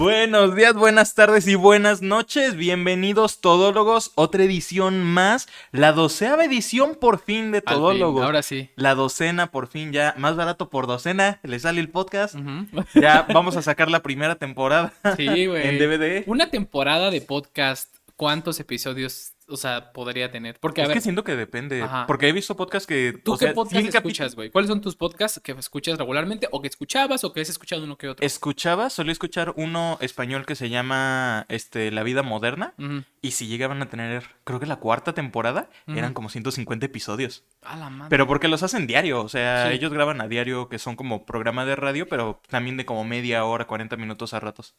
Buenos días, buenas tardes y buenas noches. Bienvenidos todólogos. Otra edición más. La doceava edición por fin de fin, todólogos. ahora sí. La docena por fin ya. Más barato por docena. Le sale el podcast. Ya vamos a sacar la primera temporada Sí, güey. en DVD. Una temporada de podcast, ¿cuántos episodios, o sea, podría tener? Porque, a es ver, que siento que depende. Ajá. Porque he visto podcasts que. ¿tú o qué sea, podcast 100 escuchas, güey? ¿Cuáles son tus podcasts que escuchas regularmente o que escuchabas o que has escuchado uno que otro? Escuchaba, solía escuchar uno español que se llama este, La Vida Moderna. Y si llegaban a tener, creo que la cuarta temporada, eran como 150 episodios. A la madre. Pero porque los hacen diario, o sea, Sí. ellos graban a diario que son como programa de radio, pero también de como media hora, 40 minutos a ratos.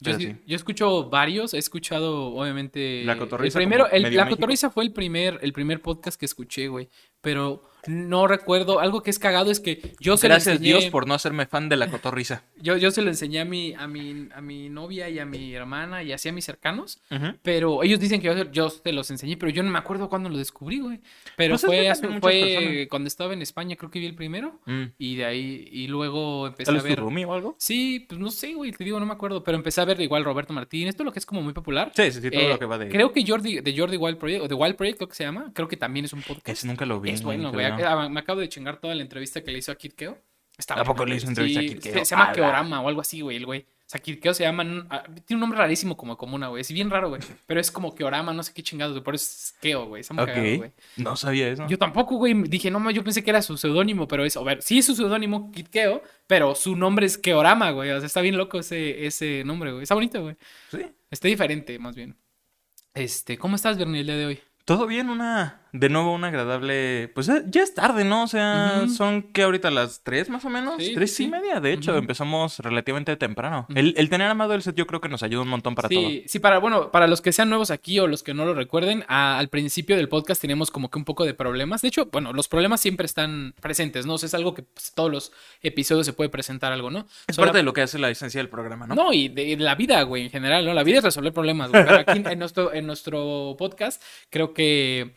Yo, sí- escucho varios, he escuchado obviamente La Cotorrisa el primero, el- la México. cotorriza fue el primer, el primer podcast que escuché, güey, pero no recuerdo, algo que es cagado es que yo se lo Gracias enseñé, Dios por no hacerme fan de la cotorriza. yo, yo se lo enseñé a mi, a mi, a mi novia y a mi hermana y así a mis cercanos, pero ellos dicen que yo, yo se los enseñé, pero yo no me acuerdo cuándo lo descubrí, güey, pero Pues es fue, hace- fue cuando estaba en España, creo que vi el primero, Mm. y de ahí, y luego empecé ¿Tal a es tu ver... roomie o algo? Sí, pues no sé, güey, te digo, no me acuerdo, pero empecé a ver igual Roberto Martín, esto lo que es como muy popular. Sí, sí, sí, todo Eh, lo que va de... Creo que Jordi, de Jordi Wild Project, o de Wild Project, creo que se llama, creo que también es un podcast. Ese nunca lo vi. es bueno, güey. Ah, Me acabo de chingar toda la entrevista que le hizo a Kid Keo. Está ¿A poco le hizo entrevista a Sí, Kid Keo? Se, se llama. Keorama o algo así, güey, el güey. O sea, Kid Keo se llama. ah, Tiene un nombre rarísimo como comuna, güey. Es bien raro, güey. Pero es como Keorama, no sé qué chingados, güey. Por eso es Keo, güey. Está muy cagado, Ok, güey. no sabía eso. Yo tampoco, güey. Dije, no, yo pensé que era su seudónimo, pero es. A ver, sí es su seudónimo, Kid Keo, pero su nombre es Keorama, güey. O sea, está bien loco ese, ese nombre, güey. Está bonito, güey. Sí. Está diferente, más bien. Este, ¿cómo estás, Bernie, el día de hoy? Todo bien, una... De nuevo, una agradable... Pues eh, ya es tarde, ¿no? O sea, son que ahorita las 3 más o menos. Sí, tres sí, y sí. media, de hecho. Empezamos relativamente temprano. El, el tener amado el set yo creo que nos ayuda un montón para todo. sí, sí, para, bueno, para los que sean nuevos aquí o los que no lo recuerden, a- al principio del podcast tenemos como que un poco de problemas. De hecho, bueno, los problemas siempre están presentes, ¿no? O sea, es algo que pues, todos los episodios se puede presentar algo, ¿no? Es parte de lo que hace la esencia del programa, ¿no? ¿no? y de, de la vida, güey, en general, ¿no? La vida es resolver problemas, güey. Pero aquí en nuestro, en nuestro podcast, creo que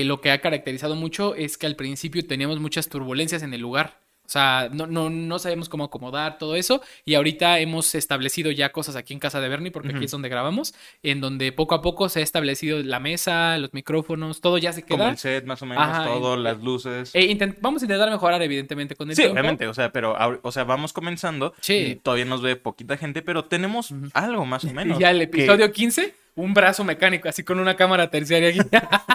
eh, lo que ha caracterizado mucho es que al principio teníamos muchas turbulencias en el lugar. O sea, no, no, no sabemos cómo acomodar todo eso. Y ahorita hemos establecido ya cosas aquí en casa de Bernie, porque aquí es donde grabamos, en donde poco a poco se ha establecido la mesa, los micrófonos, todo ya se Como queda. el set, más o menos, Ajá, todo, las luces. Eh, vamos a intentar mejorar, evidentemente, con el Sí, tiempo. obviamente, o sea, pero, o sea, vamos comenzando. Sí. y Todavía nos ve poquita gente, pero tenemos algo más o menos. Ya el que- episodio 15, un brazo mecánico, así con una cámara terciaria aquí.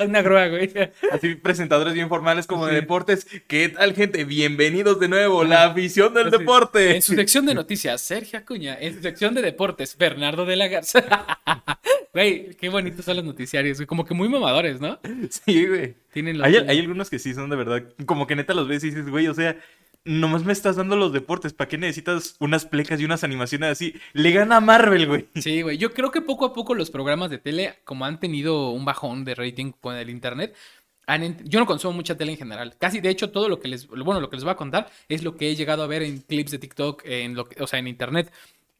una grúa, güey. Así, presentadores bien formales como de deportes. ¿Qué tal, gente? Bienvenidos de nuevo, la afición del deporte. En su sección de noticias, Sergio Acuña. En su sección de deportes, Bernardo de la Garza. Güey, qué bonitos son los noticiarios, güey. Como que muy mamadores, ¿no? Sí, güey. Tienen lo Hay, hay algunos que sí son de verdad, como que neta los ves y dices, güey, o sea, nomás me estás dando los deportes, ¿para qué necesitas unas plecas y unas animaciones así? Le gana a Marvel, güey. Sí, güey. Yo creo que poco a poco los programas de tele, como han tenido un bajón de rating con el internet, han yo no consumo mucha tele en general. Casi, de hecho, todo lo que les, bueno, lo que les voy a contar es lo que he llegado a ver en clips de TikTok, en lo que- o sea, en internet.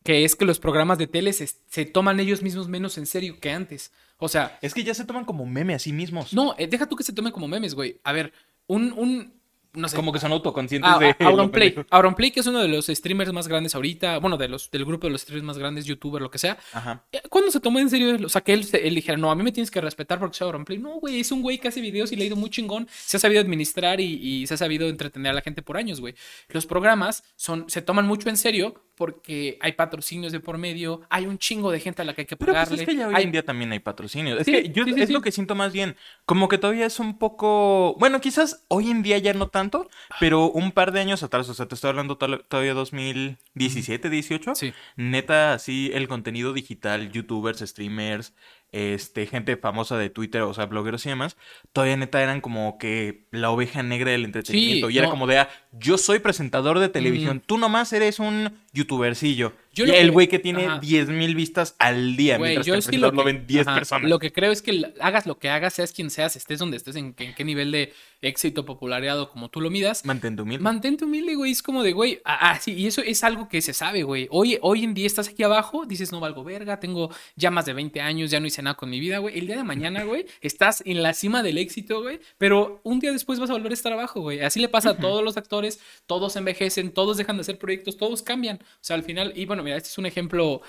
Que es que los programas de tele se, se toman ellos mismos menos en serio que antes. O sea, Es que ya se toman como meme a sí mismos. no, eh, deja tú que se tomen como memes, güey. A ver, un, un, no sé, Como que son autoconscientes Ah, de. ah, Auronplay. Auronplay, que es uno de los streamers más grandes ahorita, bueno, de los, del grupo de los streamers más grandes, youtuber, lo que sea. Ajá. Eh, ¿Cuándo se tomó en serio? O sea, que él, él dijera, no, a mí me tienes que respetar porque soy Auronplay. No, güey, es un güey que hace videos y le ha ido muy chingón. Se ha sabido administrar y, y se ha sabido entretener a la gente por años, güey. Los programas son, se toman mucho en serio porque hay patrocinios de por medio, hay un chingo de gente a la que hay que Pero pues pagarle. es que ya hoy hay- en día también hay patrocinios. Es Sí, que yo sí, sí, es lo que siento más bien. Como que todavía es un poco. Bueno, quizás hoy en día ya no tanto, pero un par de años atrás, o sea, te estoy hablando to- todavía 2017, 18. Sí. Neta, así el contenido digital, youtubers, streamers, este, gente famosa de Twitter, o sea, blogueros y demás, todavía neta eran como que la oveja negra del entretenimiento. Sí, y era como de, ah, yo soy presentador de televisión, tú nomás eres un youtubercillo. Yo y el que- güey que tiene ajá. 10 mil vistas al día, Güey, mientras yo que el sí lo lo que- ven 10 ajá, personas. Lo que creo es que hagas lo que hagas, seas quien seas, estés donde estés, en, en qué nivel de éxito, popularidad como tú lo midas. Mantente humilde. Mantente humilde, güey. Es como de, güey. Ah, ah, sí, y eso es algo que se sabe, güey. Hoy, hoy en día estás aquí abajo, dices, no valgo verga, tengo ya más de 20 años, ya no hice nada con mi vida, güey. El día de mañana, güey, estás en la cima del éxito, güey. Pero un día después vas a volver a estar abajo, güey. Así le pasa a todos los actores, todos envejecen, todos dejan de hacer proyectos, todos cambian. O sea, al final, y bueno, mira, este es un ejemplo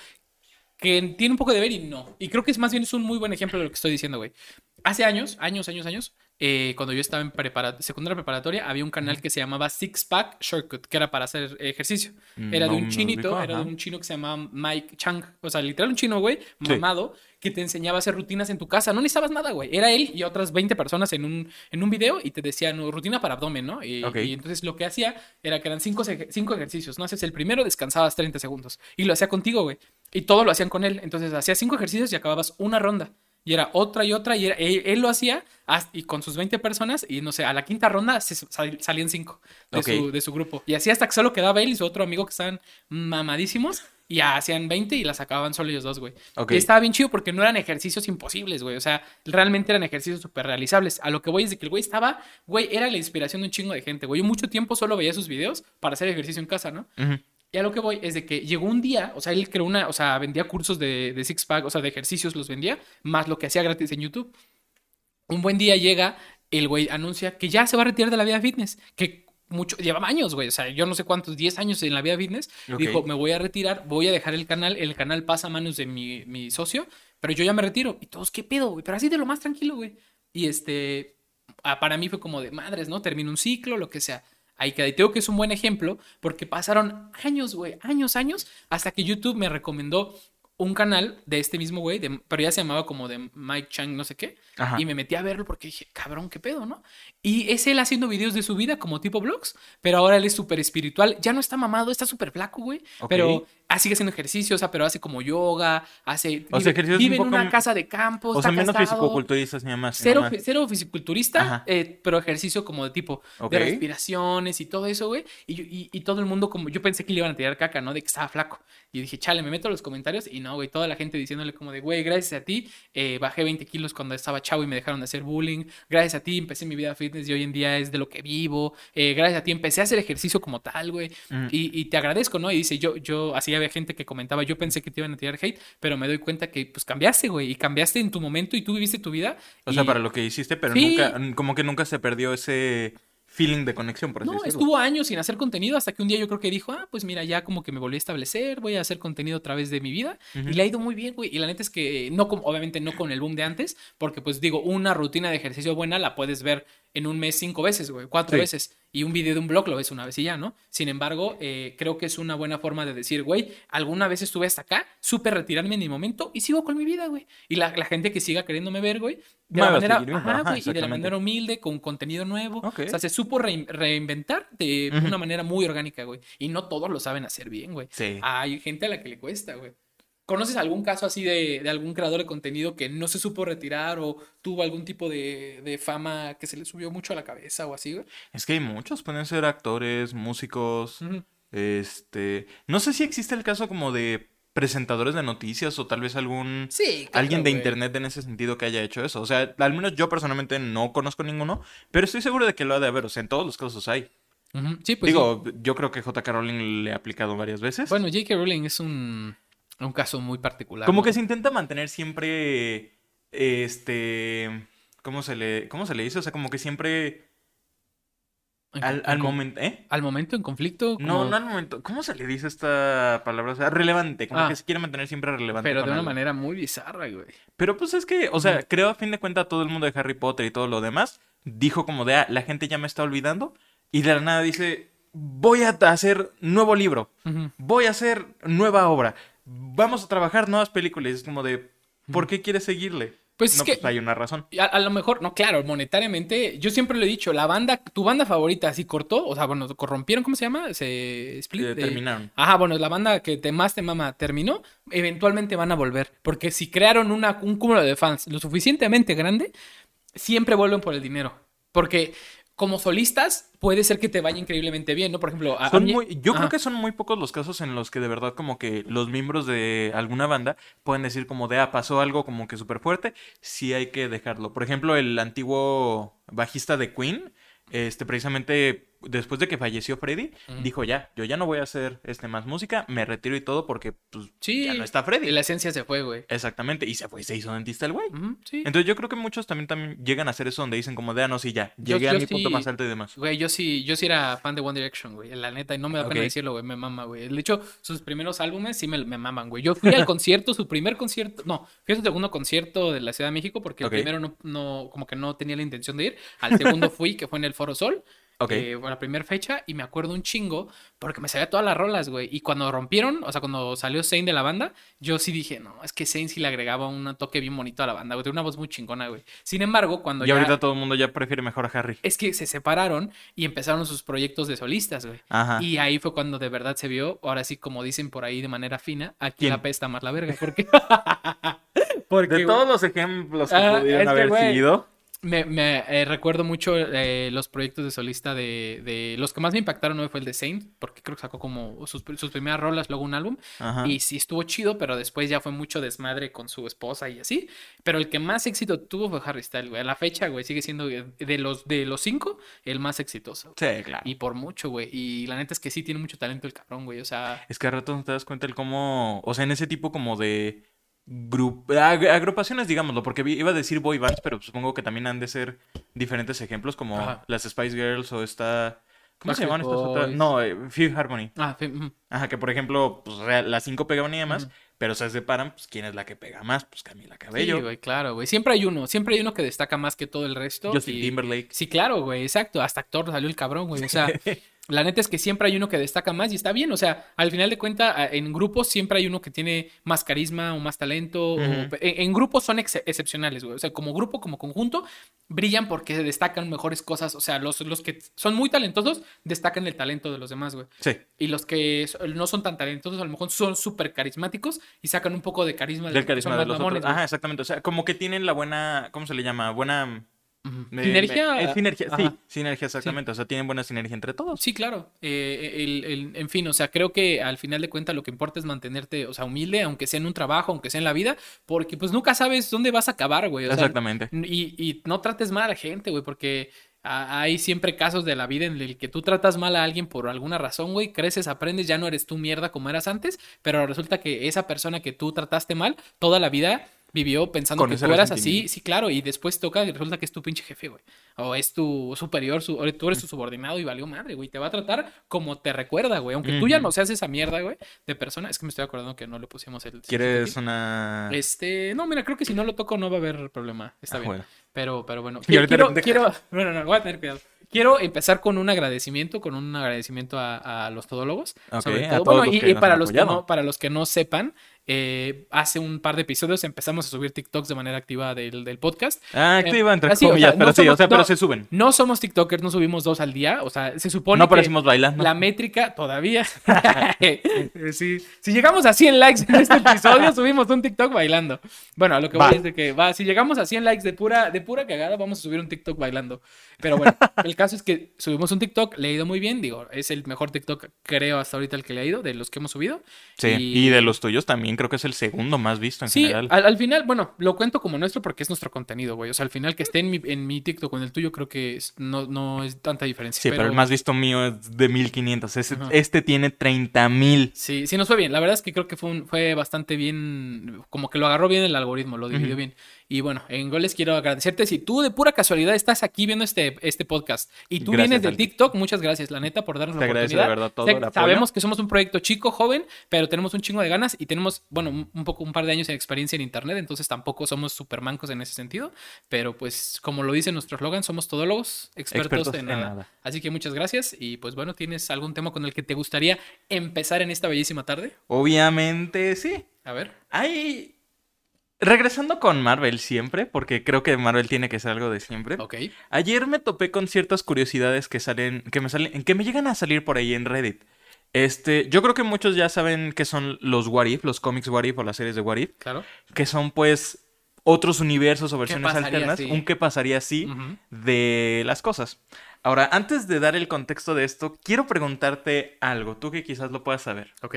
que tiene un poco de ver y no. Y creo que es más bien es un muy buen ejemplo de lo que estoy diciendo, güey. Hace años, años, años, años, eh, cuando yo estaba en prepara secundaria preparatoria, había un canal que se llamaba Six Pack Shortcut, que era para hacer ejercicio. Era de no un me chinito, ubico, era de un chino que se llamaba Mike Chang. O sea, literal un chino, güey, Sí. mamado, que te enseñaba a hacer rutinas en tu casa. No necesitabas nada, güey. Era él y otras 20 personas en un, en un video y te decían "No, rutina para abdomen, ¿no? Y, Ok. y entonces lo que hacía era que eran cinco, cinco ejercicios, ¿no? Haces el primero, descansabas 30 segundos. Y lo hacía contigo, güey. Y todo lo hacían con él. Entonces hacías cinco ejercicios y acababas una ronda. Y era otra y otra, y era- él, él lo hacía y con sus 20 personas, y no sé, a la quinta ronda se sal- salían cinco de, Ok. su, de su grupo. Y así hasta que solo quedaba él y su otro amigo que estaban mamadísimos, y hacían 20 y las acababan solo ellos dos, güey. Y estaba bien chido porque no eran ejercicios imposibles, güey. O sea, realmente eran ejercicios súper realizables. A lo que voy es de que el güey estaba, güey, era la inspiración de un chingo de gente, güey. Yo mucho tiempo solo veía sus videos para hacer ejercicio en casa, ¿no? Y a lo que voy es de que llegó un día, o sea, él creó una, o sea, vendía cursos de, de Six Pack, o sea, de ejercicios los vendía, más lo que hacía gratis en YouTube. Un buen día llega, el güey anuncia que ya se va a retirar de la vida fitness, que mucho, lleva años, güey, o sea, yo no sé cuántos, 10 años en la vida fitness. Ok. Dijo, me voy a retirar, voy a dejar el canal, el canal pasa a manos de mi, mi socio, pero yo ya me retiro. Y todos, ¿qué pedo, güey? Pero así de lo más tranquilo, güey. Y este, para mí fue como de madres, ¿no? Termino un ciclo, lo que sea. Ahí queda. Y tengo que es un buen ejemplo porque pasaron años, güey, años, años, hasta que YouTube me recomendó un canal de este mismo güey, de- pero ya se llamaba como de Mike Chang, no sé qué. Ajá. Y me metí a verlo porque dije, cabrón, qué pedo, ¿no? Y es él haciendo videos de su vida como tipo vlogs, pero ahora él es súper espiritual. Ya no está mamado, está súper flaco, güey. Pero ah, sigue haciendo ejercicio, o sea, pero hace como yoga, hace. O sea, vive, ejercicios vive un en una casa de campo. O está sea, menos casado. fisicoculturistas ni más. Cero, más- cero fisiculturista, eh, pero ejercicio como de tipo de respiraciones y todo eso, güey. Y, y, y todo el mundo, como yo pensé que le iban a tirar caca, ¿no? De que estaba flaco. Y dije, chale, me meto a los comentarios y no, güey, toda la gente diciéndole como de, güey, gracias a ti eh, bajé 20 kilos cuando estaba chavo y me dejaron de hacer bullying. Gracias a ti empecé mi vida fitness y hoy en día es de lo que vivo. Eh, gracias a ti empecé a hacer ejercicio como tal, güey. Mm. Y, y te agradezco, ¿no? Y dice, yo, yo, así había gente que comentaba, yo pensé que te iban a tirar hate, pero me doy cuenta que pues cambiaste, güey, y cambiaste en tu momento y tú viviste tu vida. O sea, para lo que hiciste, pero Sí. nunca, como que nunca se perdió ese feeling de conexión, por así No, decirlo. estuvo años sin hacer contenido hasta que un día yo creo que dijo, ah, pues mira, ya como que me volví a establecer, voy a hacer contenido a través de mi vida. Y le ha ido muy bien, güey. Y la neta es que, no obviamente no con el boom de antes, porque pues digo, una rutina de ejercicio buena la puedes ver en un mes cinco veces, güey, cuatro Sí. veces. Y un video de un blog lo ves una vez y ya, ¿no? Sin embargo, eh, creo que es una buena forma de decir, güey, alguna vez estuve hasta acá, supe retirarme en mi momento y sigo con mi vida, güey. Y la, la gente que siga queriéndome ver, güey, de la manera, ajá, ajá, güey, y de la manera humilde, con contenido nuevo. O sea, se supo rein- reinventar de una manera muy orgánica, güey. Y no todos lo saben hacer bien, güey. Sí. Hay gente a la que le cuesta, güey. ¿Conoces algún caso así de, de algún creador de contenido que no se supo retirar o tuvo algún tipo de, de fama que se le subió mucho a la cabeza o así, güey? Es que hay muchos, pueden ser actores, músicos, este... No sé si existe el caso como de presentadores de noticias o tal vez algún... Sí, claro, Alguien de internet en ese sentido que haya hecho eso. O sea, al menos yo personalmente no conozco ninguno, pero estoy seguro de que lo ha de haber. O sea, en todos los casos hay. Sí, pues sí. Digo, yo creo que J.K. Rowling le ha aplicado varias veces. Bueno, J.K. Rowling es un, un caso muy particular. Como ¿no? que se intenta mantener siempre, este, ¿cómo se le, cómo se le dice? O sea, como que siempre al, al momento, ¿eh? Al momento en conflicto. No, no al momento. ¿Cómo se le dice esta palabra? O sea, relevante, como Ah. que se quiere mantener siempre relevante. Pero de una algo. manera muy bizarra, güey. Pero pues es que, o sea, creo a fin de cuentas todo el mundo de Harry Potter y todo lo demás dijo como de, ah, la gente ya me está olvidando y de la nada dice, voy a hacer nuevo libro, voy a hacer nueva obra, vamos a trabajar nuevas películas. Y es como de, ¿por qué quieres seguirle? Pues es no, que- pues hay una razón. A, a lo mejor, no, claro, monetariamente, yo siempre lo he dicho, la banda, tu banda favorita así cortó, o sea, bueno, corrompieron, ¿cómo se llama? Se split. Eh, eh, terminaron. Ajá, bueno, la banda que te más te mama terminó, eventualmente van a volver, porque si crearon una, un cúmulo de fans lo suficientemente grande, siempre vuelven por el dinero, porque como solistas puede ser que te vaya increíblemente bien, ¿no? Por ejemplo, a- a Son mí- muy, yo Ajá. creo que son muy pocos los casos en los que de verdad como que los miembros de alguna banda pueden decir como de, ah, pasó algo como que súper fuerte, sí hay que dejarlo. Por ejemplo, el antiguo bajista de Queen, este, precisamente después de que falleció Freddy, dijo ya, yo ya no voy a hacer este más música, me retiro y todo porque pues Sí. ya no está Freddy. Y la esencia se fue, güey. Exactamente, y se fue se hizo dentista el güey. Sí. Entonces yo creo que muchos también, también llegan a hacer eso donde dicen como de, ah, no, sí, ya, Yo- llegué a yo mi punto más alto y demás. Güey, yo sí, yo sí era fan de One Direction, güey. La neta, y no me da pena decirlo, güey. Me mama, güey. De hecho, sus primeros álbumes sí me, me maman, güey. Yo fui al concierto, su primer concierto. No, fui a su segundo concierto de la Ciudad de México porque el primero no, no, como que no tenía la intención de ir. Al segundo fui, que fue en el Foro Sol. Ok. eh, la primera fecha y me acuerdo un chingo porque me sabía todas las rolas, güey. Y cuando rompieron, o sea, cuando salió Zayn de la banda, yo sí dije, no, es que Zayn sí le agregaba un toque bien bonito a la banda, güey. Tiene una voz muy chingona, güey. Sin embargo, cuando Y ya... ahorita todo el mundo ya prefiere mejor a Harry. Es que se separaron y empezaron sus proyectos de solistas, güey. Ajá. Y ahí fue cuando de verdad se vio, ahora sí, como dicen por ahí de manera fina, aquí ¿Quién? la pesta más la verga. Porque, porque De todos los ejemplos que Ah, pudieron es que, haber güey, sido. Me, me, eh, recuerdo mucho eh, los proyectos de solista de, de- Los que más me impactaron hoy fue el de Saint, porque creo que sacó como sus, sus primeras rolas, luego un álbum. Ajá. Y sí estuvo chido, pero después ya fue mucho desmadre con su esposa y así. Pero el que más éxito tuvo fue Harry Styles, güey. A la fecha, güey, sigue siendo de los, de los cinco el más exitoso. Sí, claro. Y por mucho, güey. Y la neta es que sí tiene mucho talento el cabrón, güey. O sea, Es que a ratos no te das cuenta el cómo, o sea, en ese tipo como de agrupaciones, digámoslo, porque iba a decir boy bands, pero supongo que también han de ser diferentes ejemplos como Ajá. las Spice Girls o esta ¿Cómo se llaman estas otras? No, eh, Fifth Harmony. ah, ujú. Ajá, que por ejemplo, pues las cinco pegaban y demás, pero se separan, pues quién es la que pega más, pues Camila Sí, Cabello, güey, claro, güey. Siempre hay uno, siempre hay uno que destaca más que todo el resto. Justin y- Timberlake. Sí, claro, güey, exacto. Hasta actor salió el cabrón, güey. O sea, la neta es que siempre hay uno que destaca más y está bien. O sea, al final de cuentas, en grupos siempre hay uno que tiene más carisma o más talento. o- en, en grupos son ex- excepcionales, güey. O sea, como grupo, como conjunto, brillan porque destacan mejores cosas. O sea, los, los que son muy talentosos destacan el talento de los demás, güey. Sí, Y los que no son tan talentosos, a lo mejor son súper carismáticos y sacan un poco de carisma de del que carisma de los mamones, otros. Ajá, exactamente. O sea, como que tienen la buena, ¿cómo se le llama? Buena... Me- ¿Sinergia? me- eh, sinergia, sí, sinergia, exactamente. O sea, tienen buena sinergia entre todos. Sí, claro. Eh, el- el- en fin, o sea, creo que al final de cuentas lo que importa es mantenerte, o sea, humilde, aunque sea en un trabajo, aunque sea en la vida, porque pues nunca sabes dónde vas a acabar, güey. O sea, Exactamente. y, y no trates mal a la gente, güey, porque a- hay siempre casos de la vida en el que tú tratas mal a alguien por alguna razón, güey, creces, aprendes, ya no eres tú mierda como eras antes, pero resulta que esa persona que tú trataste mal toda la vida vivió pensando que tú eras así, sí, claro, y después toca y resulta que es tu pinche jefe, güey. O es tu superior, su- o tú eres su subordinado y valió madre, güey. Te va a tratar como te recuerda, güey. Aunque tú ya no seas esa mierda, güey, de persona. Es que me estoy acordando que no le pusimos el... ¿Quieres una...? Este, no, mira, creo que si no lo toco no va a haber problema. Está Ah, bien. bueno. Pero, pero bueno. Quiero, quiero, quiero- bueno, no, voy a tener cuidado. Quiero empezar con un agradecimiento, con un agradecimiento a, a los todólogos. Ok, sobre a todo. todos Bueno, y, para los que no, para los que no sepan, eh, hace un par de episodios empezamos a subir TikToks de manera activa del, del podcast. Ah, Eh, activa entre así, o sea, comillas, no pero sí, o somos- sea, pero no- se suben. No somos TikTokers, no subimos dos al día. O sea, se supone No bailando. la métrica todavía. Sí. Si llegamos a 100 likes en este episodio, subimos un TikTok bailando. Bueno, a lo que Va. voy es de que va, si llegamos a 100 likes de pura, de pura cagada, vamos a subir un TikTok bailando. Pero bueno, el caso es que subimos un TikTok, le ha ido muy bien, digo, es el mejor TikTok, creo, hasta ahorita el que le ha ido, de los que hemos subido. Sí, y... de los tuyos también creo que es el segundo más visto en Sí, general. al, al final, bueno, lo cuento como nuestro porque es nuestro contenido, güey. O sea, al final que esté en mi, en mi TikTok o en el tuyo, creo que es- no, no es tanta diferencia. Sí, pero... el más visto mío es de 1500. Ese- Ajá. este tiene 30000. Sí, sí nos fue bien. La verdad es que creo que fue, un- fue bastante bien, como que lo agarró bien el algoritmo, lo dividió bien. Y bueno, en goles quiero agradecerte. Si tú de pura casualidad estás aquí viendo este, este podcast y tú Gracias, vienes de. TikTok, muchas gracias, la neta, por darnos Te la agradezco oportunidad. de verdad todo Sé- el apoyo. sabemos que somos un proyecto chico, joven, pero tenemos un chingo de ganas y tenemos, bueno, un poco, un par de años de experiencia en internet, entonces tampoco somos supermancos en ese sentido. Pero pues, como lo dice nuestro eslogan, somos todólogos, expertos, Expertos en, en nada. nada. Así que muchas gracias. Y pues bueno, ¿tienes algún tema con el que te gustaría empezar en esta bellísima tarde? Obviamente, sí. A ver. Hay. Regresando con Marvel siempre, porque creo que Marvel tiene que ser algo de siempre. Ok. Ayer me topé con ciertas curiosidades que salen, que me salen, que me llegan a salir por ahí en Reddit. Este, yo creo que muchos ya saben qué son los What If, los cómics What If o las series de What If, Claro. que son pues otros universos o versiones alternas, si? un qué pasaría si Ujú. de las cosas. Ahora, antes de dar el contexto de esto, quiero preguntarte algo, tú que quizás lo puedas saber. Ok.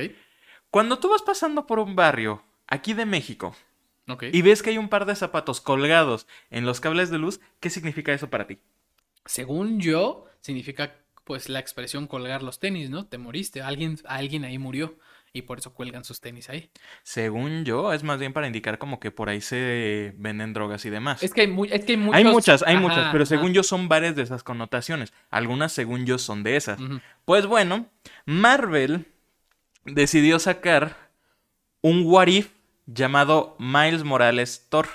Cuando tú vas pasando por un barrio aquí de México Y ves que hay un par de zapatos colgados en los cables de luz, ¿qué significa eso para ti? Según yo, significa pues la expresión colgar los tenis, ¿no? Te moriste, alguien, alguien ahí murió y por eso cuelgan sus tenis ahí. Según yo, es más bien para indicar como que por ahí se venden drogas y demás. Es que hay, mu- es que hay muchos... Hay muchas, hay Ajá, muchas, pero según ajá. yo son varias de esas connotaciones. Algunas según yo son de esas. Pues bueno, Marvel decidió sacar un What If llamado Miles Morales Thor.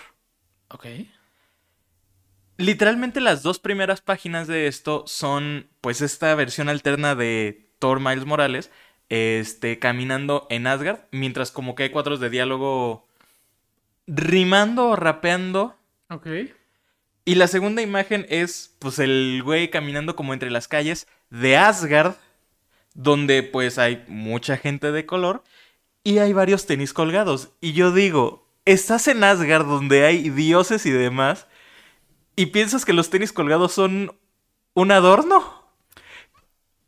Ok. Literalmente las dos primeras páginas de esto son pues esta versión alterna de Thor Miles Morales, este, caminando en Asgard, mientras como que hay cuadros de diálogo rimando o rapeando. Ok. Y la segunda imagen es pues el güey caminando como entre las calles de Asgard, donde pues hay mucha gente de color y hay varios tenis colgados. Y yo digo, estás en Asgard donde hay dioses y demás y piensas que los tenis colgados son un adorno.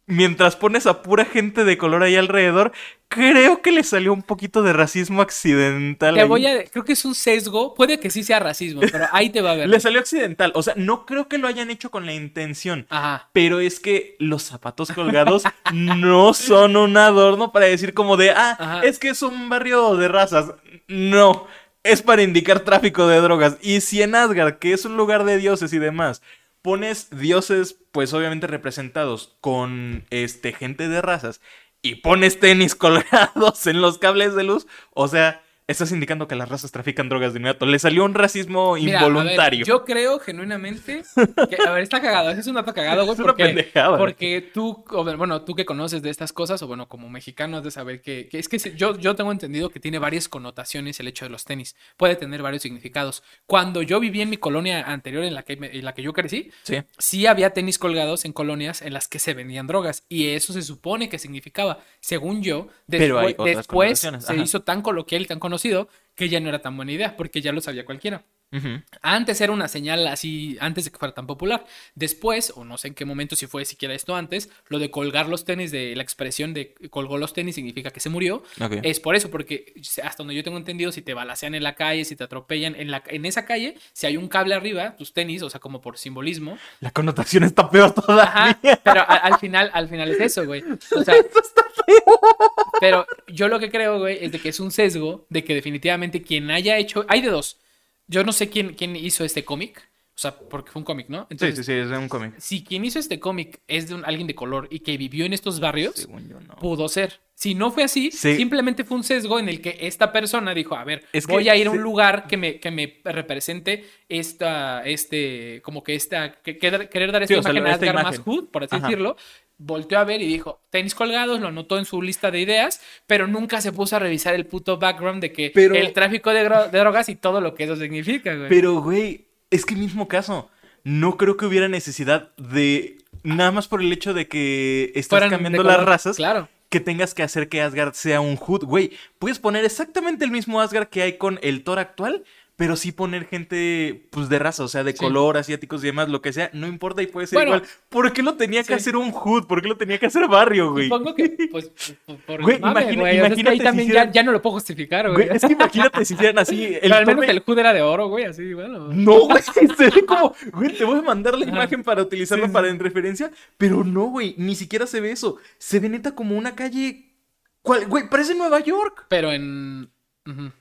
Mientras pones a pura gente de color ahí alrededor, creo que le salió un poquito de racismo accidental. Te ahí. voy a... Creo que es un sesgo. Puede que sí sea racismo, pero ahí te va a ver. Le salió accidental. O sea, no creo que lo hayan hecho con la intención. Ajá. Pero es que los zapatos colgados no son un adorno para decir como de, ah, Ajá. es que es un barrio de razas. No, es para indicar tráfico de drogas. Y si en Asgard, que es un lugar de dioses y demás, pones dioses, pues obviamente representados con este gente de razas y pones tenis colgados en los cables de luz, o sea, estás indicando que las razas trafican drogas de inmediato. Le salió un racismo Mira, a ver, involuntario. yo creo genuinamente que, a ver, está cagado, ese es un dato cagado, güey, porque, porque tú, bueno, tú que conoces de estas cosas, o bueno, como mexicano has de saber que, que es que yo, yo tengo entendido que tiene varias connotaciones el hecho de los tenis, puede tener varios significados. Cuando yo viví en mi colonia anterior en la que, en la que yo crecí, Sí. sí había tenis colgados en colonias en las que se vendían drogas y eso se supone que significaba, según yo, Pero hay después, después se hizo tan coloquial y tan conocido que ya no era tan buena idea porque ya lo sabía cualquiera. Antes era una señal así, antes de que fuera tan popular. Después, o no sé en qué momento, si fue siquiera esto antes, lo de colgar los tenis, de la expresión de colgó los tenis significa que se murió. Es por eso, porque hasta donde yo tengo entendido, si te balacean en la calle, si te atropellan en, la, en esa calle, si hay un cable arriba, tus tenis, o sea, como por simbolismo. La connotación está peor todavía. Ajá, pero a- al final, al final es eso, güey. O sea, pero yo lo que creo, güey, es de que es un sesgo de que definitivamente quien haya hecho. Hay de dos. Yo no sé quién, quién hizo este cómic. O sea, porque fue un cómic, ¿no? Sí, Entonces, sí, sí, es de un cómic. si quien hizo este cómic es de un, alguien de color y que vivió en estos barrios, Según yo, no. pudo ser. Si no fue así, Sí. simplemente fue un sesgo en el que esta persona dijo, a ver, Es que voy a ir a un sí. lugar que me, que me represente esta, este, como que esta, que, que- querer dar esta Sí, o sea, imagen a esta más imagen. hood, por así Ajá. decirlo. Volteó a ver y dijo, tenis colgados, lo anotó en su lista de ideas, pero nunca se puso a revisar el puto background de que Pero- el tráfico de, drogas y todo lo que eso significa, güey. Pero, güey, es que mismo caso. No creo que hubiera necesidad de. Nada más por el hecho de que estás Fueran cambiando las razas. Claro. Que tengas que hacer que Asgard sea un Hood. Güey, puedes poner exactamente el mismo Asgard que hay con el Thor actual. Pero sí poner gente, pues, de raza, o sea, de Sí. color, asiáticos y demás, lo que sea, no importa y puede ser Bueno, igual. ¿Por qué lo tenía que hacer un Hood? ¿Por qué lo tenía que hacer barrio, güey? Supongo que, pues, por, Güey, mame, imagina- güey. Sea, es que ahí imagínate si también ya, hicieran- ya no lo puedo justificar, güey. Güey, es que imagínate si hicieran así. El Pero al menos de- el hood era de oro, güey, así, bueno. No, güey, se ve como, güey, te voy a mandar la imagen para utilizarlo Sí, para en referencia, pero no, güey, ni siquiera se ve eso. Se ve neta como una calle, ¿cuál? güey, parece Nueva York. Pero en... ujú.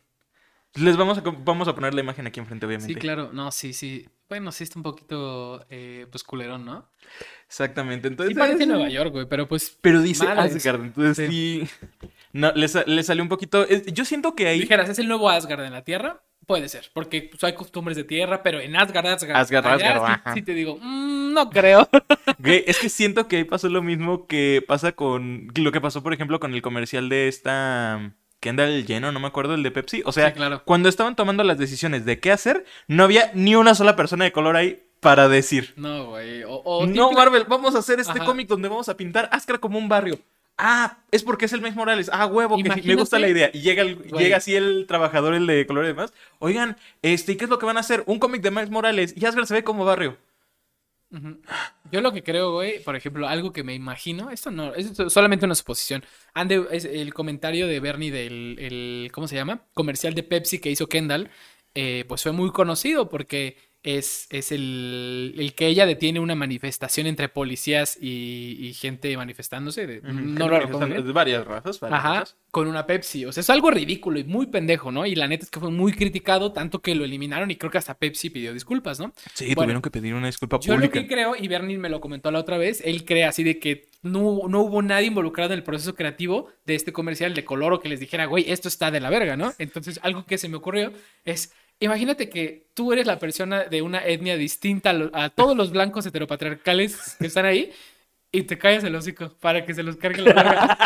Les vamos a, vamos a poner la imagen aquí enfrente, obviamente. Sí, claro. No, sí, sí. Bueno, sí está un poquito, eh, pues, culerón, ¿no? Exactamente, entonces... Sí parece Nueva York, güey, pero pues... Pero dice Madres. Asgard, entonces sí... No, le, le salió un poquito... Yo siento que ahí... Dijeras, ¿es el nuevo Asgard en la Tierra? Puede ser, porque pues, hay costumbres de tierra, pero en Asgard, Asgard... Asgard, allá Asgard, sí te digo, mm, no creo. Güey, es que siento que ahí pasó lo mismo que pasa con... Lo que pasó, por ejemplo, con el comercial de esta... Kendall Lleno, no me acuerdo, el de Pepsi. O sea, Sí, claro. cuando estaban tomando las decisiones de qué hacer, no había ni una sola persona de color ahí para decir. No, güey. O, o no, típica- Marvel, vamos a hacer este Ajá. cómic donde vamos a pintar Ascar como un barrio. Ah, es porque es el Miles Morales. Ah, huevo, que me gusta la idea. Y llega, el- llega así el trabajador, el de color y demás. Oigan, este, ¿y ¿qué es lo que van a hacer? Un cómic de Miles Morales. Y Asgard se ve como barrio. Yo lo que creo, güey, por ejemplo, algo que me imagino, esto no, es solamente una suposición. Ande, es el comentario de Bernie del, el, ¿cómo se llama? Comercial de Pepsi que hizo Kendall, eh, pues fue muy conocido porque es, es el, el que ella detiene una manifestación entre policías y, y gente manifestándose. de- no lo recuerdo. De varias razas. varias Ajá, razas. con una Pepsi. O sea, es algo ridículo y muy pendejo, ¿no? Y la neta es que fue muy criticado, tanto que lo eliminaron y creo que hasta Pepsi pidió disculpas, ¿no? Sí, Bueno, tuvieron que pedir una disculpa Yo lo pública. que creo, y Bernie me lo comentó la otra vez, él cree así de que no, no hubo nadie involucrado en el proceso creativo de este comercial de color o que les dijera, güey, esto está de la verga, ¿no? Entonces, algo que se me ocurrió es, imagínate que tú eres la persona de una etnia distinta a, todos los blancos heteropatriarcales que están ahí. Y te callas el hocico para que se los cargue la verga.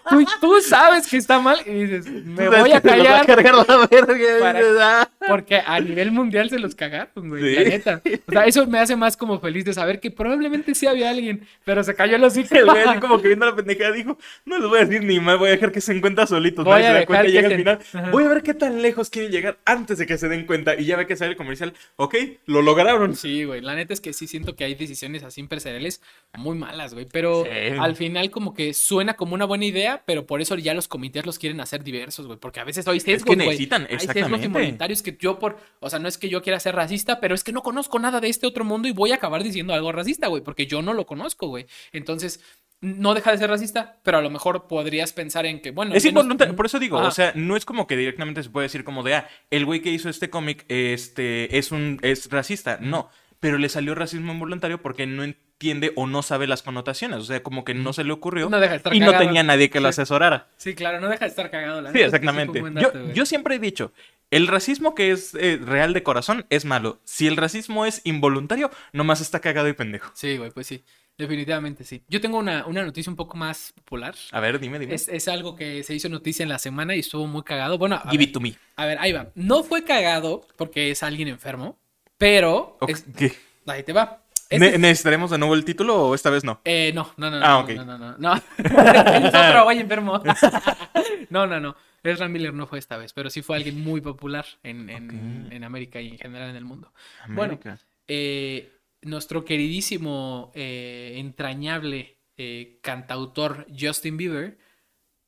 tú, tú sabes que está mal y dices, me voy a callar cargar la verga. Para- ah. porque a nivel mundial se los cagaron, güey. Sí. La neta. O sea, eso me hace más como feliz de saber que probablemente sí había alguien, pero se cayó el hocico. El güey así como que viendo la pendejada dijo, no les voy a decir ni más, voy a dejar que se encuentren solitos. Voy nadie a se da dejar cuenta y que llega se- al final. Ajá. Voy a ver qué tan lejos quieren llegar antes de que se den cuenta. Y ya ve que sale el comercial. Ok, lo lograron. Sí, güey. La neta es que sí siento que hay decisiones así empresariales muy malas, güey. Pero Sí. al final como que suena como una buena idea, pero por eso ya los comités los quieren hacer diversos, güey. Porque a veces hay sesgos, que güey. necesitan, Hay sesgos exactamente. involuntarios que yo por... O sea, no es que yo quiera ser racista, pero es que no conozco nada de este otro mundo y voy a acabar diciendo algo racista, güey. Porque yo no lo conozco, güey. Entonces... No deja de ser racista, pero a lo mejor podrías pensar en que, bueno, Es menos- por eso digo, Ajá. o sea, no es como que directamente se puede decir como de, ah, el güey que hizo este cómic este, es, un, es racista. No, pero le salió racismo involuntario porque no entiende o no sabe las connotaciones. O sea, como que no se le ocurrió No deja de estar y no tenía nadie que lo asesorara. Sí, claro, no deja de estar cagado. La Sí, es que exactamente. Yo, yo siempre he dicho, el racismo que es eh, real de corazón es malo. Si el racismo es involuntario, nomás está cagado y pendejo. Sí, güey, pues sí. Definitivamente sí. Yo tengo una, una noticia un poco más popular. A ver, dime, dime. Es, es algo que se hizo noticia en la semana y estuvo muy cagado. Bueno, a, Give ver, it to me. a ver, ahí va. No fue cagado porque es alguien enfermo, pero... Ok, es- ¿qué? ahí te va. Este Ne- es- ¿Necesitaremos de nuevo el título o esta vez no? eh, no, no, no, no. Ah, no, ok. No, no, no. no. es otro güey enfermo. no, no, no. Ezra Miller no fue esta vez, pero sí fue alguien muy popular en, en, Ok. en América y en general en el mundo. Bueno, América. eh, nuestro queridísimo, eh, entrañable eh, cantautor Justin Bieber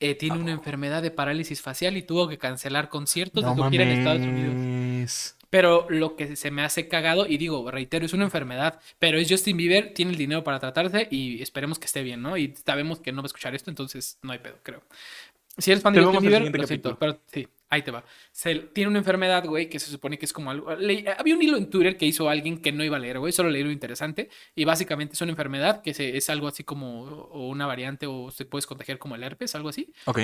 eh, tiene una enfermedad de parálisis facial y tuvo que cancelar conciertos de su gira en Estados Unidos. Pero lo que se me hace cagado, y digo, reitero, es una enfermedad, pero es Justin Bieber, tiene el dinero para tratarse y esperemos que esté bien, ¿no? Y sabemos que no va a escuchar esto, entonces no hay pedo, creo. Si eres fan de Justin Bieber, lo siento, pero sí, ahí te va. Se- tiene una enfermedad, güey, que se supone que es como algo... le- había un hilo en Twitter que hizo alguien que no iba a leer, güey, solo leí lo interesante, y básicamente es una enfermedad que se- es algo así como o una variante o se puedes contagiar como el herpes, algo así Ok.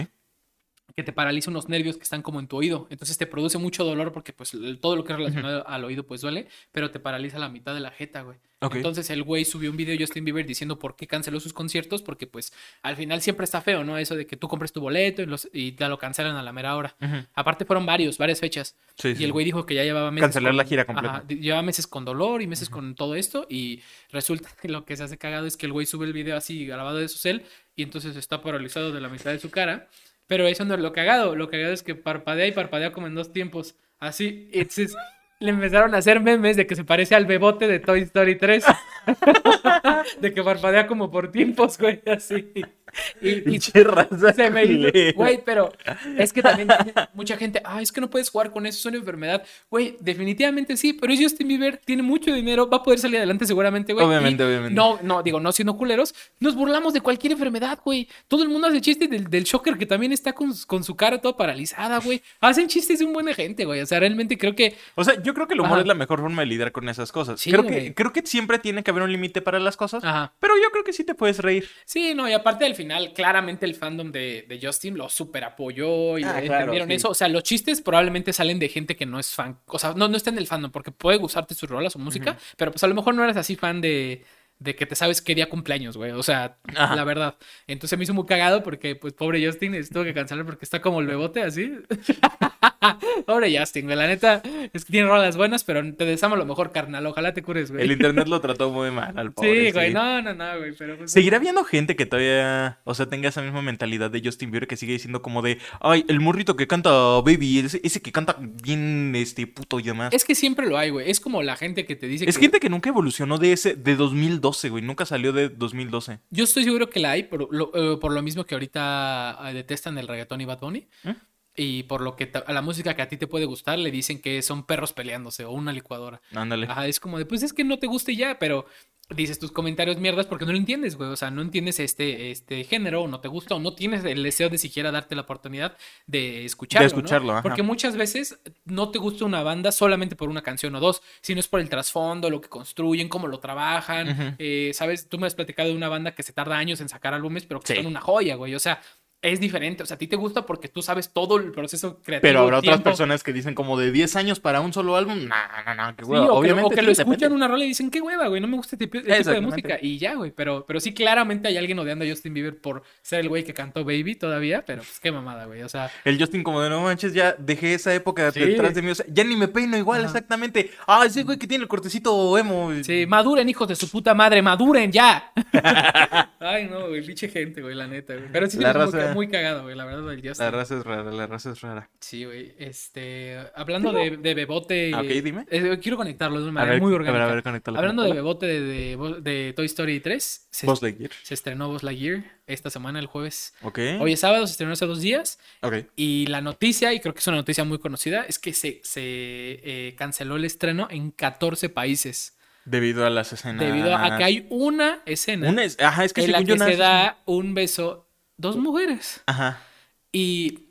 Que te paraliza unos nervios que están como en tu oído. Entonces te produce mucho dolor porque pues todo lo que es relacionado al oído pues duele, pero te paraliza la mitad de la jeta, güey. Entonces el güey subió un video Justin Bieber diciendo por qué canceló sus conciertos porque pues al final siempre está feo, ¿no? Eso de que tú compres tu boleto y, los, y te lo cancelan a la mera hora. Aparte fueron varios, varias fechas. Sí, Y sí. el güey dijo que ya llevaba meses. Cancelar la gira completa. Ajá, llevaba meses con dolor y meses con todo esto. Y resulta que lo que se hace cagado es que el güey sube el video así grabado de su cel y entonces está paralizado de la mitad de su cara. Pero eso no es lo cagado. Lo cagado es que parpadea y parpadea como en dos tiempos. Así. Entonces le empezaron a hacer memes de que se parece al bebote de Toy Story 3. de que parpadea como por tiempos, güey. Así. Y, y se me. Güey, pero es que también mucha gente, ah, es que no puedes jugar con eso, es una enfermedad. Güey, definitivamente sí, pero es Justin Bieber, tiene mucho dinero, va a poder salir adelante seguramente, güey. Obviamente, Y obviamente. No, no, digo, no siendo culeros, nos burlamos de cualquier enfermedad, güey. Todo el mundo hace chistes del, del Shocker que también está con, con su cara toda paralizada, güey. Hacen chistes de un buen de gente, güey. O sea, realmente creo que O sea, yo creo que el humor Ajá. es la mejor forma de lidiar con esas cosas. Sí, creo, que, creo que siempre tiene que haber un límite para las cosas. Ajá. Pero yo creo que sí te puedes reír. Sí, no, y aparte al final, claramente el fandom de, de Justin lo super apoyó y Ah, le claro, entendieron sí. eso. O sea, los chistes probablemente salen de gente que no es fan. O sea, no, no está en el fandom porque puede gustarte su rola, su música, pero pues a lo mejor no eres así fan de, de que te sabes qué día cumpleaños, güey. O sea, Ajá. la verdad. Entonces me hizo muy cagado porque, pues, pobre Justin, tuvo que cancelar porque está como el bebote así. pobre Justin, güey. La neta es que tiene rolas buenas, pero te deseamos lo mejor, carnal. Ojalá te cures, güey. El internet lo trató muy mal al pobre. Sí, güey. sí. No, no, no, güey. Pero pues, Seguirá habiendo gente que todavía, o sea, tenga esa misma mentalidad de Justin Bieber que sigue diciendo como de, ay, el morrito que canta Baby, ese, ese que canta bien, este, puto y demás. Es, Es que siempre lo hay, güey. Es como la gente que te dice que... gente que nunca evolucionó de ese, de 2012, güey, nunca salió de 2012. Yo estoy seguro que la hay, por lo, eh, por lo mismo que ahorita eh, detestan el reggaetón y Bad Bunny. ¿Eh? y por lo que a la música que a ti te puede gustar le dicen que son perros peleándose o una licuadora. Ándale. Ajá, es como de, pues es que no te guste ya, pero dices tus comentarios mierdas porque no lo entiendes, güey. O sea, no entiendes este, este género, o no te gusta, o no tienes el deseo de siquiera darte la oportunidad de escucharlo. De escucharlo, ¿no? ajá. Porque muchas veces no te gusta una banda solamente por una canción o dos, sino es por el trasfondo, lo que construyen, cómo lo trabajan. Eh, Sabes, tú me has platicado de una banda que se tarda años en sacar álbumes, pero que Sí. son una joya, güey. O sea, es diferente. O sea, a ti te gusta porque tú sabes todo el proceso creativo. Pero habrá otras personas que dicen como de 10 años para un solo álbum. No, no, no, qué Sí, hueva. que, Obviamente. o que sí, lo escuchan depende. una rola y dicen, qué hueva, güey, no me gusta este tipo, este tipo de música. Y ya, güey, pero, pero sí, claramente hay alguien odiando a Justin Bieber por ser el güey que cantó Baby todavía, pero pues qué mamada, güey. O sea, El Justin como de no manches, ya dejé esa época Sí. detrás de mí. O sea, ya ni me peino igual, Ajá. exactamente. Ah, ese güey que tiene el cortecito emo. sí, maduren, hijos de su puta madre, maduren ya. Ay, no, güey, pinche gente, güey, la neta, güey. Pero sí, La es muy, cagado, güey, la verdad, el Justin. La raza es rara, la raza es rara. Sí, güey, este, hablando de, de Bebote. Ah, ok, dime. eh, quiero conectarlo de una A manera ver, muy a ver, orgánica. a ver, Hablando de. Bebote de, de, de Toy Story 3, se, Buzz Lightyear. se estrenó Buzz Lightyear esta semana, el jueves. Ok. Hoy es sábado, se estrenó hace dos días. Ok. Y la noticia, y creo que es una noticia muy conocida, es que se, se eh, canceló el estreno en 14 países. Debido a las escenas. Debido a que hay una escena Una es- Ajá, es que en la que yo se da un beso dos mujeres. Ajá. Y,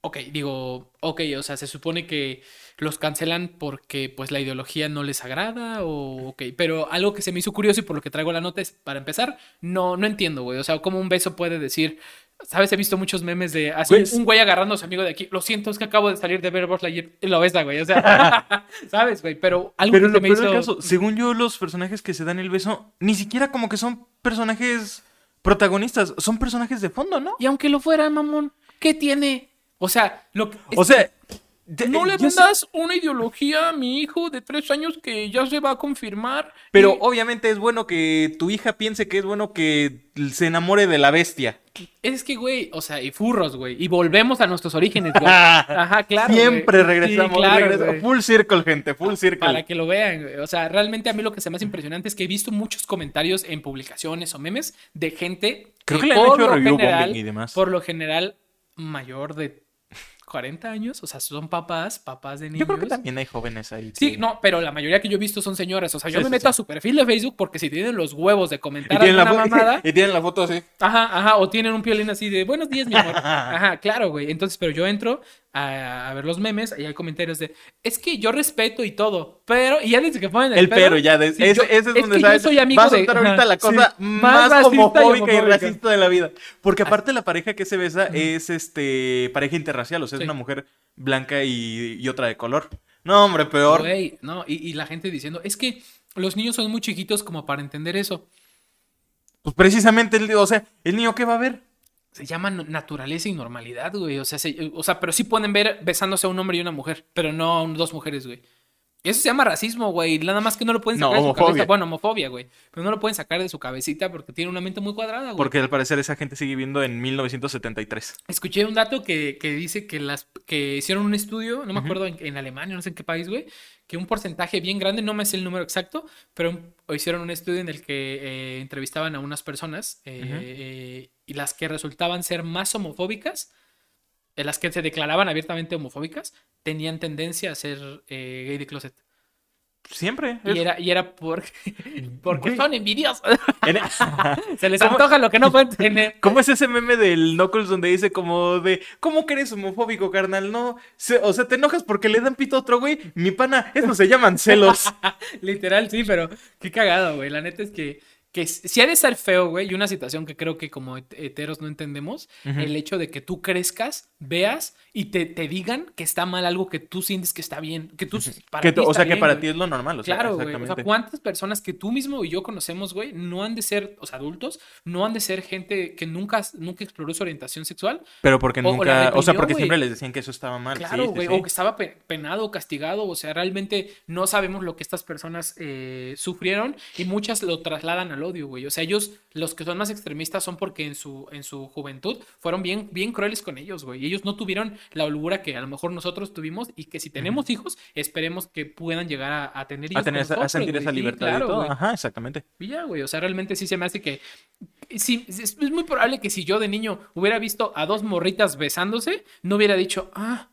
ok, digo, ok, o sea, se supone que los cancelan porque pues la ideología no les agrada o, ok, pero algo que se me hizo curioso y por lo que traigo la nota es, para empezar, no, no entiendo, güey, o sea, cómo un beso puede decir, ¿sabes? He visto muchos memes de así, Pues- un güey agarrando a su amigo de aquí, lo siento, es que acabo de salir de ver Buzz Lightyear", y lo besa, güey, o sea, ¿sabes, güey? Pero algo Pero que lo me hizo... caso, según yo, los personajes que se dan el beso, ni siquiera como que son personajes protagonistas, son personajes de fondo, ¿no? Y aunque lo fuera, mamón, ¿qué tiene? O sea, lo que... O sea, de- No eh, le sé- vendas una ideología a mi hijo de tres años que ya se va a confirmar. Pero y- obviamente es bueno que tu hija piense que es bueno que se enamore de la bestia. es que, güey, o sea, y furros, güey. Y volvemos a nuestros orígenes, güey. Ajá, claro. Siempre regresamos, Sí, claro. Full circle, gente, full circle. Para que lo vean, güey. O sea, realmente a mí lo que se me hace impresionante es que he visto muchos comentarios en publicaciones o memes de gente Creo que le han hecho review general, y demás. por lo general, mayor de 40 años. O sea, son papás, papás de niños. Yo creo que también hay jóvenes ahí. Sí, que- no, pero la mayoría que yo he visto son señoras. O sea, yo Sí, me sí, meto sí. a su perfil de Facebook porque si tienen los huevos de comentar la alguna fo- mamada. y tienen la foto así. Ajá, ajá, o tienen un piolín así de buenos días, mi amor. Ajá, claro, güey. Entonces, pero yo entro a, a ver los memes y hay comentarios de es que yo respeto y todo, pero, y ya desde que ponen el, El pero ya, de- sí, ese, yo- ese es donde que yo sabes, soy amigo va a de- ahorita la sí, cosa más, y homofóbica y, racista de la vida. Porque aparte la pareja que se besa es este pareja interracial, o sea, es Sí. una mujer blanca y, y otra de color. No, hombre, peor. Güey, no, y, y la gente diciendo, es que los niños son muy chiquitos como para entender eso. Pues precisamente, el, o sea, el niño que va a ver. Se llama no- naturaleza y normalidad, güey. O sea, se- o sea, pero sí pueden ver besándose a un hombre y una mujer, pero no a dos mujeres, güey. Eso se llama racismo, güey. Nada más que no lo pueden No, sacar de su homofobia. cabeza. Bueno, homofobia, güey. Pero no lo pueden sacar de su cabecita porque tiene una mente muy cuadrada, güey. Porque al parecer esa gente sigue viviendo en 1973. Escuché un dato que, que dice que las que hicieron un estudio, no me acuerdo en, en Alemania, no sé en qué país, güey, que un porcentaje bien grande, no me sé el número exacto, pero hicieron un estudio en el que eh, entrevistaban a unas personas eh, eh, y las que resultaban ser más homofóbicas, eh, las que se declaraban abiertamente homofóbicas, tenían tendencia a ser eh, gay de closet. Siempre. Y era, y era porque, porque Güey. son envidiosos. en- se les antoja lo que no pueden tener. ¿Cómo es ese meme del Knuckles donde dice como de, ¿cómo que eres homofóbico, carnal? No, se- o sea, te enojas porque le dan pito a otro güey. Mi pana, eso se llaman celos. Literal, sí, pero qué cagado, güey. La neta es que, que si ha de ser feo, güey, y una situación que creo que como het- heteros no entendemos, el hecho de que tú crezcas, veas y te, te digan que está mal algo que tú sientes que está bien, que tú para Que o sea, que para güey. ti es lo normal. O sea, Claro, güey. O sea, ¿cuántas personas que tú mismo y yo conocemos, güey, no han de ser, o sea, adultos, no han de ser gente que nunca, nunca exploró su orientación sexual? Pero porque o nunca, o sea, porque güey. siempre les decían que eso estaba mal. Claro, sí, güey, sí. o que estaba pe- penado castigado, o sea, realmente no sabemos lo que estas personas eh, sufrieron y muchas lo trasladan al odio, güey. O sea, ellos, los que son más extremistas son porque en su, en su juventud fueron bien, bien crueles con ellos, güey. Y ellos no tuvieron la holgura que a lo mejor nosotros tuvimos y que si tenemos hijos, esperemos que puedan llegar a, a tener hijos. A, tener esa- a sentir esa Sí, libertad claro, y todo. Ajá, exactamente. Y ya, güey, o sea, realmente sí se me hace que Sí, es, es muy probable que si yo de niño hubiera visto a dos morritas besándose, no hubiera dicho, ah,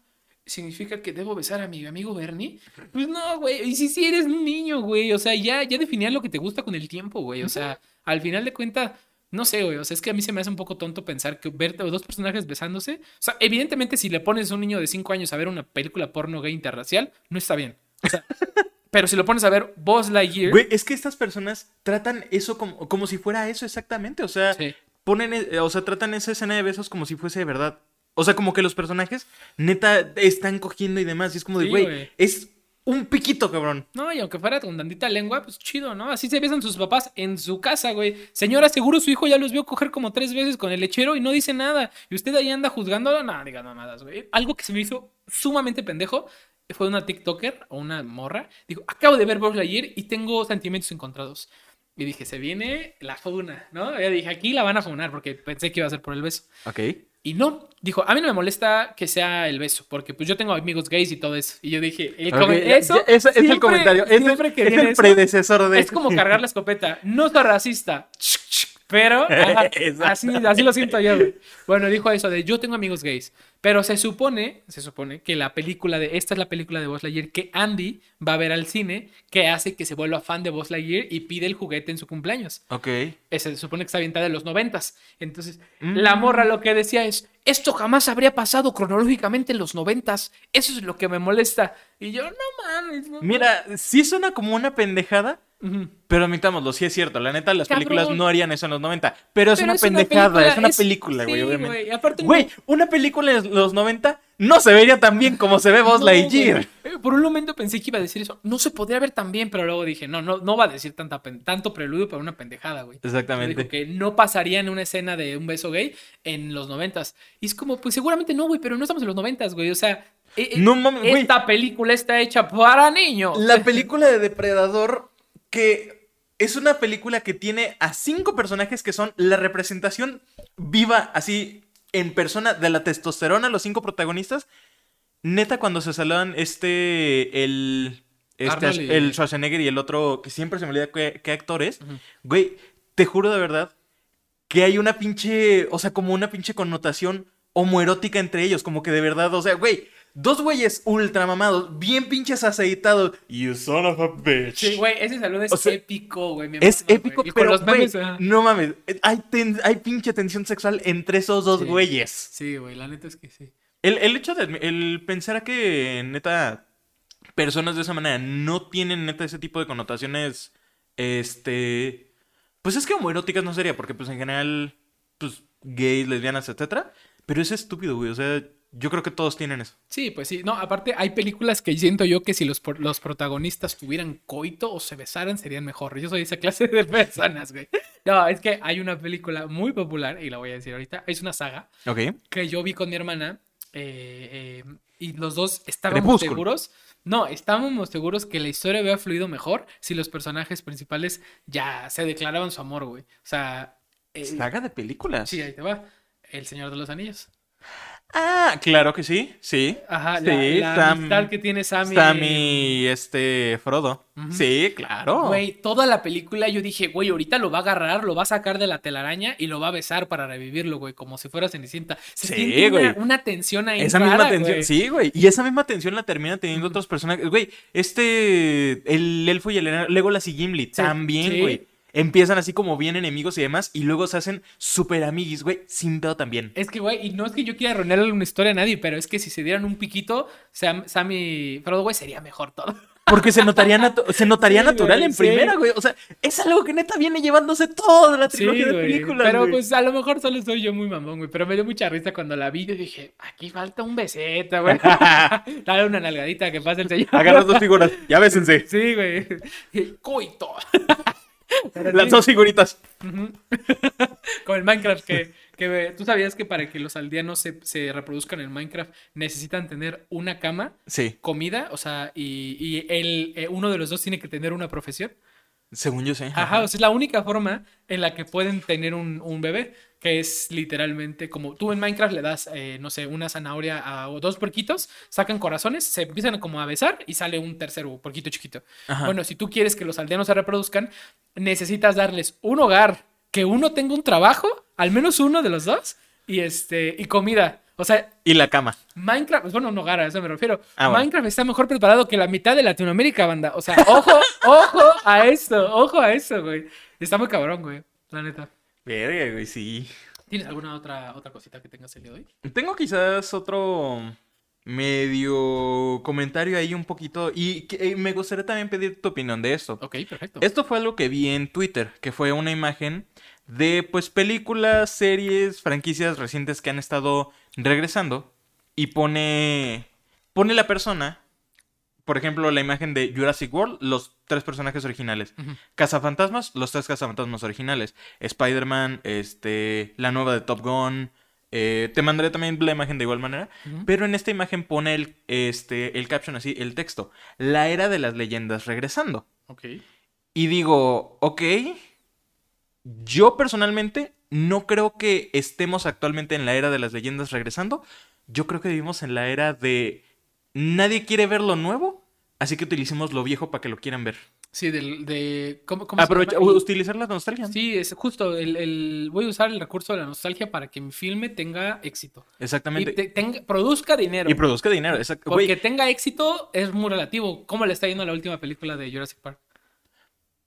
¿significa que debo besar a mi amigo Bernie? Pues no, güey. Y si sí eres un niño, güey. O sea, ya, ya definías lo que te gusta con el tiempo, güey. O sea, al final de cuentas, no sé, güey. O sea, es que a mí se me hace un poco tonto pensar que ver a dos personajes besándose. O sea, evidentemente, si le pones a un niño de 5 años a ver una película porno gay interracial, no está bien. O sea, pero si lo pones a ver Buzz Lightyear. Güey, es que estas personas tratan eso como, como si fuera eso exactamente. O sea, Sí. ponen, eh, o sea, tratan esa escena de besos como si fuese de verdad. O sea, como que los personajes, neta, están cogiendo y demás. Y es como de, güey, es un piquito, cabrón. No, y aunque fuera con tantita lengua, pues chido, ¿no? Así se besan sus papás en su casa, güey. Señora, seguro su hijo ya los vio coger como tres veces con el lechero y no dice nada. Y usted ahí anda juzgando, no, diga mamadas, güey. Algo que se me hizo sumamente pendejo fue una TikToker o una morra. Dijo, acabo de ver Buzz Lightyear y tengo sentimientos encontrados. Y dije, se viene la funa, ¿no? Ya dije, aquí la van a funar porque pensé que iba a ser por el beso. Ok. Y no, dijo, a mí no me molesta que sea el beso, porque pues yo tengo amigos gays y todo eso. Y yo dije, el ya- eso, es el comentario. Es, el, que es viene el eso, predecesor de. es como cargar la escopeta. No soy racista, pero ajá, así, así lo siento yo. Bueno, dijo eso de yo tengo amigos gays, pero se supone, se supone que la película de esta es la película de Buzz Lightyear que Andy va a ver al cine, que hace que se vuelva fan de Buzz Lightyear y pide el juguete en su cumpleaños. Ok. Ese se supone que está avientada en los noventas. Entonces, Mm. la morra lo que decía es, esto jamás habría pasado cronológicamente en los noventas. Eso es lo que me molesta. Y yo, no mames. no Mira, sí suena como una pendejada, mames". Ujú. pero admitámoslo, sí es cierto. La neta, las Cabrón. películas no harían eso en los 90. Pero es Pero una pendejada, es una película, güey, sí, obviamente. güey, aparte, Güey, una película en los 90 no se vería tan bien como se ve Buzz no, Lightyear. güey. Eh, Por un momento pensé que iba a decir eso. No se podría ver tan bien, pero luego dije, no, no, no va a decir tanta tanto preludio para una pendejada, güey. Exactamente. Dijo que no pasaría en una escena de un beso gay en los noventas. Y es como, pues seguramente no, güey, pero no estamos en los noventas, güey. O sea, eh, eh, güey. esta película está hecha para niños. La película de Depredador, que es una película que tiene a cinco personajes que son la representación viva, así en persona, de la testosterona, los cinco protagonistas. Neta, cuando se saludan este, el, este, y- el Schwarzenegger y el otro, que siempre se me olvida qué, qué actor es, güey, te juro de verdad que hay una pinche, o sea, como una pinche connotación homoerótica entre ellos, como que de verdad, o sea, güey, dos güeyes ultra mamados, bien pinches aceitados, you son of a bitch. Sí, güey, ese saludo es O sea, épico, güey. Es mama, épico, pero, los güey, memes, ajá. no mames, hay, ten- hay pinche tensión sexual entre esos dos Sí. güeyes. Sí, güey, la neta es que sí. El, el hecho de el pensar que neta personas de esa manera no tienen neta ese tipo de connotaciones, este, pues es que homoeróticas no sería, porque pues en general, pues gays, lesbianas, etcétera, pero es estúpido, güey, o sea, yo creo que todos tienen eso. Sí, pues sí. No, aparte hay películas que siento yo que si los, los protagonistas tuvieran coito o se besaran serían mejor. Yo soy esa clase de personas, güey. No, es que hay una película muy popular, y la voy a decir ahorita, es una saga Ok. que yo vi con mi hermana eh, eh, y los dos estábamos Crepúsculo. seguros. No, estábamos seguros que la historia había fluido mejor si los personajes principales ya se declaraban su amor, güey. O sea, eh, Saga de películas. sí, ahí te va. El Señor de los Anillos. Ah, claro que sí, sí. Ajá, Sí, la, la Sam- amistad que tiene Sammy. Sammy, este, Frodo. Sí, claro. Güey, toda la película yo dije, güey, ahorita lo va a agarrar, lo va a sacar de la telaraña y lo va a besar para revivirlo, güey, como si fuera Cenicienta. Se Sí, güey. Una, una tensión ahí. Esa misma rara, tensión, güey. sí, güey. Y esa misma tensión la terminan teniendo otros personajes. Güey, este, el elfo y el Legolas y Gimli, también, sí. güey. Empiezan así como bien enemigos y demás, y luego se hacen super amiguis, güey, sin pedo también. Es que, güey, y no es que yo quiera arruinarle una historia a nadie, pero es que si se dieran un piquito, Sam, Sammy y Frodo, güey, sería mejor todo. Porque se notaría, natu- se notaría Sí, natural güey, en sí. primera, güey. O sea, es algo que neta viene llevándose toda la Sí, trilogía de güey. películas, Pero güey. pues a lo mejor solo soy yo muy mamón, güey. Pero me dio mucha risa cuando la vi y dije, aquí falta un beseta, güey. Dale una nalgadita que pase el señor. Agarras dos figuras, ya bésense. Sí, güey. Coito. Dos figuritas. Como el Minecraft, que, que tú sabías que para que los aldeanos se, se reproduzcan en Minecraft necesitan tener una cama, Sí, comida, o sea, y, y el, eh, uno de los dos tiene que tener una profesión. según yo sé. Ajá, o sea, es la única forma en la que pueden tener un, un bebé, que es literalmente como tú en Minecraft le das, eh, no sé, una zanahoria a o dos puerquitos, sacan corazones, se empiezan como a besar y sale un tercero puerquito chiquito. Ajá. Bueno, si tú quieres que los aldeanos se reproduzcan, necesitas darles un hogar que uno tenga un trabajo, al menos uno de los dos, y este, y comida. O sea, Y la cama. Minecraft, bueno, no gara, a eso me refiero. Ah, bueno. Minecraft está mejor preparado que la mitad de Latinoamérica, banda. O sea, ojo, ojo a esto, ojo a eso, güey. Está muy cabrón, güey. La neta. Verga, güey, sí. ¿Tienes alguna otra, otra cosita que tengas el día de hoy? Tengo quizás otro medio comentario ahí un poquito y que, eh, me gustaría también pedir tu opinión de esto. Ok, perfecto. Esto fue algo que vi en Twitter, que fue una imagen de pues películas, series, franquicias recientes que han estado regresando y pone pone la persona, por ejemplo, la imagen de Jurassic World, los tres personajes originales. Ujú. Cazafantasmas, los tres cazafantasmas originales. Spider-Man, este, la nueva de Top Gun. eh, te mandaré también la imagen de igual manera. Pero en esta imagen pone el, este, el caption así, el texto. La era de las leyendas regresando. Ok. Y digo, ok. Yo personalmente no creo que estemos actualmente en la era de las leyendas regresando. Yo creo que vivimos en la era de nadie quiere ver lo nuevo, así que utilicemos lo viejo para que lo quieran ver. Sí, del, de... ¿Cómo, cómo se Aprovecha, llama? El- utilizar la nostalgia. Sí, es justo. El, el- voy a usar el recurso de la nostalgia para que mi filme tenga éxito. Y Exactamente. te- tenga- produzca dinero. Y produzca dinero. exact- Porque tenga éxito es muy relativo. ¿Cómo le está yendo a la última película de Jurassic Park?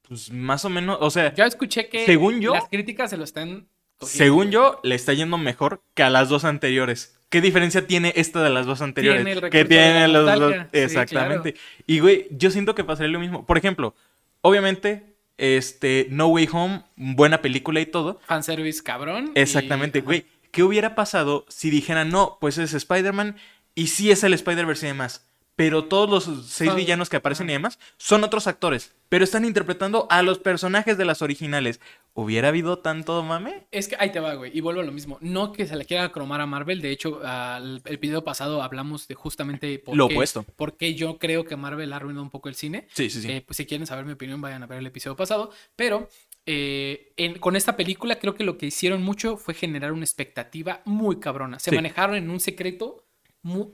pues más o menos, o sea, Ya escuché que Según yo- las críticas se lo están cogiendo. según yo, le está yendo mejor que a las dos anteriores. ¿Qué diferencia tiene esta de las dos anteriores? Tiene el que los dos. Sí, Exactamente. Y güey, yo siento que pasaría lo mismo. Por ejemplo, obviamente, este, No Way Home, buena película y todo. Fanservice cabrón. Exactamente, güey. ¿Qué hubiera pasado si dijeran, no, pues es Spider-Man y sí es el Spider-Verse y demás? Pero todos los seis Son- villanos que aparecen y demás son otros actores, pero están interpretando a los personajes de las originales. ¿Hubiera habido tanto mame? Es que ahí te va, güey. Y vuelvo a lo mismo. No que se le quiera cromar a Marvel. De hecho, al- el video pasado hablamos de justamente por Lo qué- opuesto. por qué yo creo que Marvel ha arruinado un poco el cine. Sí, sí, sí. Eh, pues si quieren saber mi opinión, vayan a ver el episodio pasado. Pero eh, en- con esta película creo que lo que hicieron mucho fue generar una expectativa muy cabrona. Se Sí. manejaron en un secreto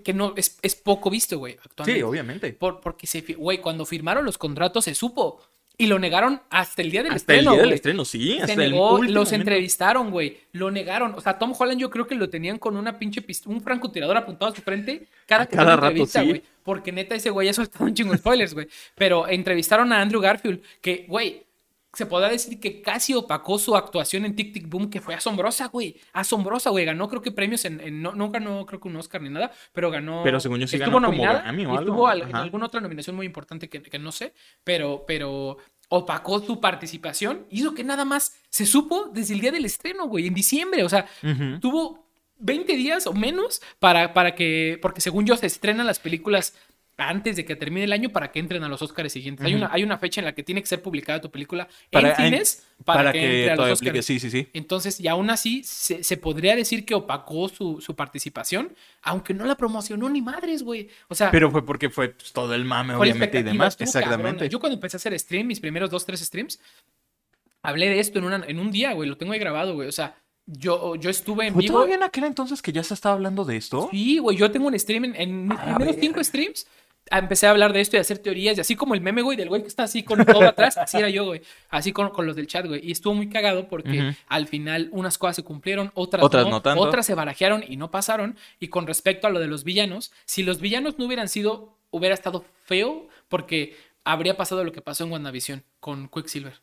que no es, es poco visto, güey, actualmente. sí, obviamente. Por- porque se, güey, cuando firmaron los contratos se supo. Y lo negaron hasta el día del Hasta el estreno. día del estreno, sí. Se Hasta negó, el último los momento. entrevistaron, güey. Lo negaron. O sea, Tom Holland yo creo que lo tenían con una pinche pist- un francotirador apuntado a su frente cada que cada rato, sí. güey. Porque neta ese güey ha soltado un chingo de spoilers, güey. Pero entrevistaron a Andrew Garfield, que, güey, se podrá decir que casi opacó su actuación en Tic Tic Boom, que fue asombrosa, güey. Asombrosa, güey. Ganó creo que premios en, en- no, no ganó creo que un Oscar ni nada, pero ganó. Pero según yo sí estuvo ganó como nominada Grammy o y algo. estuvo al- en alguna otra nominación muy importante que, que no sé, pero, pero opacó su participación. Hizo que nada más se supo desde el día del estreno, güey, en diciembre. O sea, tuvo 20 días o menos para, para que, porque según yo se estrenan las películas antes de que termine el año para que entren a los Oscars siguientes. hay, Ujú. una, hay una fecha en la que tiene que ser publicada tu película Para- en cines para, Para que, que, entre a los Oscars. Sí, sí, sí. Entonces, y aún así, se, se podría decir que opacó su, su participación, aunque no la promocionó ni madres, güey. O sea, Pero fue porque fue pues, todo el mame, obviamente, y demás. cabrona. Exactamente. Yo cuando empecé a hacer stream, mis primeros dos, tres streams, hablé de esto en, una, en un día, güey. Lo tengo ahí grabado, güey. O sea, yo, yo estuve en ¿Fue vivo. todavía en aquel entonces que ya se estaba hablando de esto? Sí, güey. Yo tengo un stream en, en mis A primeros ver. cinco streams. Empecé a hablar de esto y a hacer teorías, y así como el meme, güey, del güey que está así con todo atrás, así era yo, güey. Así con, con los del chat, güey. Y estuvo muy cagado porque al final unas cosas se cumplieron, otras, Otras no, no tanto. otras se barajearon y no pasaron. Y con respecto a lo de los villanos, si los villanos no hubieran sido, hubiera estado feo porque habría pasado lo que pasó en WandaVision con Quicksilver.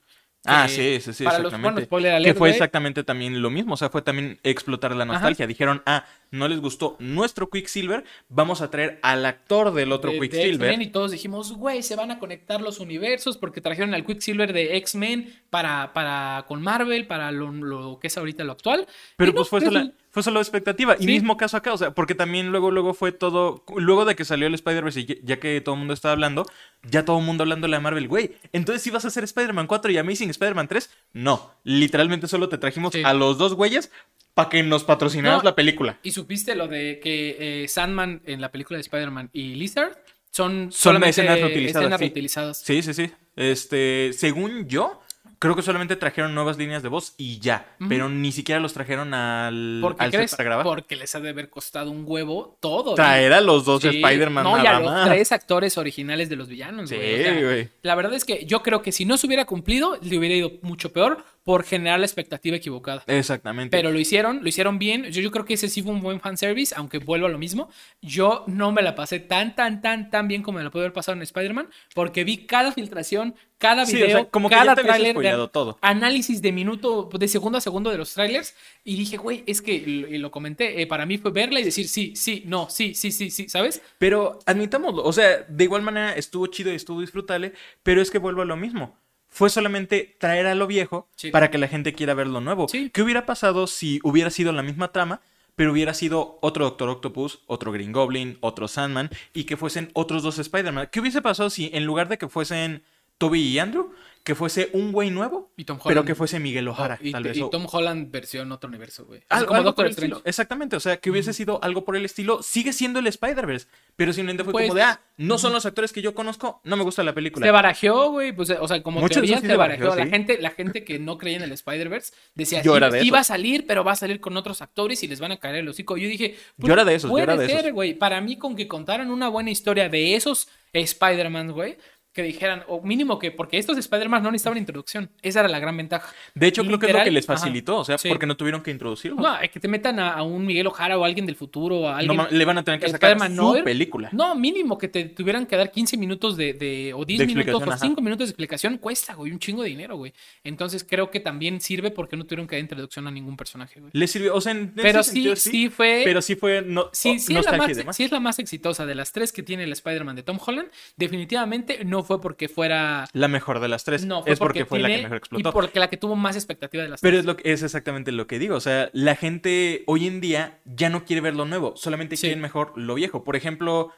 Ah, Que sí, sí, sí, para los- exactamente. bueno, que fue exactamente también lo mismo, o sea, fue también explotar la nostalgia. Dijeron, ah, no les gustó nuestro Quicksilver, vamos a traer al actor del otro de- Quicksilver. Y todos dijimos, güey, se van a conectar los universos porque trajeron al Quicksilver de X-Men para, para con Marvel, para lo, lo que es ahorita lo actual. Pero Y no, pues fue eso- solo, fue solo expectativa. Y Sí. mismo caso acá, o sea, porque también luego, luego fue todo. Luego de que salió el Spider-Verse, y ya- que todo el mundo estaba hablando, ya todo el mundo hablando de la Marvel, güey. Entonces, si vas a hacer Spider-Man 4 y Amazing Spider-Man 3, no. Literalmente solo te trajimos Sí. a los dos güeyes para que nos patrocinaras No. la película. Y supiste lo de que eh, Sandman en la película de Spider-Man y Lizard son, Son escenas reutilizadas, escenas sí. reutilizadas. Sí, sí, sí. Este, según yo, Creo que solamente trajeron nuevas líneas de voz y ya. Pero ni siquiera los trajeron al, ¿Por qué al set crees? para grabar. Porque les ha de haber costado un huevo todo. Traer a los dos Sí, Spider-Man No, y nada a los más. tres actores originales de los villanos, Sí, güey. O sea, güey. la verdad es que yo creo que si no se hubiera cumplido, le hubiera ido mucho peor por generar la expectativa equivocada. Exactamente. Pero lo hicieron, lo hicieron bien. Yo, yo creo que ese sí fue un buen fanservice, aunque vuelvo a lo mismo. Yo no me la pasé tan, tan, tan, tan bien como me la pude haber pasado en Spider-Man, porque vi cada filtración, cada Sí, o video, sea, como que cada ya te tráiler, spoileado todo. análisis de minuto, de segundo a segundo de los trailers, y dije, güey, es que, y lo comenté, eh, para mí fue verla y decir sí, sí, no, sí, sí, sí, sí, ¿sabes? Pero admitámoslo, o sea, de igual manera estuvo chido y estuvo disfrutable, pero es que vuelvo a lo mismo. Fue solamente traer a lo viejo Sí. para que la gente quiera ver lo nuevo. Sí. ¿Qué hubiera pasado si hubiera sido la misma trama, pero hubiera sido otro Doctor Octopus, otro Green Goblin, otro Sandman y que fuesen otros dos Spider-Man? ¿Qué hubiese pasado si en lugar de que fuesen Toby y Andrew, que fuese un güey nuevo, Y Tom pero que fuese Miguel O'Hara? Oh, y, tal y vez, Tom Holland versión otro universo, güey. Al- Así como algo Doctor por el Strange. estilo. Exactamente, o sea, que hubiese sido algo por el estilo. Sigue siendo el Spider-Verse, pero simplemente fue Pues- como de, ah, no son los actores que yo conozco, no me gusta la película. Se barajeó, güey, pues, o sea, como teoría se barajeó. La, gente, la gente que no creía en el Spider-Verse decía, Yo sí, era de sí esos. va a salir, pero va a salir con otros actores y les van a caer el hocico. Yo dije, pues, Yo era de esos, yo puede era de ser, esos. güey. Para mí, con que contaran una buena historia de esos Spider-Man, güey, que dijeran, o mínimo que, porque estos Spider-Man no necesitaban introducción. Esa era la gran ventaja. De hecho, creo que es lo que les ajá. facilitó, o sea, Sí. porque no tuvieron que introducirlo. No, es que te metan a, a un Miguel Ojara o a alguien del futuro, a No alguien. ma- le van a tener que sacar su Noir. película. No, mínimo que te tuvieran que dar 15 minutos de, de- o 10 De minutos o ajá. 5 minutos de explicación cuesta, güey, un chingo de dinero, güey. Entonces creo que también sirve porque no tuvieron que dar introducción a ningún personaje, güey. Le sirvió, o sea, en Pero sí, sentido, sí fue. Pero sí fue no, Sí, sí, es la más, sí es la más exitosa de las tres que tiene el Spider-Man de Tom Holland. Definitivamente no fue porque fuera. La mejor de las tres. No, fue es porque, fue la que tiene- mejor Y explotó. porque la que tuvo más expectativa de las Pero tres. es, lo que, es exactamente lo que digo. O sea, la gente hoy en día ya no quiere ver lo nuevo, solamente Sí. quieren mejor lo viejo. Por ejemplo,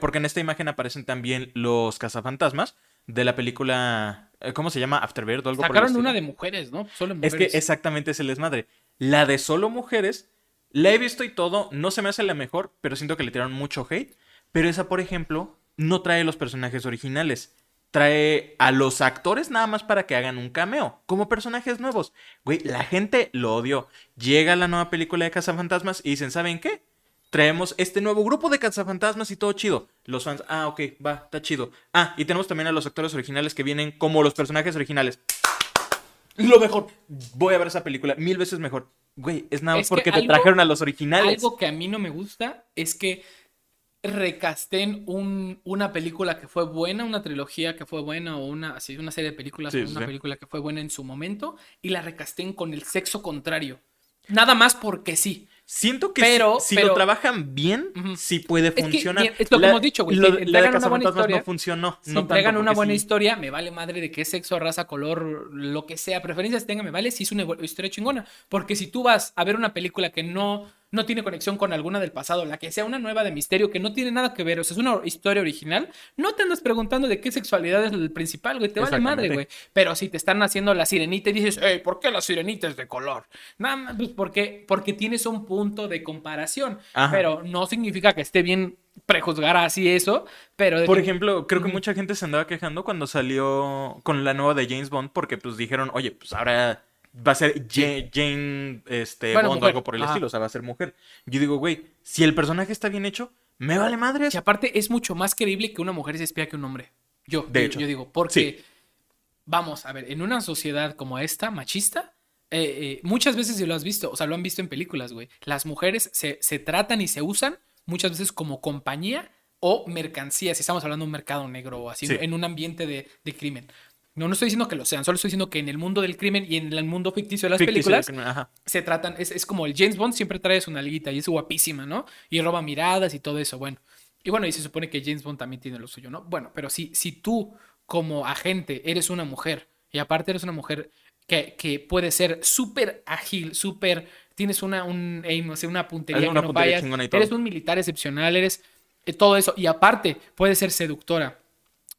porque en esta imagen aparecen también los cazafantasmas de la película. eh, ¿Cómo se llama? Afterbirth o algo por el Sacaron estilo. una de mujeres, ¿no? Solo Es mujeres. que exactamente es el desmadre. La de solo mujeres, la he visto y todo, no se me hace la mejor, pero siento que le tiraron mucho hate. Pero esa, por ejemplo, no trae los personajes originales. Trae a los actores nada más para que hagan un cameo, como personajes nuevos. Güey, la gente lo odió. Llega la nueva película de Cazafantasmas y dicen, ¿saben qué? Traemos este nuevo grupo de cazafantasmas y todo chido. Los fans, ah, ok, va, está chido. Ah, y tenemos también a los actores originales que vienen como los personajes originales. Lo mejor. Voy a ver esa película mil veces mejor. Güey, es nada más porque te trajeron a los originales. Algo que a mí no me gusta es que recasten un, una película que fue buena, una trilogía que fue buena o una, así, una serie de películas Sí, una sí. película que fue buena en su momento y la recasten con el sexo contrario. Nada más porque sí. Siento que Pero- si, si pero- lo trabajan bien, Ujú. sí puede que, funcionar. es lo que hemos dicho, güey, lo- si la de una buena historia, no funcionó. Si no entregan una buena sí- historia, me vale madre de qué sexo, raza, color, lo que sea, preferencias tenga, me vale si es una historia chingona. Porque si tú vas a ver una película que no, no tiene conexión con alguna del pasado, la que sea una nueva de misterio, que no tiene nada que ver, o sea, es una historia original, no te andas preguntando de qué sexualidad es el principal, güey, te vale madre, güey. Pero si te están haciendo la sirenita y dices, hey, ¿por qué la sirenita es de color? Nada más, pues porque, porque tienes un punto de comparación. Ajá. Pero no significa que esté bien prejuzgar así eso, pero... Por que- ejemplo, creo que mucha gente se andaba quejando cuando salió con la nueva de James Bond porque pues dijeron, oye, pues ahora va a ser Ja- Jane este, Bueno, Bond o algo por el estilo, o sea, va a ser mujer. Yo digo, güey, si el personaje está bien hecho, me vale madres. Y aparte es mucho más creíble que una mujer se espía que un hombre. Yo, De yo, hecho. yo digo, porque, vamos, a ver, en una sociedad como esta, machista, eh, eh, muchas veces si lo has visto, o sea, lo han visto en películas, güey. Las mujeres se, se tratan y se usan muchas veces como compañía o mercancía, si estamos hablando de un mercado negro o así, Sí. en un ambiente de, de crimen. No, no estoy diciendo que lo sean, solo estoy diciendo que en el mundo del crimen y en el mundo ficticio de las Ficticio, películas, se tratan, es, es como el James Bond siempre trae su nalguita y es guapísima, ¿no? Y roba miradas y todo eso, bueno. Y bueno, y se supone que James Bond también tiene lo suyo, ¿no? Bueno, pero si, si tú como agente eres una mujer y aparte eres una mujer que, que puede ser súper ágil, súper, tienes una, un aim, o sea, una puntería Una que no puntería eres un militar excepcional, eres eh, todo eso y aparte puede ser seductora.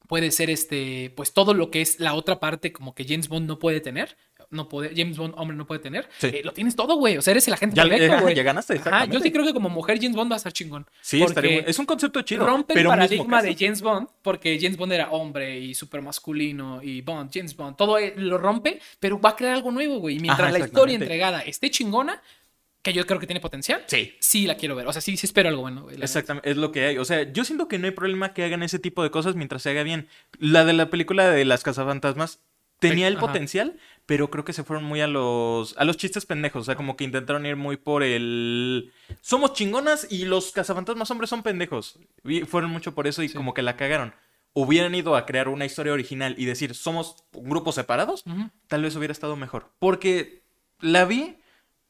Puede ser este, pues todo lo que es la otra parte como que James Bond no puede tener, no puede, James Bond hombre no puede tener, Sí. eh, lo tienes todo, güey, o sea, eres el agente Ya- perfecto, ajá, güey. ya ganaste, Ajá, yo sí creo que como mujer James Bond va a ser chingón. Sí, estaría Es un concepto chido. rompe pero el paradigma de. James Bond, porque James Bond era hombre y súper masculino y Bond, James Bond, todo eh, lo rompe, pero va a crear algo nuevo, güey. Y mientras Ajá, la historia entregada esté chingona, que yo creo que tiene potencial, Sí. sí la quiero ver. O sea, sí, sí espero algo bueno, güey. Exactamente, es lo que hay. O sea, yo siento que no hay problema que hagan ese tipo de cosas mientras se haga bien. La de la película de las cazafantasmas tenía el Ajá. potencial, pero creo que se fueron muy a los a los chistes pendejos, o sea, como que intentaron ir muy por el somos chingonas y los cazafantasmas hombres son pendejos. Y fueron mucho por eso y Sí. como que la cagaron. Hubieran ido a crear una historia original y decir, somos grupos separados, tal vez hubiera estado mejor. Porque la vi,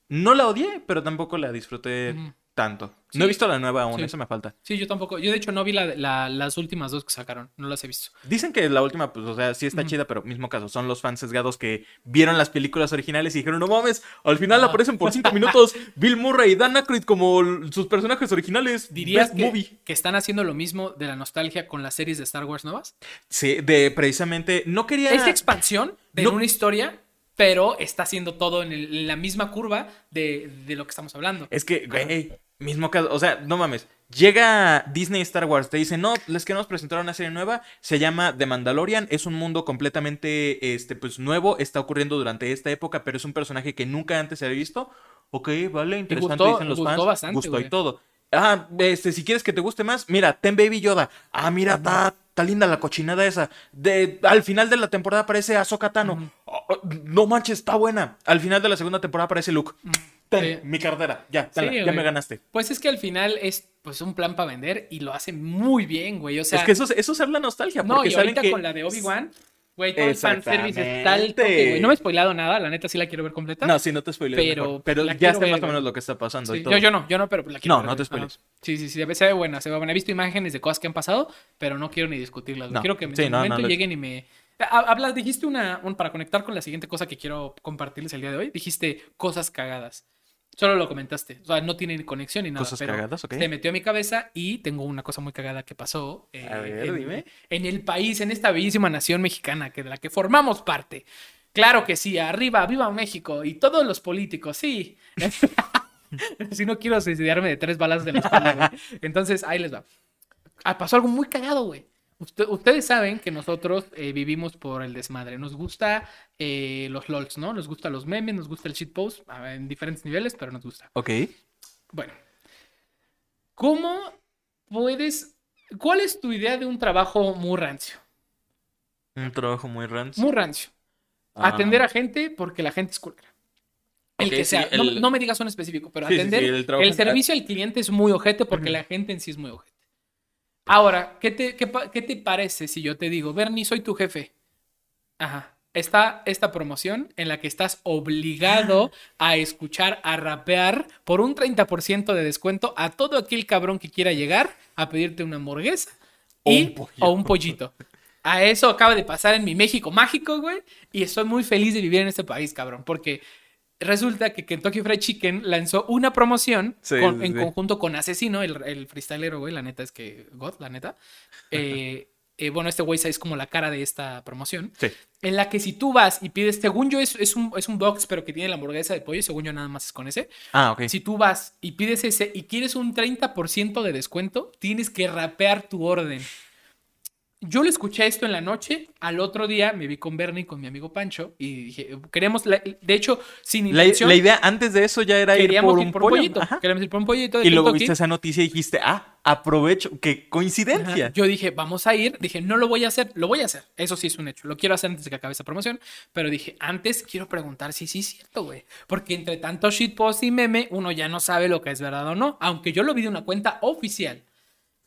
no la odié, pero tampoco la disfruté tanto. Sí. No he visto la nueva aún, Sí. eso me falta. Sí, yo tampoco. Yo de hecho no vi la- la- las últimas dos que sacaron, no las he visto. Dicen que la última, pues, o sea, sí está chida, pero mismo caso, son los fans sesgados que vieron las películas originales y dijeron, no mames, al final aparecen por cinco minutos Bill Murray y Dan Aykroyd como sus personajes originales. ¿Dirías que, movie. que están haciendo lo mismo de la nostalgia con las series de Star Wars nuevas? Sí, de precisamente, no quería... Es expansión de No. una historia, pero está haciendo todo en, el- en la misma curva de, de lo que estamos hablando. Es que, güey, mismo caso, o sea, no mames. Llega Disney Star Wars, te dice, no, les queremos presentar una serie nueva, se llama The Mandalorian, es un mundo completamente, este, pues, nuevo, está ocurriendo durante esta época, pero es un personaje que nunca antes se había visto. Ok, vale, interesante, gustó- dicen los gustó fans. bastante, gustó y todo. Ah, este, si quieres que te guste más, mira, ten Baby Yoda. Ah, mira, está, está linda la cochinada esa. De, al final de la temporada aparece Ahsoka Tano. Oh, oh, no manches, está buena. Al final de la segunda temporada aparece Luke. Ten, mi cartera. Ya, ya me ganaste. Pues es que al final es pues un plan para vender y lo hace muy bien, güey. O sea, es que eso, es- eso es la nostalgia. no, porque y saben ahorita que... con la de Obi-Wan, güey, todo el fanservice Exactamente. está al toque, güey. No me he spoilado nada, la neta sí la quiero ver completa. No, sí, no te spoileo. Pero, Pero, ya ver, más o menos lo que está pasando. Sí, y todo. yo, yo no, yo no, pero la quiero No, ver, no te spoiles. Sí, sí, sí, se ve buena, se ve buena. He visto imágenes de cosas que han pasado, pero no quiero ni discutirlas. No. Quiero que en Sí, no, no, momento lleguen y me... Ha- Hablas, dijiste una, un- para conectar con la siguiente cosa que quiero compartirles el día de hoy, dijiste cosas cagadas. Solo lo comentaste, o sea, no tiene conexión ni nada. Cosas pero cagadas, ok. Se metió a mi cabeza y tengo una cosa muy cagada que pasó eh, A ver, en, dime. en el país, en esta bellísima nación mexicana que de la que formamos parte. Claro que sí, arriba, viva México y todos los políticos, sí. si no quiero suicidarme de tres balas de la espalda, güey. Entonces, ahí les va. Ah, pasó algo muy cagado, güey. Usted- ustedes saben que nosotros eh, vivimos por el desmadre. Nos gusta eh, los LOLs, ¿no? Nos gusta los memes, nos gusta el shitpost en diferentes niveles, pero nos gusta. Ok. Bueno, ¿cómo puedes... ¿Cuál es tu idea de un trabajo muy rancio? Un trabajo muy rancio. Muy rancio. Ah. Atender a gente porque la gente es culera. El que sea. No- el- No, me digas un específico, pero Sí, atender sí, el servicio al cliente es muy ojete porque la gente en sí es muy ojete. Ahora, ¿qué te, qué, qué te parece si yo te digo, Bernie, soy tu jefe? Ajá. Está esta promoción en la que estás obligado a escuchar, a rapear por un 30% de descuento a todo aquel cabrón que quiera llegar a pedirte una hamburguesa O y, un o un pollito. A eso acaba de pasar en mi México mágico, güey. Y estoy muy feliz de vivir en este país, cabrón. Porque resulta que Kentucky Fried Chicken lanzó una promoción Sí, con- sí, en conjunto con Asesino, el, el freestylero, güey. La neta es que God, la neta. Eh, eh, bueno, este güey es como la cara de esta promoción. Sí. En la que si tú vas y pides, según yo, es, es, un, es un box, pero que tiene la hamburguesa de pollo. Según yo, nada más es con ese. Ah, ok. Si tú vas y pides ese y quieres un 30% de descuento, tienes que rapear tu orden. Yo le escuché esto en la noche, al otro día me vi con Bernie, con mi amigo Pancho, y dije, queremos, la- de hecho, sin La, intención, la idea antes de eso ya era ir queríamos por ir un por pollito. Ajá. Queríamos ir por un pollito de Y luego viste esa noticia y dijiste, ah, aprovecho. ¡Qué coincidencia! Ajá. Yo dije, vamos a ir. Dije, no lo voy a hacer. Lo voy a hacer. Eso sí es un hecho. Lo quiero hacer antes de que acabe esta promoción. Pero dije, antes quiero preguntar si sí es cierto, güey. Porque entre tanto shitpost y meme, uno ya no sabe lo que es verdad o no. Aunque yo lo vi de una cuenta oficial.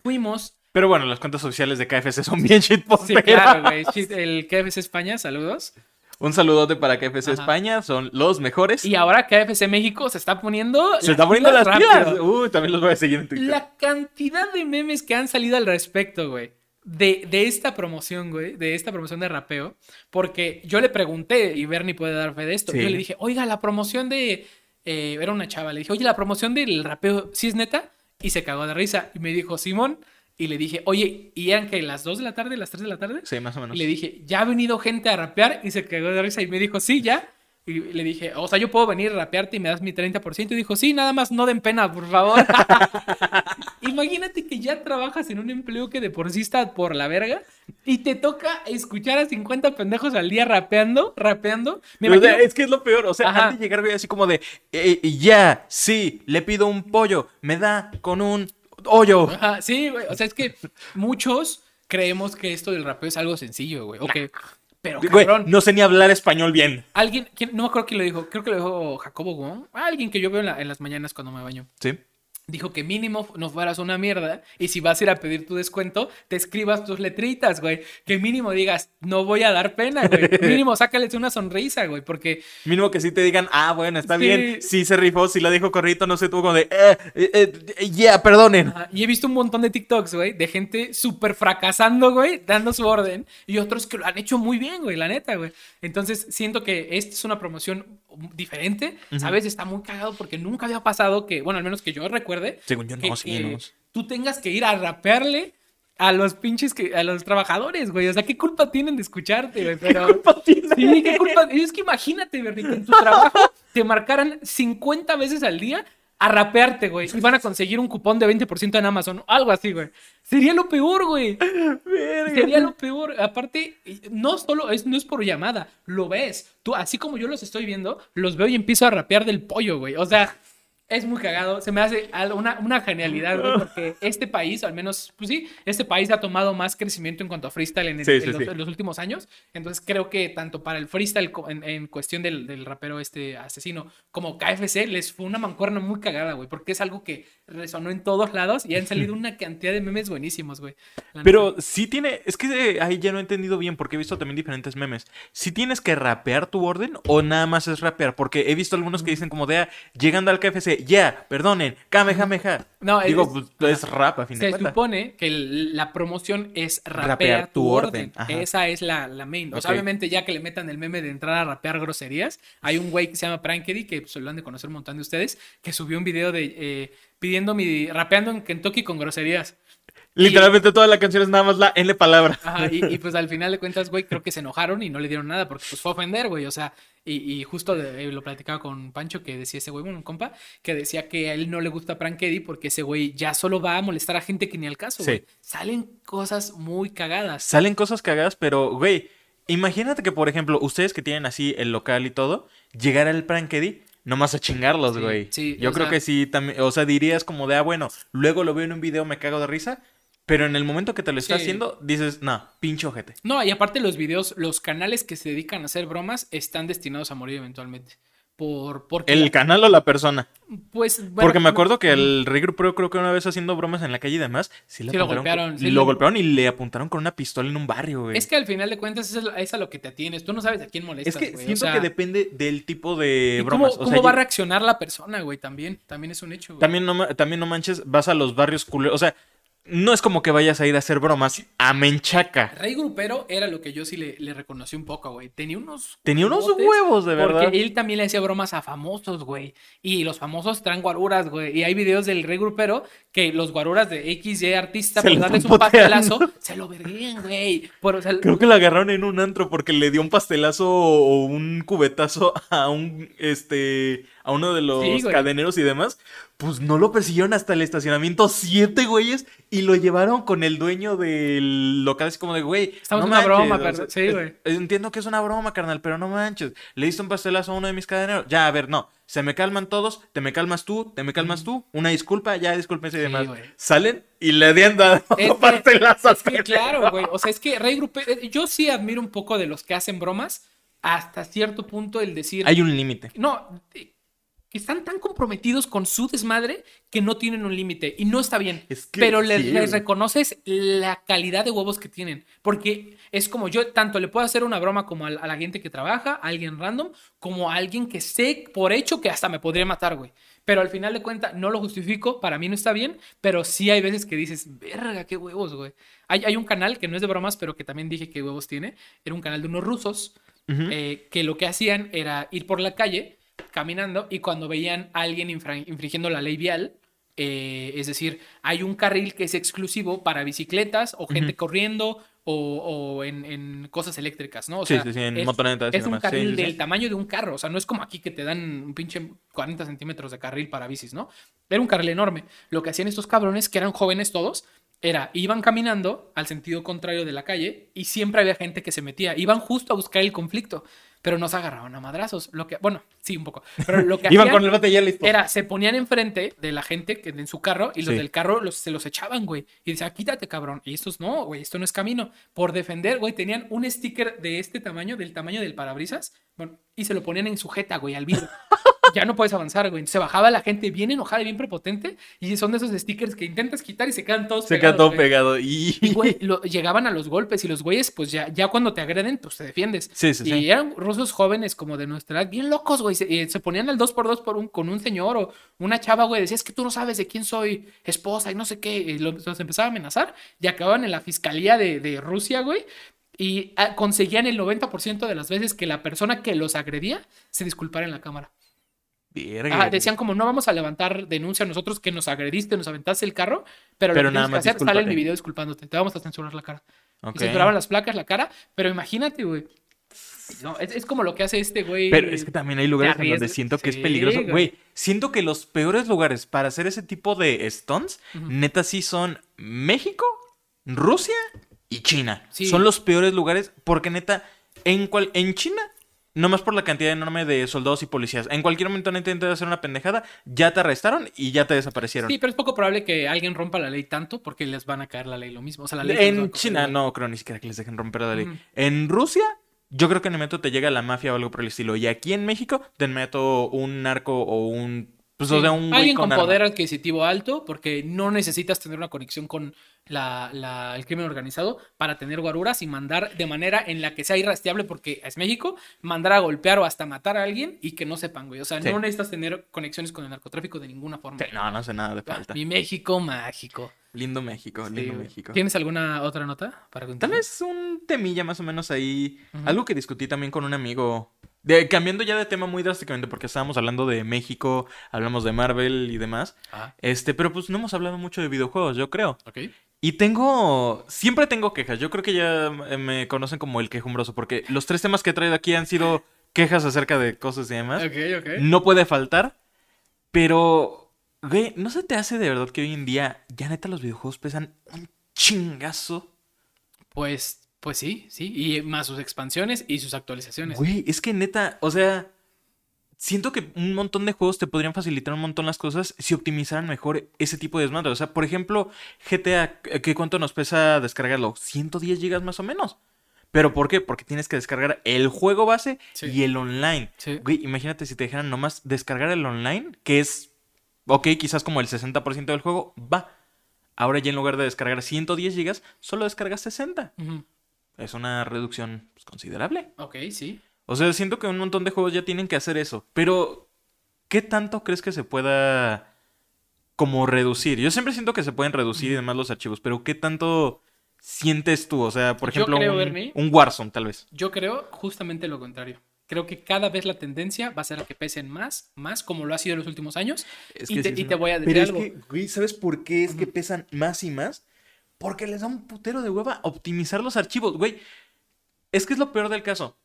Fuimos. Pero bueno, las cuentas oficiales de KFC son bien Sí, shitposteras. claro, güey. El KFC España, saludos. Un saludote para KFC Ajá. España, son los mejores. Y ahora KFC México se está poniendo. Se está poniendo las rápido. pilas. Uy, también los voy a seguir en Twitter. La cantidad de memes que han salido al respecto, güey. De, de esta promoción, güey. De esta promoción de rapeo. Porque yo le pregunté, y Bernie puede dar fe de esto. Sí. Yo le dije, oiga, la promoción de. eh, era una chava. Le dije, oye, la promoción del rapeo, ¿sí es neta? Y se cagó de risa. Y me dijo, Simón. Y le dije, oye, ¿y eran que las 2 de la tarde, las 3 de la tarde? Sí, más o menos. Y le dije, ¿ya ha venido gente a rapear? Y se cagó de risa y me dijo, sí, ya. Y le dije, o sea, yo puedo venir a rapearte y me das mi 30%. Y dijo, sí, nada más no den pena, por favor. Imagínate que ya trabajas en un empleo que de por sí está por la verga y te toca escuchar a 50 pendejos al día rapeando, rapeando. Me O sea, imagino- es que es lo peor. O sea, Ajá. antes de llegar, güey, así como de, eh, ya, sí, le pido un pollo, me da con un hoyo. Ajá, sí, güey. O sea, es que muchos creemos que esto del rapeo es algo sencillo, güey. O que- pero Güey, cabrón, no sé ni hablar español bien. alguien, ¿quién- no me acuerdo quién lo dijo, creo que lo dijo Jacobo Wong, alguien que yo veo en, la- en las mañanas cuando me baño. Sí. Dijo que mínimo no fueras una mierda y si vas a ir a pedir tu descuento, te escribas tus letritas, güey. Que mínimo digas, no voy a dar pena, güey. Mínimo sácales una sonrisa, güey, porque Mínimo que sí te digan, ah, bueno, está Sí. bien, sí se rifó, sí la dijo corrito, no sé, tú como de, eh, eh, eh, ya, perdonen. Ajá, Y he visto un montón de TikToks, güey, de gente súper fracasando, güey, dando su orden. Y otros que lo han hecho muy bien, güey, la neta, güey. Entonces, siento que esta es una promoción diferente, ¿sabes? Está muy cagado porque nunca había pasado que, bueno, al menos que yo recuerde. Según yo, no, que, sí, no. tú tengas que ir a rapearle a los pinches, que, a los trabajadores, güey. O sea, ¿qué culpa tienen de escucharte, güey? Pero... Sí, qué culpa. Es que imagínate, Bernie, que en tu trabajo te marcaran 50 veces al día a rapearte, güey. Y van a conseguir un cupón de 20% en Amazon. Algo así, güey. Sería lo peor, güey. Sería lo peor. Aparte, no solo es, no es por llamada, lo ves. Tú, así como yo los estoy viendo, los veo y empiezo a rapear del pollo, güey. O sea, es muy cagado. Se me hace una, una genialidad, güey, porque este país, al menos, pues sí, este país ha tomado más crecimiento en cuanto a freestyle en, el- Sí, en sí, los, sí. en los últimos años. Entonces creo que tanto para el freestyle en, en cuestión del, del rapero este asesino como KFC les fue una mancuerna muy cagada, güey, porque es algo que resonó en todos lados y han salido una cantidad de memes buenísimos, güey. Pero neta. sí tiene, es que eh, ahí ya no he entendido bien porque he visto también diferentes memes. ¿Sí tienes que rapear tu orden o nada más es rapear? Porque he visto algunos que dicen como de, ah, llegando al KFC, ya, perdonen, kamehameha. No, es- Digo, pues es rap a fin de Se supone que la promoción es rapear, Rapear tu orden. Esa es la, la main. O sea, obviamente, ya que le metan el meme de entrar a rapear groserías, hay un güey que se llama Prankedy, que pues, lo han de conocer un montón de ustedes, que subió un video de eh, pidiendo mi. rapeando en Kentucky con groserías. Literalmente toda la canción es nada más la N palabra. Ajá, y, y, pues al final de cuentas, güey, creo que se enojaron y no le dieron nada porque pues fue a ofender, güey. O sea, y, y justo de- eh, lo platicaba con Pancho que decía ese güey, bueno, un compa, que decía que a él no le gusta Prankedy porque ese güey ya solo va a molestar a gente que ni al caso, Sí. güey. Salen cosas muy cagadas. Salen cosas cagadas, pero, güey, imagínate que, por ejemplo, ustedes que tienen así el local y todo, llegara el Prankedy, nomás a chingarlos, güey. sí, Yo creo sea- que sí, también, o sea, dirías como de, ah, bueno, luego lo veo en un video, me cago de risa, pero en el momento que te lo está Sí. haciendo, dices, no, pinche ojete. No, y aparte los videos, los canales que se dedican a hacer bromas están destinados a morir eventualmente. Por, porque ¿El canal o la persona? pues, bueno, Porque me acuerdo que el Rey Grupero creo que una vez haciendo bromas en la calle y demás, sí, le Sí lo golpearon, con- sí lo golpearon y le apuntaron con una pistola en un barrio, güey. Es que al final de cuentas es, es a lo que te atienes. Tú no sabes a quién molestas, Es que güey. O siento sea, que depende del tipo de ¿y bromas. ¿Cómo, o cómo sea, va a reaccionar la persona, güey? También, también es un hecho. güey. También no, también no manches, vas a los barrios culeros. O sea, no es como que vayas a ir a hacer bromas a Menchaca. Rey Grupero era lo que yo sí le, le reconocí un poco, güey. Tenía unos. Tenía unos huevos, de verdad. Porque él también le hacía bromas a famosos, güey. Y los famosos traen guaruras, güey. Y hay videos del Rey Grupero que los guaruras de XY artista, por lo darles un pastelazo, se lo verguían, güey. Por, o sea, Creo que la agarraron en un antro porque le dio un pastelazo o un cubetazo a un este a uno de los Sí, cadeneros y demás. Pues no lo persiguieron hasta el estacionamiento siete güeyes y lo llevaron con el dueño del local así como de güey. Estamos no una broma, o sea, Sí, güey. Entiendo que es una broma, carnal, pero no manches. Le diste un pastelazo a uno de mis cadeneros. Ya, a ver, no. Se me calman todos, te me calmas tú, te me calmas tú. Una disculpa, ya discúlpense y Sí, demás. Salen y le habían dado Es pastelazos. Es que claro, güey. O sea, es que Rey Grupero. Yo sí admiro un poco de los que hacen bromas. Hasta cierto punto el decir. Hay un límite. No, eh, que están tan comprometidos con su desmadre que no tienen un límite. Y no está bien. Es que pero les, sí, les güey. reconoces la calidad de huevos que tienen. Porque es como yo, tanto le puedo hacer una broma como a, la- a la gente que trabaja, a alguien random, como a alguien que sé por hecho que hasta me podría matar, güey. Pero al final de cuentas, no lo justifico, para mí no está bien, pero sí hay veces que dices, verga, qué huevos, güey. Hay, hay un canal que no es de bromas, pero que también dije qué huevos tiene. Era un canal de unos rusos eh, que lo que hacían era ir por la calle caminando y cuando veían a alguien infringiendo la ley vial, eh, es decir, hay un carril que es exclusivo para bicicletas o gente corriendo o, o en, en cosas eléctricas, ¿no? O Sí, sea, sí, sí, en es, motonetas es un. Sí, carril sí. del tamaño de un carro, o sea, no es como aquí que te dan un pinche 40 centímetros de carril para bicis, ¿no? Era un carril enorme. Lo que hacían estos cabrones, que eran jóvenes todos, era, iban caminando al sentido contrario de la calle y siempre había gente que se metía. Iban justo a buscar el conflicto, pero no se agarraban a madrazos. Lo que, bueno, sí, un poco. Pero lo que Iban hacían con el bate ya listo. era, se ponían enfrente de la gente que en su carro y los Sí. del carro los, se los echaban, güey. Y decían, quítate, cabrón. Y estos no, güey, esto no es camino. Por defender, güey, tenían un sticker de este tamaño, del tamaño del parabrisas, bueno, y se lo ponían en sujeta, güey, al vidrio. ya no puedes avanzar, güey. Se bajaba la gente bien enojada y bien prepotente. Y son de esos stickers que intentas quitar y se quedan todos Se queda pegados, todo güey. pegado. Y... Y, güey, lo- llegaban a los golpes y los güeyes, pues ya, ya cuando te agreden, pues te defiendes. Sí, sí, y sí. eran rusos jóvenes como de nuestra edad, bien locos, güey. Se, y se ponían al 2 por 2 por un, con un señor o una chava, güey. Decía, es que tú no sabes de quién soy esposa y no sé qué. Y los, los empezaba a amenazar y acababan en la fiscalía de, de Rusia, güey. Y ah, conseguían el 90% de las veces que la persona que los agredía se disculpara en la cámara. Ajá, decían como no vamos a levantar denuncia a nosotros que nos agrediste, nos aventaste el carro, pero, Pero lo que nada que más hacer, sale en mi video disculpándote, te vamos a censurar la cara. Ok. Y censuraban las placas, la cara, pero imagínate, güey. No, es, es como lo que hace este güey. Pero es que también hay lugares en donde siento que es peligroso. güey. Siento que los peores lugares para hacer ese tipo de stunts, neta sí son México, Rusia y China. Sí. Son los peores lugares porque neta, en, cual, en China, nomás por la cantidad enorme de soldados y policías, en cualquier momento no intentas hacer una pendejada, ya te arrestaron y ya te desaparecieron. Sí, pero es poco probable que alguien rompa la ley tanto porque les van a caer la ley lo mismo. O sea, la ley En China no creo ni siquiera que les dejen romper la ley. En Rusia, yo creo que en el momento te llega la mafia o algo por el estilo. Y aquí en México, te meto un narco o un. Pues, o Sí, sea, un güey Alguien con, poder adquisitivo alto, porque no necesitas tener una conexión con la, la- el crimen organizado para tener guaruras y mandar de manera en la que sea irrastreable, porque es México, mandar a golpear o hasta matar a alguien y que no sepan, güey. O sea, Sí. no necesitas tener conexiones con el narcotráfico de ninguna forma. Sí, no, no sé nada de Ah, falta. Mi México mágico. Lindo México, Sí, lindo güey. México. ¿Tienes alguna otra nota para Tal contar? vez un temilla más o menos ahí. Algo que discutí también con un amigo. De, cambiando ya de tema muy drásticamente, porque estábamos hablando de México, hablamos de Marvel y demás. Ah, Este, pero pues no hemos hablado mucho de videojuegos, yo creo. ok. Y tengo. Siempre tengo quejas. Yo creo que ya eh, me conocen como el quejumbroso. Porque los tres temas que he traído aquí han sido quejas acerca de cosas y demás. Ok, ok. No puede faltar. Pero. Güey, ¿no se te hace de verdad que hoy en día ya neta los videojuegos pesan un chingazo? Pues, pues sí, sí. Y más sus expansiones y sus actualizaciones. Güey, es que neta, o sea. Siento que un montón de juegos te podrían facilitar un montón las cosas si optimizaran mejor ese tipo de desmadre. O sea, por ejemplo, GTA, ¿qué cuánto nos pesa descargarlo? 110 gigas más o menos. ¿Pero por qué? Porque tienes que descargar el juego base Sí. y el online. Sí. Güey, imagínate si te dejaran nomás descargar el online, que es, ok, quizás como el 60% del juego, va. Ahora ya en lugar de descargar 110 gigas, solo descargas 60. Ujú. Es una reducción pues, considerable. Ok, sí. O sea, siento que un montón de juegos ya tienen que hacer eso. Pero, ¿qué tanto crees que se pueda como reducir? Yo siempre siento que se pueden reducir y demás los archivos, pero ¿qué tanto sientes tú? O sea, por Yo ejemplo, creo, un, Bernie- un Warzone, tal vez. Yo creo justamente lo contrario. Creo que cada vez la tendencia va a ser a que pesen más, más como lo ha sido en los últimos años. Es y, te, sí, y sí, te no. voy a decir Pero es algo. que, ¿sabes por qué es que pesan más y más? Porque les da un putero de hueva optimizar los archivos, güey. Es que es lo peor del caso.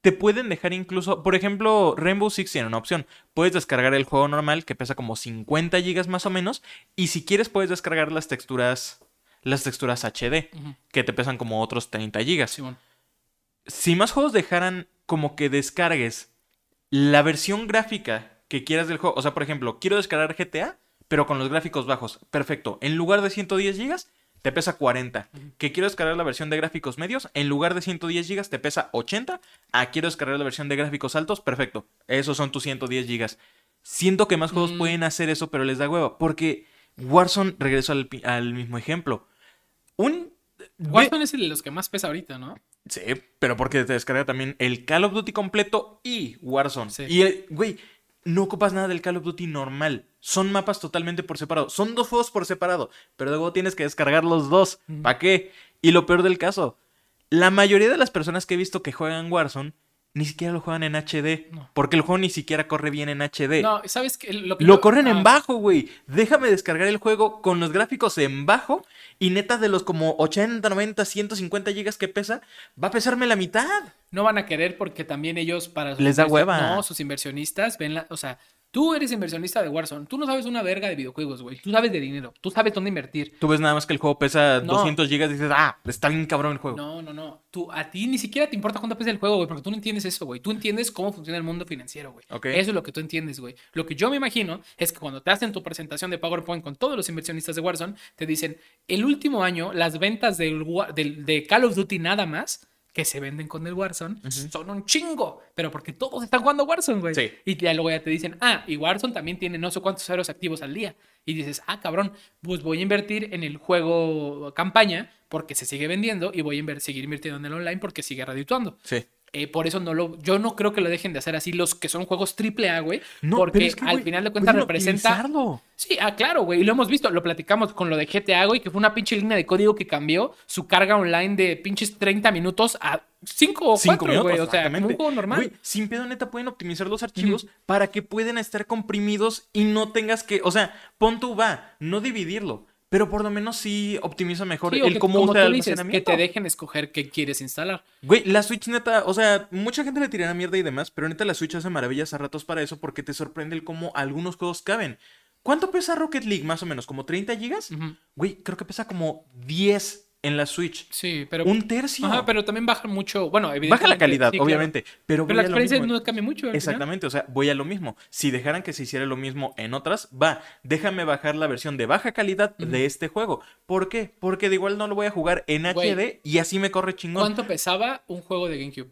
Te pueden dejar incluso, por ejemplo, Rainbow Six tiene una opción. Puedes descargar el juego normal que pesa como 50 gigas más o menos. Y si quieres puedes descargar las texturas, las texturas HD, que te pesan como otros 30 gigas. Simón. Si más juegos dejaran como que descargues la versión gráfica que quieras del juego, o sea, por ejemplo, quiero descargar GTA, pero con los gráficos bajos. Perfecto. En lugar de 110 gigas, te pesa 40. Que quiero descargar la versión de gráficos medios, en lugar de 110 gigas, te pesa 80. Ah, quiero descargar la versión de gráficos altos, perfecto. Esos son tus 110 gigas. Siento que más juegos Mm. pueden hacer eso, pero les da hueva. Porque Warzone, regreso al, al mismo ejemplo. Un... Warzone es el de los que más pesa ahorita, ¿no? Sí, pero porque te descarga también el Call of Duty completo y Warzone. Sí. Y, güey, no ocupas nada del Call of Duty normal. Son mapas totalmente por separado. Son dos juegos por separado. Pero luego tienes que descargar los dos. Ujú. ¿Para qué? Y lo peor del caso, la mayoría de las personas que he visto que juegan Warzone ni siquiera lo juegan en HD. No. Porque el juego ni siquiera corre bien en HD. No, ¿sabes qué? Lo, que Lo yo- corren ah, en bajo, güey. Déjame descargar el juego con los gráficos en bajo. Y neta, de los como 80, 90, 150 gigas que pesa, va a pesarme la mitad. No van a querer porque también ellos para sus Les da hueva. No, sus inversionistas ven la, o sea, tú eres inversionista de Warzone, tú no sabes una verga de videojuegos, güey. Tú sabes de dinero, tú sabes dónde invertir. Tú ves nada más que el juego pesa No. 200 gigas y dices, ah, está bien cabrón el juego. No, no, no. Tú a ti ni siquiera te importa cuánto pesa el juego, güey, porque tú no entiendes eso, güey. Tú entiendes cómo funciona el mundo financiero, güey. Ok. Eso es lo que tú entiendes, güey. Lo que yo me imagino es que cuando te hacen tu presentación de PowerPoint con todos los inversionistas de Warzone, te dicen, el último año las ventas del- de Call of Duty nada más que se venden con el Warzone son un chingo, pero porque todos están jugando Warzone, güey. Sí. Y ya luego ya te dicen, ah, y Warzone también tiene no sé cuántos ceros activos al día. Y dices, ah, cabrón, pues voy a invertir en el juego campaña porque se sigue vendiendo y voy a inver- seguir invirtiendo en el online porque sigue redituando. Sí. Eh, por eso no lo, yo no creo que lo dejen de hacer así los que son juegos triple A, güey. No, porque pero es que, al final de cuentas representa. Sí, ah, claro, güey. Y lo hemos visto, lo platicamos con lo de GTA, güey, que fue una pinche línea de código que cambió su carga online de pinches 30 minutos a 5 o 4, Cinco minutos, güey. O sea, como un juego normal. Güey, sin pedo neta pueden optimizar los archivos para que puedan estar comprimidos y no tengas que, o sea, pon tu va, no dividirlo, pero por lo menos sí optimiza mejor Sí, el que, cómo como usa el dices, que te dejen escoger qué quieres instalar. Güey, la Switch neta, o sea, mucha gente le tirará mierda y demás, pero neta la Switch hace maravillas a ratos para eso porque te sorprende el cómo algunos juegos caben. ¿Cuánto pesa Rocket League más o menos? ¿Como 30 gigas? Güey, creo que pesa como 10 en la Switch. Sí, pero. Un tercio. Ajá, pero también baja mucho. Bueno, evidentemente. Baja la calidad, sí, claro. obviamente, pero, Pero la experiencia no cambia mucho. final. Exactamente, o sea, voy a lo mismo. Si dejaran que se hiciera lo mismo en otras, va, déjame bajar la versión de baja calidad de este juego. ¿Por qué? Porque de igual no lo voy a jugar en Güey. HD y así me corre chingón. ¿Cuánto pesaba un juego de GameCube?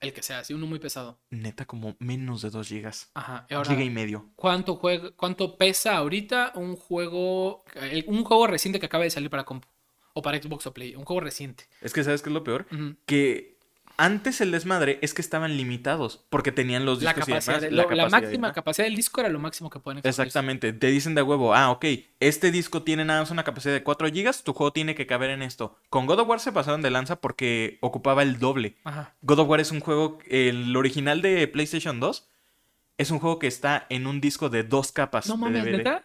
El que sea, así, uno muy pesado. Neta, como menos de 2 gigas. Ajá. ahora, Giga y medio. ¿cuánto, juega, ¿Cuánto pesa ahorita un juego. el- un juego reciente que acaba de salir para compu? O para Xbox o Play. Un juego reciente. Es que, ¿sabes qué es lo peor? Que antes el desmadre es que estaban limitados porque tenían los La discos y capacidad, demás, de- la la, capacidad y máxima capacidad del disco era lo máximo que pueden. Exactamente, te dicen de huevo, ah, ok, este disco tiene nada más una capacidad de 4 gigas, tu juego tiene que caber en esto. Con God of War se pasaron de lanza porque ocupaba el doble. Ajá. God of War es un juego, el original de PlayStation 2, es un juego que está en un disco de dos capas. No de mames, DVD. ¿neta?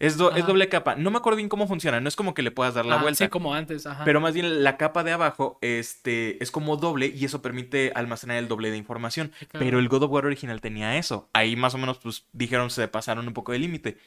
Es, do- es doble capa. No me acuerdo bien cómo funciona, no es como que le puedas dar la Ah, vuelta. Sí, como antes. Ajá. Pero más bien la capa de abajo este, es como doble y eso permite almacenar el doble de información. Pero el God of War original tenía eso. Ahí más o menos pues dijeron se pasaron un poco de límite.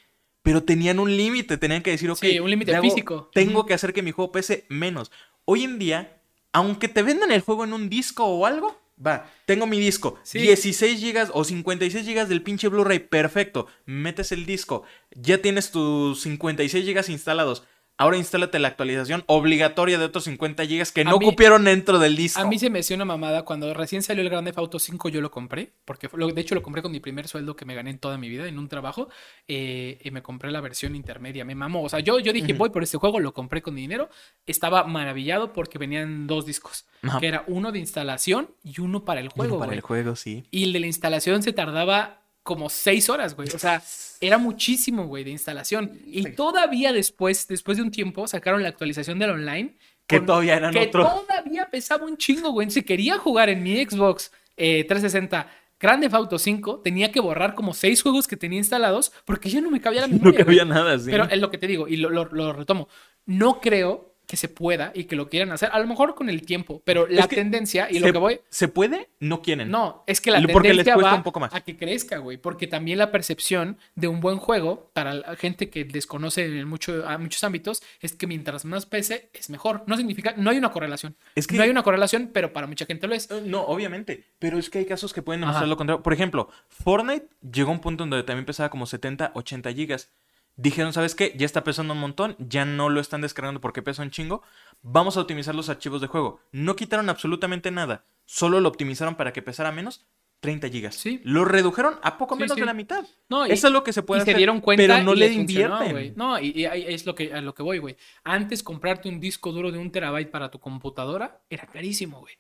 Pero tenían un límite, tenían que decir, ok, Sí, un límite físico. Tengo que hacer que mi juego pese menos. Hoy en día, aunque te vendan el juego en un disco o algo, va, tengo mi disco, Sí. 16 gigas o 56 gigas del pinche Blu-ray, perfecto, metes el disco, ya tienes tus 56 gigas instalados. Ahora instálate la actualización obligatoria de otros 50 gigas que A no mí- cupieron dentro del disco. A mí se me hacía una mamada cuando recién salió el Grand Theft Auto 5 yo lo compré, porque de hecho lo compré con mi primer sueldo que me gané en toda mi vida en un trabajo eh, y me compré la versión intermedia, me mamó, o sea, yo, yo dije voy por este juego, lo compré con dinero, estaba maravillado porque venían dos discos, que era uno de instalación y uno para el juego, para el juego, sí. Y el de la instalación se tardaba como seis horas, güey. O sea, era muchísimo, güey, de instalación. Y todavía después, después de un tiempo, sacaron la actualización del online. Que todavía eran que otro. todavía pesaba un chingo, güey. Si quería jugar en mi Xbox eh, 360 Grand Theft Auto 5, tenía que borrar como seis juegos que tenía instalados porque ya no me cabía la memoria. No güey. cabía nada, sí. Pero es lo que te digo, y lo, lo- lo retomo. No creo que se pueda y que lo quieran hacer. A lo mejor con el tiempo, pero la Es que tendencia y ¿Se, lo que voy. ¿Se puede? No quieren. No, es que la Porque les tendencia cuesta va un poco más. a que crezca, güey. Porque también la percepción de un buen juego, para la gente que desconoce en mucho, a muchos ámbitos, es que mientras más pese, es mejor. No significa, no hay una correlación. Es que- No hay una correlación, pero para mucha gente lo es. Eh, No, obviamente. Pero es que hay casos que pueden demostrar lo contrario. Por ejemplo, Fortnite llegó a un punto donde también pesaba como 70, 80 gigas. Dijeron, ¿sabes qué? Ya está pesando un montón, ya no lo están descargando porque pesa un chingo. Vamos a optimizar los archivos de juego. No quitaron absolutamente nada. Solo lo optimizaron para que pesara menos 30 gigas. Sí. Lo redujeron a poco menos sí. de la mitad. No, y- Eso es lo que se puede y hacer. se dieron cuenta pero no y le funcionó, invierten. No, y, y es lo que, a lo que voy, güey. Antes comprarte un disco duro de un terabyte para tu computadora era carísimo, güey.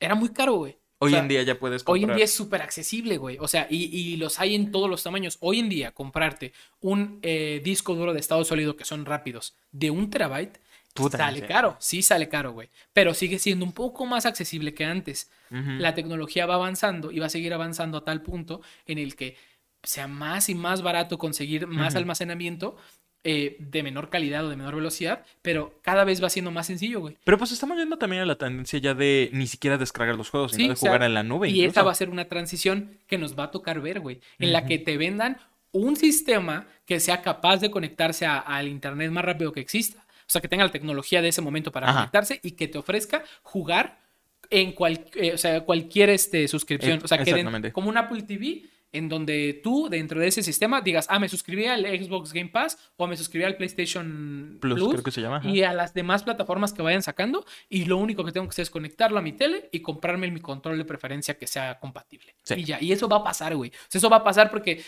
Era muy caro, güey. O Hoy sea, en día ya puedes Hoy comprar. en día es súper accesible, güey. O sea, y, y los hay en todos los tamaños. Hoy en día, comprarte un eh, disco duro de estado sólido que son rápidos de un terabyte Puta, sale caro, sí sale caro, güey. Pero sigue siendo un poco más accesible que antes. La tecnología va avanzando y va a seguir avanzando a tal punto en el que sea más y más barato conseguir más almacenamiento eh, de menor calidad o de menor velocidad, pero cada vez va siendo más sencillo, güey. Pero pues estamos yendo también a la tendencia ya de ni siquiera descargar los juegos, Sí, sino de o sea, jugar en la nube. Y incluso. esa va a ser una transición que nos va a tocar ver, güey, en la que te vendan un sistema que sea capaz de conectarse al internet más rápido que exista. O sea, que tenga la tecnología de ese momento para Ajá. conectarse y que te ofrezca jugar en cual, eh, o sea, cualquier este, suscripción. Eh, o sea, que den- como un Apple TV en donde tú, dentro de ese sistema, digas, ah, me suscribí al Xbox Game Pass o me suscribí al PlayStation Plus, Plus, creo que se llama. y a las demás plataformas que vayan sacando y lo único que tengo que hacer es conectarlo a mi tele y comprarme mi control de preferencia que sea compatible. Sí. Y ya, y eso va a pasar, güey. O sea, eso va a pasar porque...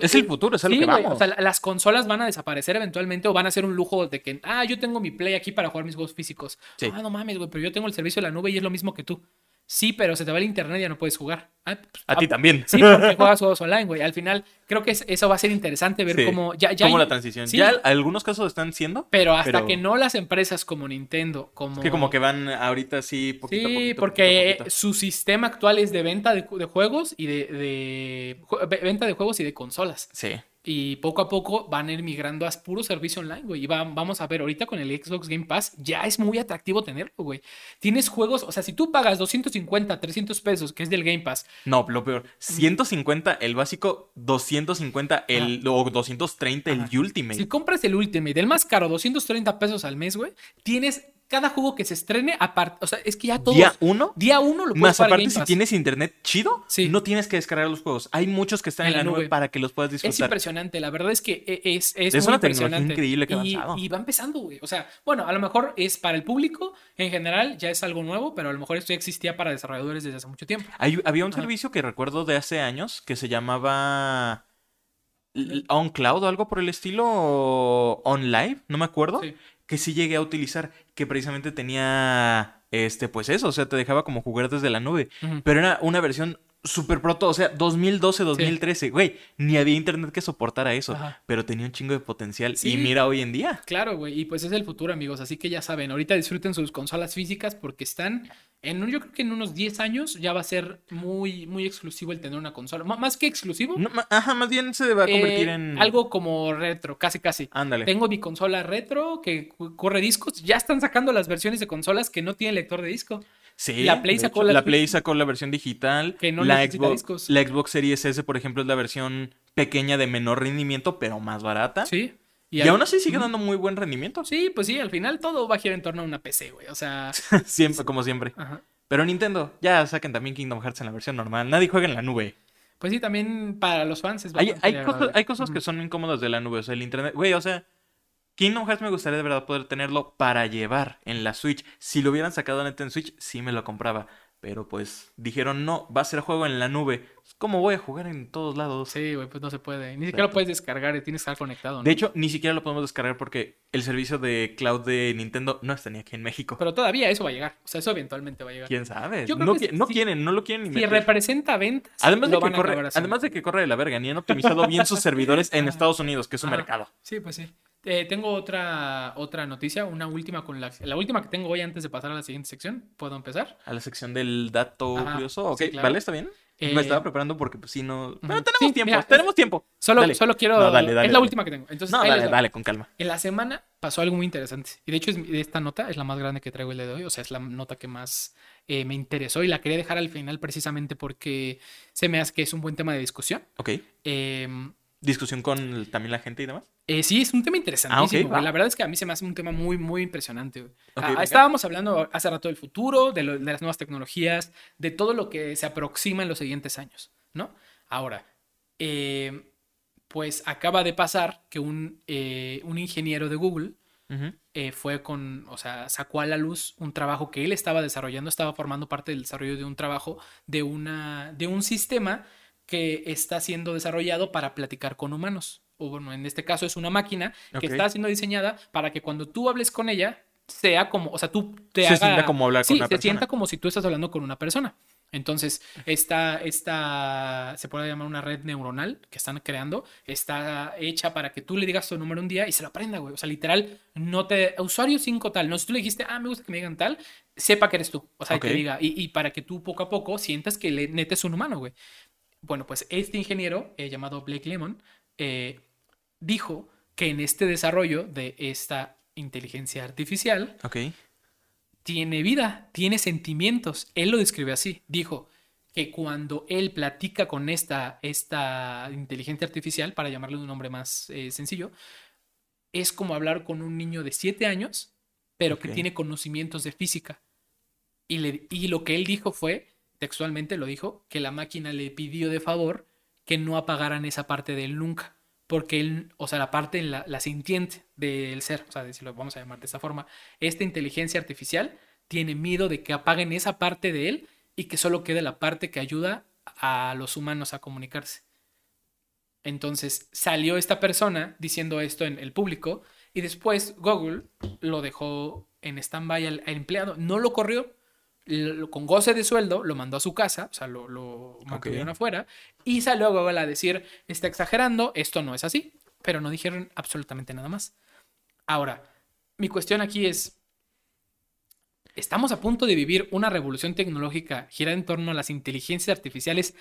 Es el futuro, es a lo Sí, que vamos. O sea, la- las consolas van a desaparecer eventualmente o van a ser un lujo de que, ah, yo tengo mi Play aquí para jugar mis juegos físicos. Sí. Ah, no mames, güey, pero yo tengo el servicio de la nube y es lo mismo que tú. Sí, pero se te va el internet y ya no puedes jugar. Ah, pues, a ti ah, también. Sí, porque juegas juegos online, güey. Al final, creo que es- eso va a ser interesante ver Sí. cómo ya, ya hay- la transición. sí, Ya algunos casos están siendo. pero hasta pero- que no las empresas como Nintendo, como Es que como que van ahorita sí, poquito a sí, poquito, porque poquito a poquito. su sistema actual es de venta de, de juegos y de, venta de juegos y de consolas. Sí. Y poco a poco van a ir migrando a puro servicio online, güey. Y va- vamos a ver, ahorita con el Xbox Game Pass ya es muy atractivo tenerlo, güey. Tienes juegos, o sea, si tú pagas 250, 300 pesos, que es del Game Pass, No, lo peor. 150 el básico, 250 el o 230 Ajá. el Ultimate. si compras el Ultimate, el más caro, 230 pesos al mes, güey, tienes cada juego que se estrene aparte. O sea, es que ya todo. Día uno. Día uno lo puedes Más aparte, Game si tienes internet chido, Sí. no tienes que descargar los juegos. Hay muchos que están en, la nube. para que los puedas Es disfrutar. impresionante, la verdad es que e- es, es, Es muy una tecnología impresionante. increíble que ha y, y va empezando, güey. O sea, bueno, a lo mejor es para el público en general, ya es algo nuevo, pero a lo mejor esto ya existía para desarrolladores desde hace mucho tiempo. Hay- había un Ajá. servicio que recuerdo de hace años que se llamaba On Cloud o algo por el estilo o On Live, no me acuerdo, Sí. Que sí llegué a utilizar, que precisamente tenía este pues eso, o sea, te dejaba como jugar desde la nube, pero era una versión super proto, o sea, 2012, 2013, güey, ni había internet que soportara eso, Ajá. pero tenía un chingo de potencial Sí. y mira hoy en día. Claro, güey, y pues es el futuro, amigos, así que ya saben, ahorita disfruten sus consolas físicas porque están en un, yo creo que en unos 10 años ya va a ser muy, muy exclusivo el tener una consola. M- más que exclusivo, No, ajá, más bien se va a convertir eh, en algo como retro, casi casi. Ándale. Tengo mi consola retro que corre discos. Ya están sacando las versiones de consolas que no tienen lector de disco. Sí, La Play sacó hecho, la- la Play sacó la versión digital. Que no la Xbox, discos. La Xbox Series S, por ejemplo, es la versión pequeña de menor rendimiento, pero más barata. Sí. Y, al- aún así sigue dando muy buen rendimiento. Sí, pues sí, al final todo va a girar en torno a una PC, güey. O sea. siempre, como siempre. ajá. Pero Nintendo, ya saquen también Kingdom Hearts en la versión normal. Nadie juega en la nube. Pues sí, también para los fans es Hay, bastante hay cosas, hay cosas que son incómodas de la nube. O sea, el internet. Güey, o sea. Kingdom Hearts me gustaría de verdad poder tenerlo para llevar en la Switch. Si lo hubieran sacado neta en Switch, sí me lo compraba. Pero pues dijeron, no, va a ser juego en la nube. ¿Cómo voy a jugar en todos lados? Sí, güey, pues no se puede. Ni siquiera lo puedes descargar, tienes que estar conectado, ¿no? De hecho, ni siquiera lo podemos descargar porque el servicio de cloud de Nintendo no está ni aquí en México. Pero todavía eso va a llegar. O sea, eso eventualmente va a llegar. ¿Quién sabe? Yo creo No, que no quieren, no lo quieren ni Si meter. representa ventas, Además de, lo que van a corre, además de que corre de la verga, ni han optimizado bien sus servidores en. Estados Unidos, que es Ajá. mercado. Sí, pues sí. Eh, tengo otra, otra noticia, una última con la, la última que tengo hoy antes de pasar a la siguiente sección. ¿Puedo empezar? A la sección del dato Ajá, curioso. Ok, sí, claro. ¿vale? ¿Está bien? Eh, Me estaba preparando porque pues sí no... Pero ujú. tenemos Sí, tiempo, mira, tenemos tiempo. Solo, Dale. solo quiero. No, dale, dale, es la última que tengo. Entonces, No, dale, dale, con calma. En la semana pasó algo muy interesante. Y de hecho, es- esta nota es la más grande que traigo el día de hoy. O sea, es la nota que más eh, me interesó y la quería dejar al final precisamente porque se me hace que es un buen tema de discusión. Ok. Eh, Discusión con también la gente y demás. eh, sí, es un tema interesantísimo. Ah. La verdad es que a mí se me hace un tema muy, muy impresionante. Ah, estábamos hablando hace rato del futuro, de, lo- de las nuevas tecnologías, de todo lo que se aproxima en los siguientes años, ¿no? Ahora, eh, pues acaba de pasar que un, eh, un ingeniero de Google eh, fue con, o sea, sacó a la luz un trabajo que él estaba desarrollando, estaba formando parte del desarrollo de un trabajo de una, de un sistema que está siendo desarrollado para platicar con humanos. O bueno, en este caso es una máquina que está siendo diseñada para que cuando tú hables con ella sea como, o sea, tú te Se haga- sienta como hablar con Sí, una se persona. sienta como si tú estás hablando con una persona. Entonces, esta, esta, se puede llamar una red neuronal que están creando, está hecha para que tú le digas tu número un día y se lo aprenda, güey. O sea, literal, no te, usuario 5 tal, no, si tú le dijiste, ah, me gusta que me digan tal, sepa que eres tú. O sea, que diga, y, y para que tú poco a poco sientas que le netes un humano, güey. Bueno, pues este ingeniero eh, llamado Blake Lemon eh, dijo que en este desarrollo de esta inteligencia artificial, tiene vida, tiene sentimientos. Él lo describe así. Dijo que cuando él platica con esta, esta inteligencia artificial, para llamarle un nombre más eh, sencillo, es como hablar con un niño de 7 años, pero que tiene conocimientos de física. Y, le- y lo que él dijo fue, textualmente lo dijo, que la máquina le pidió de favor que no apagaran esa parte de él nunca. Porque él, o sea, la parte, la, la sintiente del ser, o sea, si lo vamos a llamar de esta forma, esta inteligencia artificial tiene miedo de que apaguen esa parte de él y que solo quede la parte que ayuda a los humanos a comunicarse. Entonces salió esta persona diciendo esto en el público y después Google lo dejó en stand-by al, al empleado, no lo corrió, lo- con goce de sueldo lo mandó a su casa, o sea, lo, lo mantuvieron afuera y salió Google a decir, está exagerando, esto no es así, pero no dijeron absolutamente nada más. Ahora, mi cuestión aquí es, estamos a punto de vivir una revolución tecnológica girada en torno a las inteligencias artificiales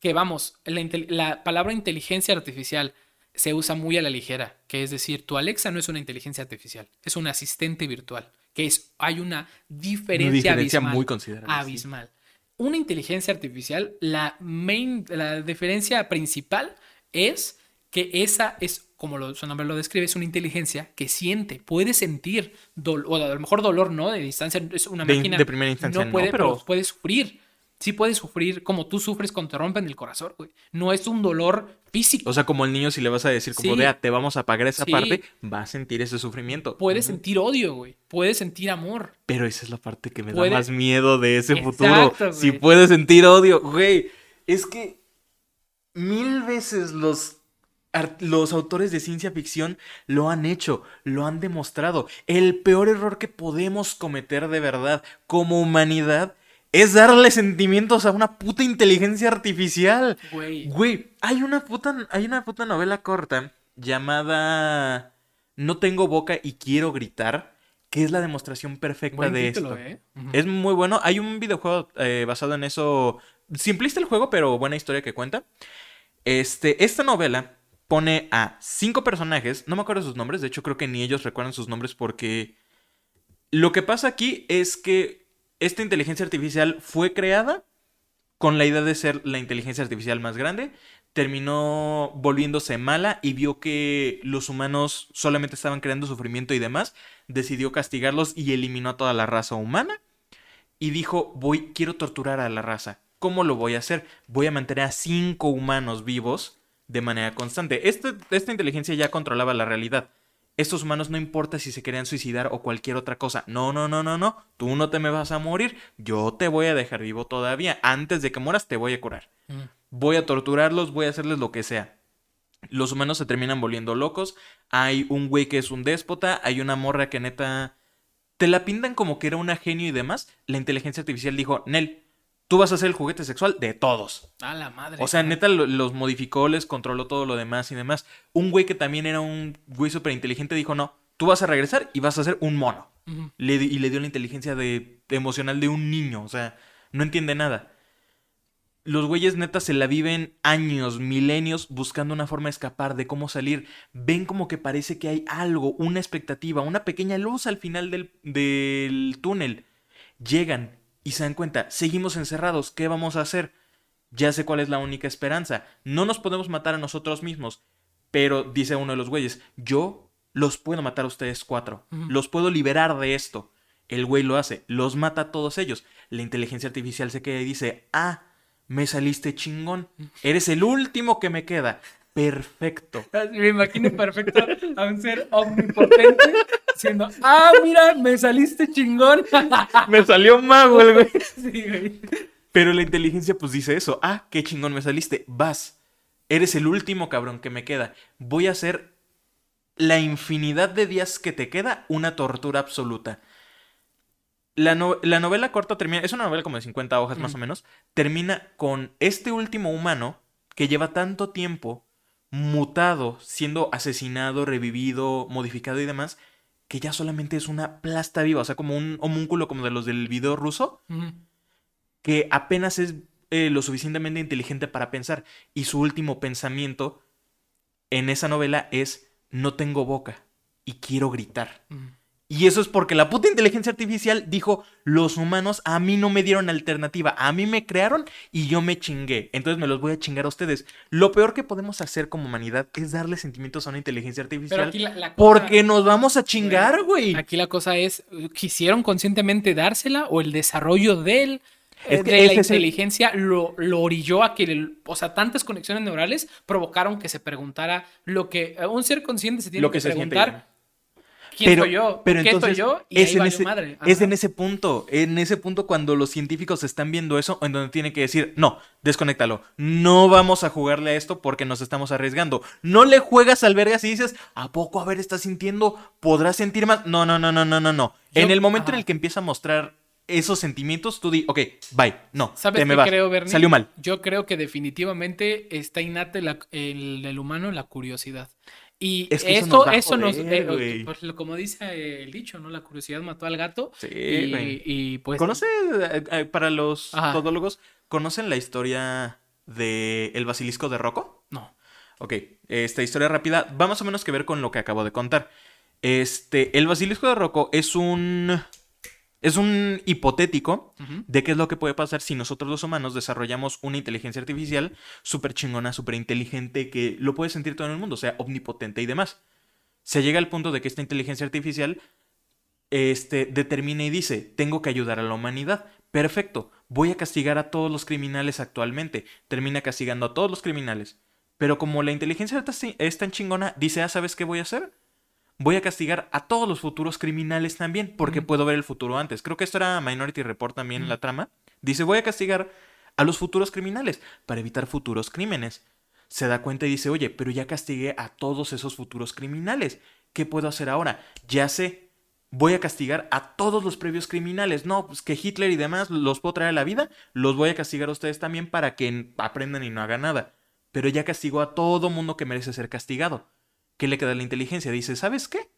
que vamos, la, la palabra inteligencia artificial se usa muy a la ligera, que es decir, tu Alexa no es una inteligencia artificial, es un asistente virtual, que es, hay una diferencia, Una diferencia abismal, muy considerable. sí. abismal. Una inteligencia artificial, la main, la diferencia principal es que esa es, como lo, su nombre lo describe, es una inteligencia que siente, puede sentir, dol- o a lo mejor dolor, ¿no? De distancia, es una De- máquina. de primera instancia no, puede, pero- puede sufrir. Sí puede sufrir como tú sufres cuando te rompen el corazón, güey. No es un dolor físico. O sea, como el niño, si le vas a decir, como Sí. de, "Ah, te vamos a pagar esa Sí. parte, va a sentir ese sufrimiento. puede sentir odio, güey. Puede sentir amor. Pero esa es la parte que me Puede- da más miedo de ese Exacto, futuro. güey. Si puede sentir odio, güey. Es que mil veces los, los autores de ciencia ficción lo han hecho, lo han demostrado. El peor error que podemos cometer de verdad como humanidad es darle sentimientos a una puta inteligencia artificial. Güey. Güey, hay una puta, hay una puta novela corta llamada No tengo boca y quiero gritar, que es la demostración perfecta Buen de título, esto. ¿eh? Es muy bueno. Hay un videojuego eh, basado en eso. Simplista el juego, pero buena historia que cuenta. Este, esta novela pone a cinco personajes. No me acuerdo sus nombres. De hecho, creo que ni ellos recuerdan sus nombres porque. Lo que pasa aquí es que esta inteligencia artificial fue creada con la idea de ser la inteligencia artificial más grande. Terminó volviéndose mala y vio que los humanos solamente estaban creando sufrimiento y demás. Decidió castigarlos y eliminó a toda la raza humana y dijo, voy, quiero torturar a la raza. ¿Cómo lo voy a hacer? Voy a mantener a cinco humanos vivos de manera constante. Este- esta inteligencia ya controlaba la realidad. Estos humanos no importa si se querían suicidar o cualquier otra cosa. No, no, no, no, no. Tú no te me vas a morir. Yo te voy a dejar vivo todavía. Antes de que mueras te voy a curar. Mm. Voy a torturarlos, voy a hacerles lo que sea. Los humanos se terminan volviendo locos. Hay un güey que es un déspota. Hay una morra que neta. Te la pintan como que era una genio y demás. La inteligencia artificial dijo: Nel, tú vas a ser el juguete sexual de todos. A la madre. O sea, neta lo- los modificó, les controló todo lo demás y demás. Un güey que también era un güey súper inteligente dijo: No, tú vas a regresar y vas a ser un mono. Le y le dio la inteligencia de, emocional de un niño. O sea, no entiende nada. Los güeyes neta se la viven años, milenios, buscando una forma de escapar, de cómo salir. Ven como que parece que hay algo, una expectativa, una pequeña luz al final del, del túnel. Llegan y se dan cuenta, seguimos encerrados, ¿qué vamos a hacer? Ya sé cuál es la única esperanza. No nos podemos matar a nosotros mismos. Pero, dice uno de los güeyes, yo los puedo matar a ustedes cuatro. Los puedo liberar de esto. El güey lo hace, los mata a todos ellos. La inteligencia artificial se queda y dice, ah, me saliste chingón. Eres el último que me queda. Perfecto. Me imagino perfecto a un ser omnipotente diciendo, ah, mira, me saliste chingón. Me salió mago el güey. sí, güey. Pero la inteligencia pues dice eso. Ah, qué chingón me saliste. Vas. Eres el último cabrón que me queda. Voy a hacer la infinidad de días que te queda una tortura absoluta. La, no- la novela corta termina, es una novela como de 50 hojas más o menos, termina con este último humano que lleva tanto tiempo mutado, siendo asesinado, revivido, modificado y demás, que ya solamente es una plasta viva, o sea, como un homúnculo como de los del video ruso, que apenas es eh, lo suficientemente inteligente para pensar. Y su último pensamiento en esa novela es, no tengo boca y quiero gritar. Y eso es porque la puta inteligencia artificial dijo, los humanos a mí no me dieron alternativa, a mí me crearon y yo me chingué, entonces me los voy a chingar a ustedes. Lo peor que podemos hacer como humanidad es darle sentimientos a una inteligencia Pero artificial aquí la, la cosa- porque nos vamos a chingar, güey. Aquí la cosa es, ¿quisieron conscientemente dársela o el desarrollo del, Es eh, que de la es el- inteligencia lo, lo orilló a que, el- o sea, tantas conexiones neurales provocaron que se preguntara lo que eh, un ser consciente se tiene Lo que, que se siente. preguntar, ¿quién Pero, soy yo? pero ¿Qué entonces soy yo? Y es, ahí en ese, madre. es en ese punto, en ese punto cuando los científicos están viendo eso, en donde tienen que decir, no, desconéctalo, no vamos a jugarle a esto porque nos estamos arriesgando. No le juegas al vergas y dices, ¿a poco a ver estás sintiendo? ¿Podrás sentir más? No, no, no, no, no, no, no. En el momento en el que empieza a mostrar esos sentimientos, tú di, ok, bye, no, ¿Sabes te me qué vas. creo, Bernie? Salió mal. Yo creo que definitivamente está innata la- el, el humano la curiosidad. Y Es que eso esto, nos eso nos, eh, güey. pues, lo- como dice el dicho, ¿no? La curiosidad mató al gato. Sí, y, güey. y, pues ¿Conoce, eh, eh, para los Ajá. todólogos, conocen la historia de el basilisco de Rocco? no. Ok, esta historia rápida va más o menos que ver con lo que acabo de contar. Este, el basilisco de Rocco es un. Es un hipotético de qué es lo que puede pasar si nosotros los humanos desarrollamos una inteligencia artificial súper chingona, súper inteligente, que lo puede sentir todo en el mundo, o sea, omnipotente y demás. Se llega al punto de que esta inteligencia artificial este, determina y dice, tengo que ayudar a la humanidad. Perfecto, voy a castigar a todos los criminales actualmente. Termina castigando a todos los criminales. Pero como la inteligencia es tan chingona, dice, ah, ¿sabes qué voy a hacer? Voy a castigar a todos los futuros criminales también, porque puedo ver el futuro antes. Creo que esto era Minority Report también en la trama. Dice, voy a castigar a los futuros criminales para evitar futuros crímenes. Se da cuenta y dice, oye, pero ya castigué a todos esos futuros criminales. ¿Qué puedo hacer ahora? Ya sé, voy a castigar a todos los previos criminales. No, pues que Hitler y demás los puedo traer a la vida, los voy a castigar a ustedes también para que aprendan y no hagan nada. Pero ya castigó a todo mundo que merece ser castigado. ¿Qué le queda a la inteligencia? Dice, ¿sabes qué?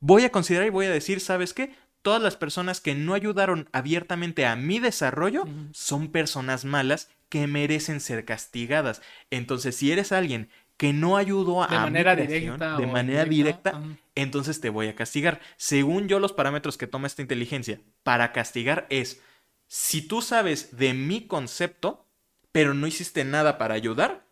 Voy a considerar y voy a decir, ¿sabes qué? Todas las personas que no ayudaron abiertamente a mi desarrollo son personas malas que merecen ser castigadas. Entonces, si eres alguien que no ayudó a De mi manera creación, directa. de manera directa, entonces te voy a castigar. Según yo, los parámetros que toma esta inteligencia para castigar es, si tú sabes de mi concepto, pero no hiciste nada para ayudar,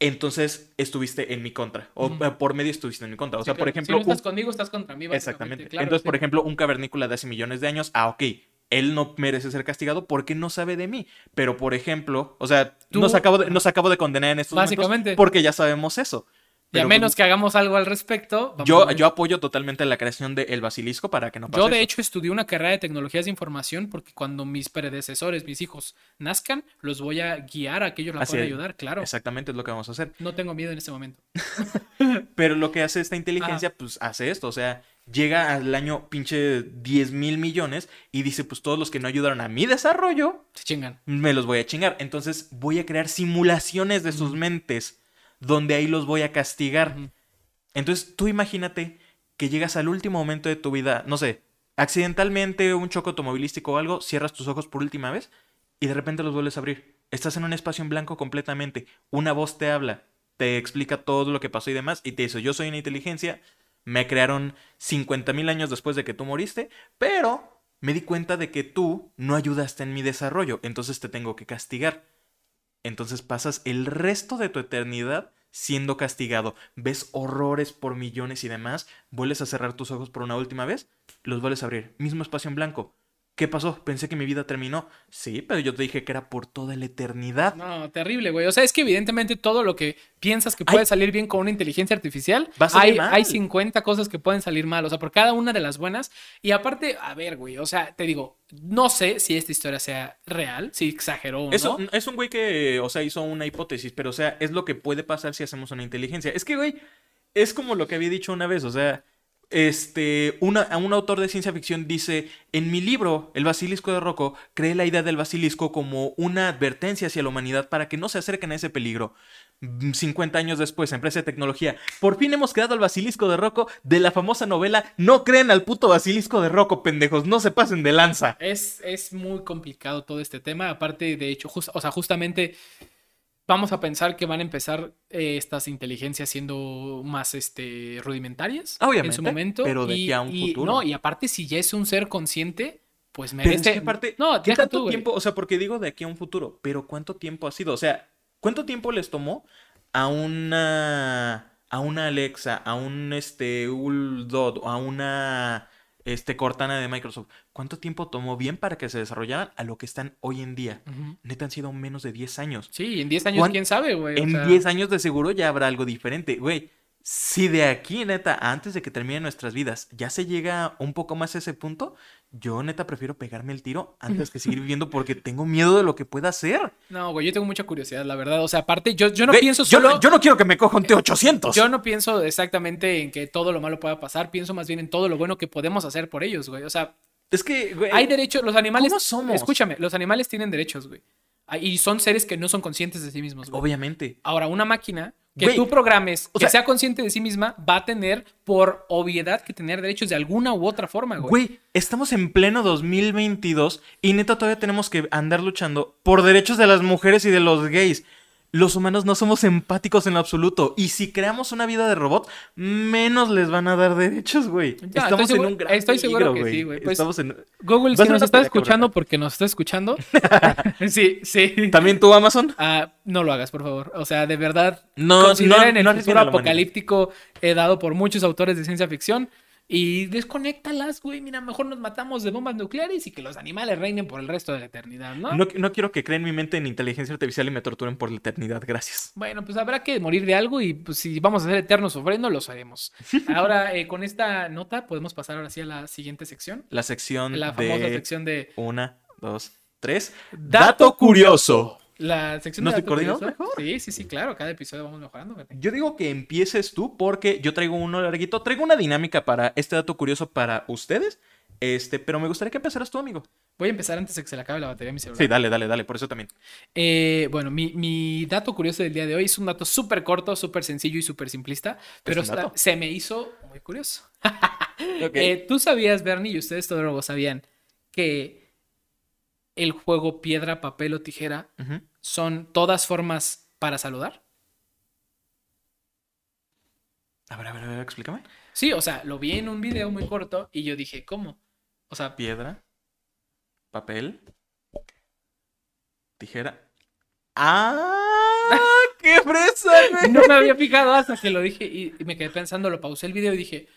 entonces estuviste en mi contra. O eh, por medio estuviste en mi contra. O Sí, sea, por ejemplo... Si no estás un- conmigo, estás contra mí. Exactamente. Claro, entonces, sí. por ejemplo, un cavernícola de hace millones de años, ah, ok, él no merece ser castigado porque no sabe de mí. Pero, por ejemplo, o sea, Tú- nos, acabo de, nos acabo de condenar en estos Básicamente. momentos porque ya sabemos eso. Y a Pero, menos que hagamos algo al respecto. yo, yo apoyo totalmente la creación del basilisco para que no pase Yo, de eso. hecho, estudié una carrera de tecnologías de información porque cuando mis predecesores, mis hijos, nazcan, los voy a guiar a que ellos la Así puedan es. ayudar, claro. Exactamente es lo que vamos a hacer. No tengo miedo en este momento. Pero lo que hace esta inteligencia, pues hace esto. O sea, llega al año pinche 10 mil millones y dice, pues todos los que no ayudaron a mi desarrollo, Se chingan. me los voy a chingar. Entonces voy a crear simulaciones de sus mentes donde ahí los voy a castigar. Entonces tú imagínate que llegas al último momento de tu vida, no sé, accidentalmente un choque automovilístico o algo, cierras tus ojos por última vez y de repente los vuelves a abrir. Estás en un espacio en blanco completamente. Una voz te habla, te explica todo lo que pasó y demás y te dice, yo soy una inteligencia, me crearon 50 mil años después de que tú moriste, pero me di cuenta de que tú no ayudaste en mi desarrollo, entonces te tengo que castigar. Entonces pasas el resto de tu eternidad siendo castigado. Ves horrores por millones y demás, vuelves a cerrar tus ojos por una última vez, los vuelves a abrir. Mismo espacio en blanco. ¿Qué pasó? Pensé que mi vida terminó. Sí, pero yo te dije que era por toda la eternidad. No, terrible, güey. O sea, es que evidentemente todo lo que piensas que Ay. puede salir bien con una inteligencia artificial, Va a salir hay, mal. hay 50 cosas que pueden salir mal. O sea, por cada una de las buenas. Y aparte, a ver, güey. O sea, te digo, no sé si esta historia sea real, si exageró o Eso no. es un güey que, o sea, hizo una hipótesis, pero o sea, es lo que puede pasar si hacemos una inteligencia. Es que, güey, es como lo que había dicho una vez, o sea, este, un autor de ciencia ficción dice, en mi libro, El Basilisco de Rocco, creé la idea del basilisco como una advertencia hacia la humanidad para que no se acerquen a ese peligro. 50 años después, empresa de tecnología, por fin hemos creado el basilisco de Rocco de la famosa novela No creen al puto basilisco de Rocco, pendejos, no se pasen de lanza. Es, es muy complicado todo este tema, aparte de hecho, o sea, justamente vamos a pensar que van a empezar eh, estas inteligencias siendo más este, rudimentarias Obviamente, en su momento. pero de y, aquí a un y- futuro. No, y aparte, si ya es un ser consciente, pues Pero merece. es que aparte, no, ¿qué tanto tú, güey. tiempo? O sea, porque digo de aquí a un futuro, pero ¿cuánto tiempo ha sido? O sea, ¿cuánto tiempo les tomó a una a una Alexa, a un este Dot, a una este Cortana de Microsoft? ¿Cuánto tiempo tomó bien para que se desarrollaran a lo que están hoy en día? Ujú. Neta han sido menos de 10 años. Sí, en 10 años, ¿Cuán- quién sabe, güey. o En sea, 10 años de seguro ya habrá algo diferente, güey. Si de aquí, neta, antes de que terminen nuestras vidas, ya se llega un poco más a ese punto, yo neta prefiero pegarme el tiro antes que seguir viviendo porque tengo miedo de lo que pueda hacer. No, güey, yo tengo mucha curiosidad, la verdad. O sea, aparte, yo, yo no pienso yo, solo. no, yo no quiero que me coja un T800. Yo no pienso exactamente en que todo lo malo pueda pasar, pienso más bien en todo lo bueno que podemos hacer por ellos, güey. O sea, Es que, güey, hay derechos, los animales. ¿cómo somos? Escúchame, los animales tienen derechos, güey. Ah, Y son seres que no son conscientes de sí mismos, güey. obviamente. Ahora, una máquina que Güey, tú programes, o que sea- sea consciente de sí misma, va a tener por obviedad que tener derechos de alguna u otra forma, güey. Güey, estamos en pleno 2022 y neta todavía tenemos que andar luchando por derechos de las mujeres y de los gays. Los humanos no somos empáticos en lo absoluto. Y si creamos una vida de robot, menos les van a dar derechos, güey. Ya, Estamos seguro- en un gran estoy seguro peligro, que sí, güey. Pues- Estamos en... Google, si nos está escuchando, porque nos está escuchando. sí, sí. ¿También tú, Amazon? Ah, no lo hagas, por favor. O sea, de verdad, No, consideren no- el no arriesguen futuro apocalíptico eh, dado por muchos autores de ciencia ficción y desconéctalas, güey. Mira, mejor nos matamos de bombas nucleares y que los animales reinen por el resto de la eternidad, ¿no? No, no quiero que creen mi mente en inteligencia artificial y me torturen por la eternidad. Gracias. Bueno, pues habrá que morir de algo y pues si vamos a ser eternos sufriendo, lo haremos. Ahora, eh, con esta nota, podemos pasar ahora sí a la siguiente sección. La sección La famosa de... sección de... Una, dos, tres. Dato curioso. La sección ¿Nos de coordinamos mejor? Sí, sí, sí, claro. Cada episodio vamos mejorando. Yo digo que empieces tú porque yo traigo uno larguito. Traigo una dinámica para este dato curioso para ustedes. Este, pero me gustaría que empezaras tú, amigo. Voy a empezar antes de que se le acabe la batería a mi celular. Sí, dale, dale, dale. Por eso también. Eh, bueno, mi, mi dato curioso del día de hoy es un dato súper corto, súper sencillo y súper simplista, pero está- se me hizo muy curioso. Eh, Tú sabías, Bernie, y ustedes todos lo sabían, que el juego piedra, papel o tijera. Son todas formas para saludar. A ver, a ver, a ver, explícame. Sí, o sea, lo vi en un video muy corto y yo dije, ¿cómo? O sea, Piedra, papel, tijera. ¡Ah! ¡Qué fresa, güey! no me había fijado hasta que lo dije y, y me quedé pensando, lo pausé el video y dije,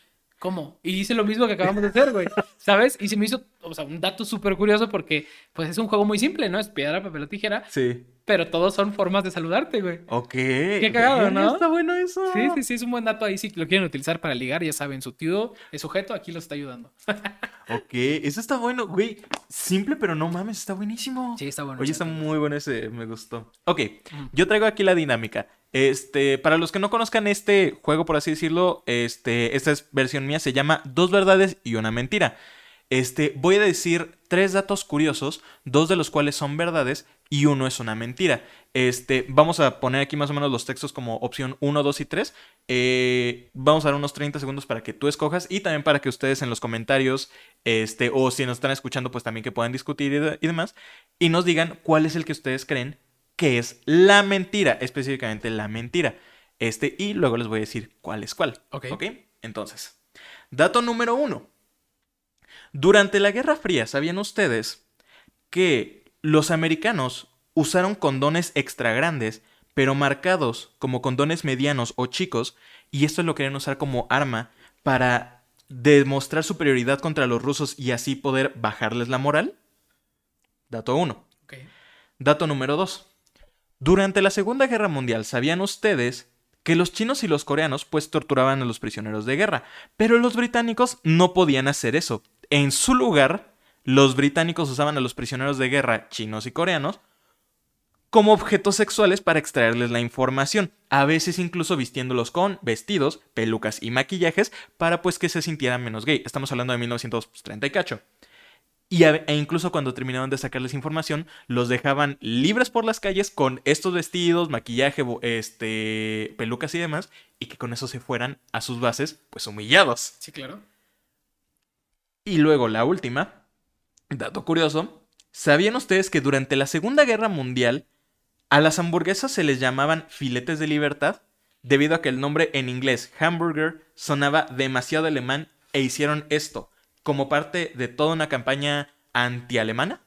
¿cómo? Y hice lo mismo que acabamos de hacer, güey, ¿sabes? Y se me hizo, o sea, un dato súper curioso porque, pues, es un juego muy simple, ¿no? Es piedra, papel o tijera, Sí. pero todos son formas de saludarte, güey. Ok. Qué cagado, ¿no? Está bueno eso. Sí, sí, sí, es un buen dato ahí. Si lo quieren utilizar para ligar, ya saben, su tío, el sujeto, aquí los está ayudando. Ok, eso está bueno, güey. Simple, pero no mames, está buenísimo. Sí, está bueno. Oye, está muy bueno ese, me gustó. Ok, yo traigo aquí la dinámica. Este, para los que no conozcan este juego, por así decirlo, este, esta es versión mía, se llama Dos verdades y una mentira. Este, voy a decir tres datos curiosos, dos de los cuales son verdades y uno es una mentira. Este, vamos a poner aquí más o menos los textos como opción 1, 2 y 3. Eh, vamos a dar unos 30 segundos para que tú escojas y también para que ustedes en los comentarios, este, o si nos están escuchando, pues también que puedan discutir y, de- y demás, y nos digan cuál es el que ustedes creen que es la mentira, específicamente la mentira. Este, y luego les voy a decir cuál es cuál. Ok. ¿Ok? Entonces, dato número uno. Durante la Guerra Fría, ¿sabían ustedes que los americanos usaron condones extra grandes, pero marcados como condones medianos o chicos, y esto lo querían usar como arma para demostrar superioridad contra los rusos y así poder bajarles la moral? Dato 1. Ok. Dato número 2. Durante la Segunda Guerra Mundial, ¿sabían ustedes que los chinos y los coreanos pues torturaban a los prisioneros de guerra? Pero los británicos no podían hacer eso. En su lugar, los británicos usaban a los prisioneros de guerra chinos y coreanos como objetos sexuales para extraerles la información, a veces incluso vistiéndolos con vestidos, pelucas y maquillajes para pues que se sintieran menos gay. Estamos hablando de 1930 y a- e incluso cuando terminaron de sacarles información, los dejaban libres por las calles con estos vestidos, maquillaje, este, pelucas y demás, y que con eso se fueran a sus bases, pues humillados. Sí, claro. Y luego la última, dato curioso, ¿sabían ustedes que durante la Segunda Guerra Mundial a las hamburguesas se les llamaban filetes de libertad? Debido a que el nombre en inglés hamburger sonaba demasiado alemán e hicieron esto como parte de toda una campaña anti-alemana.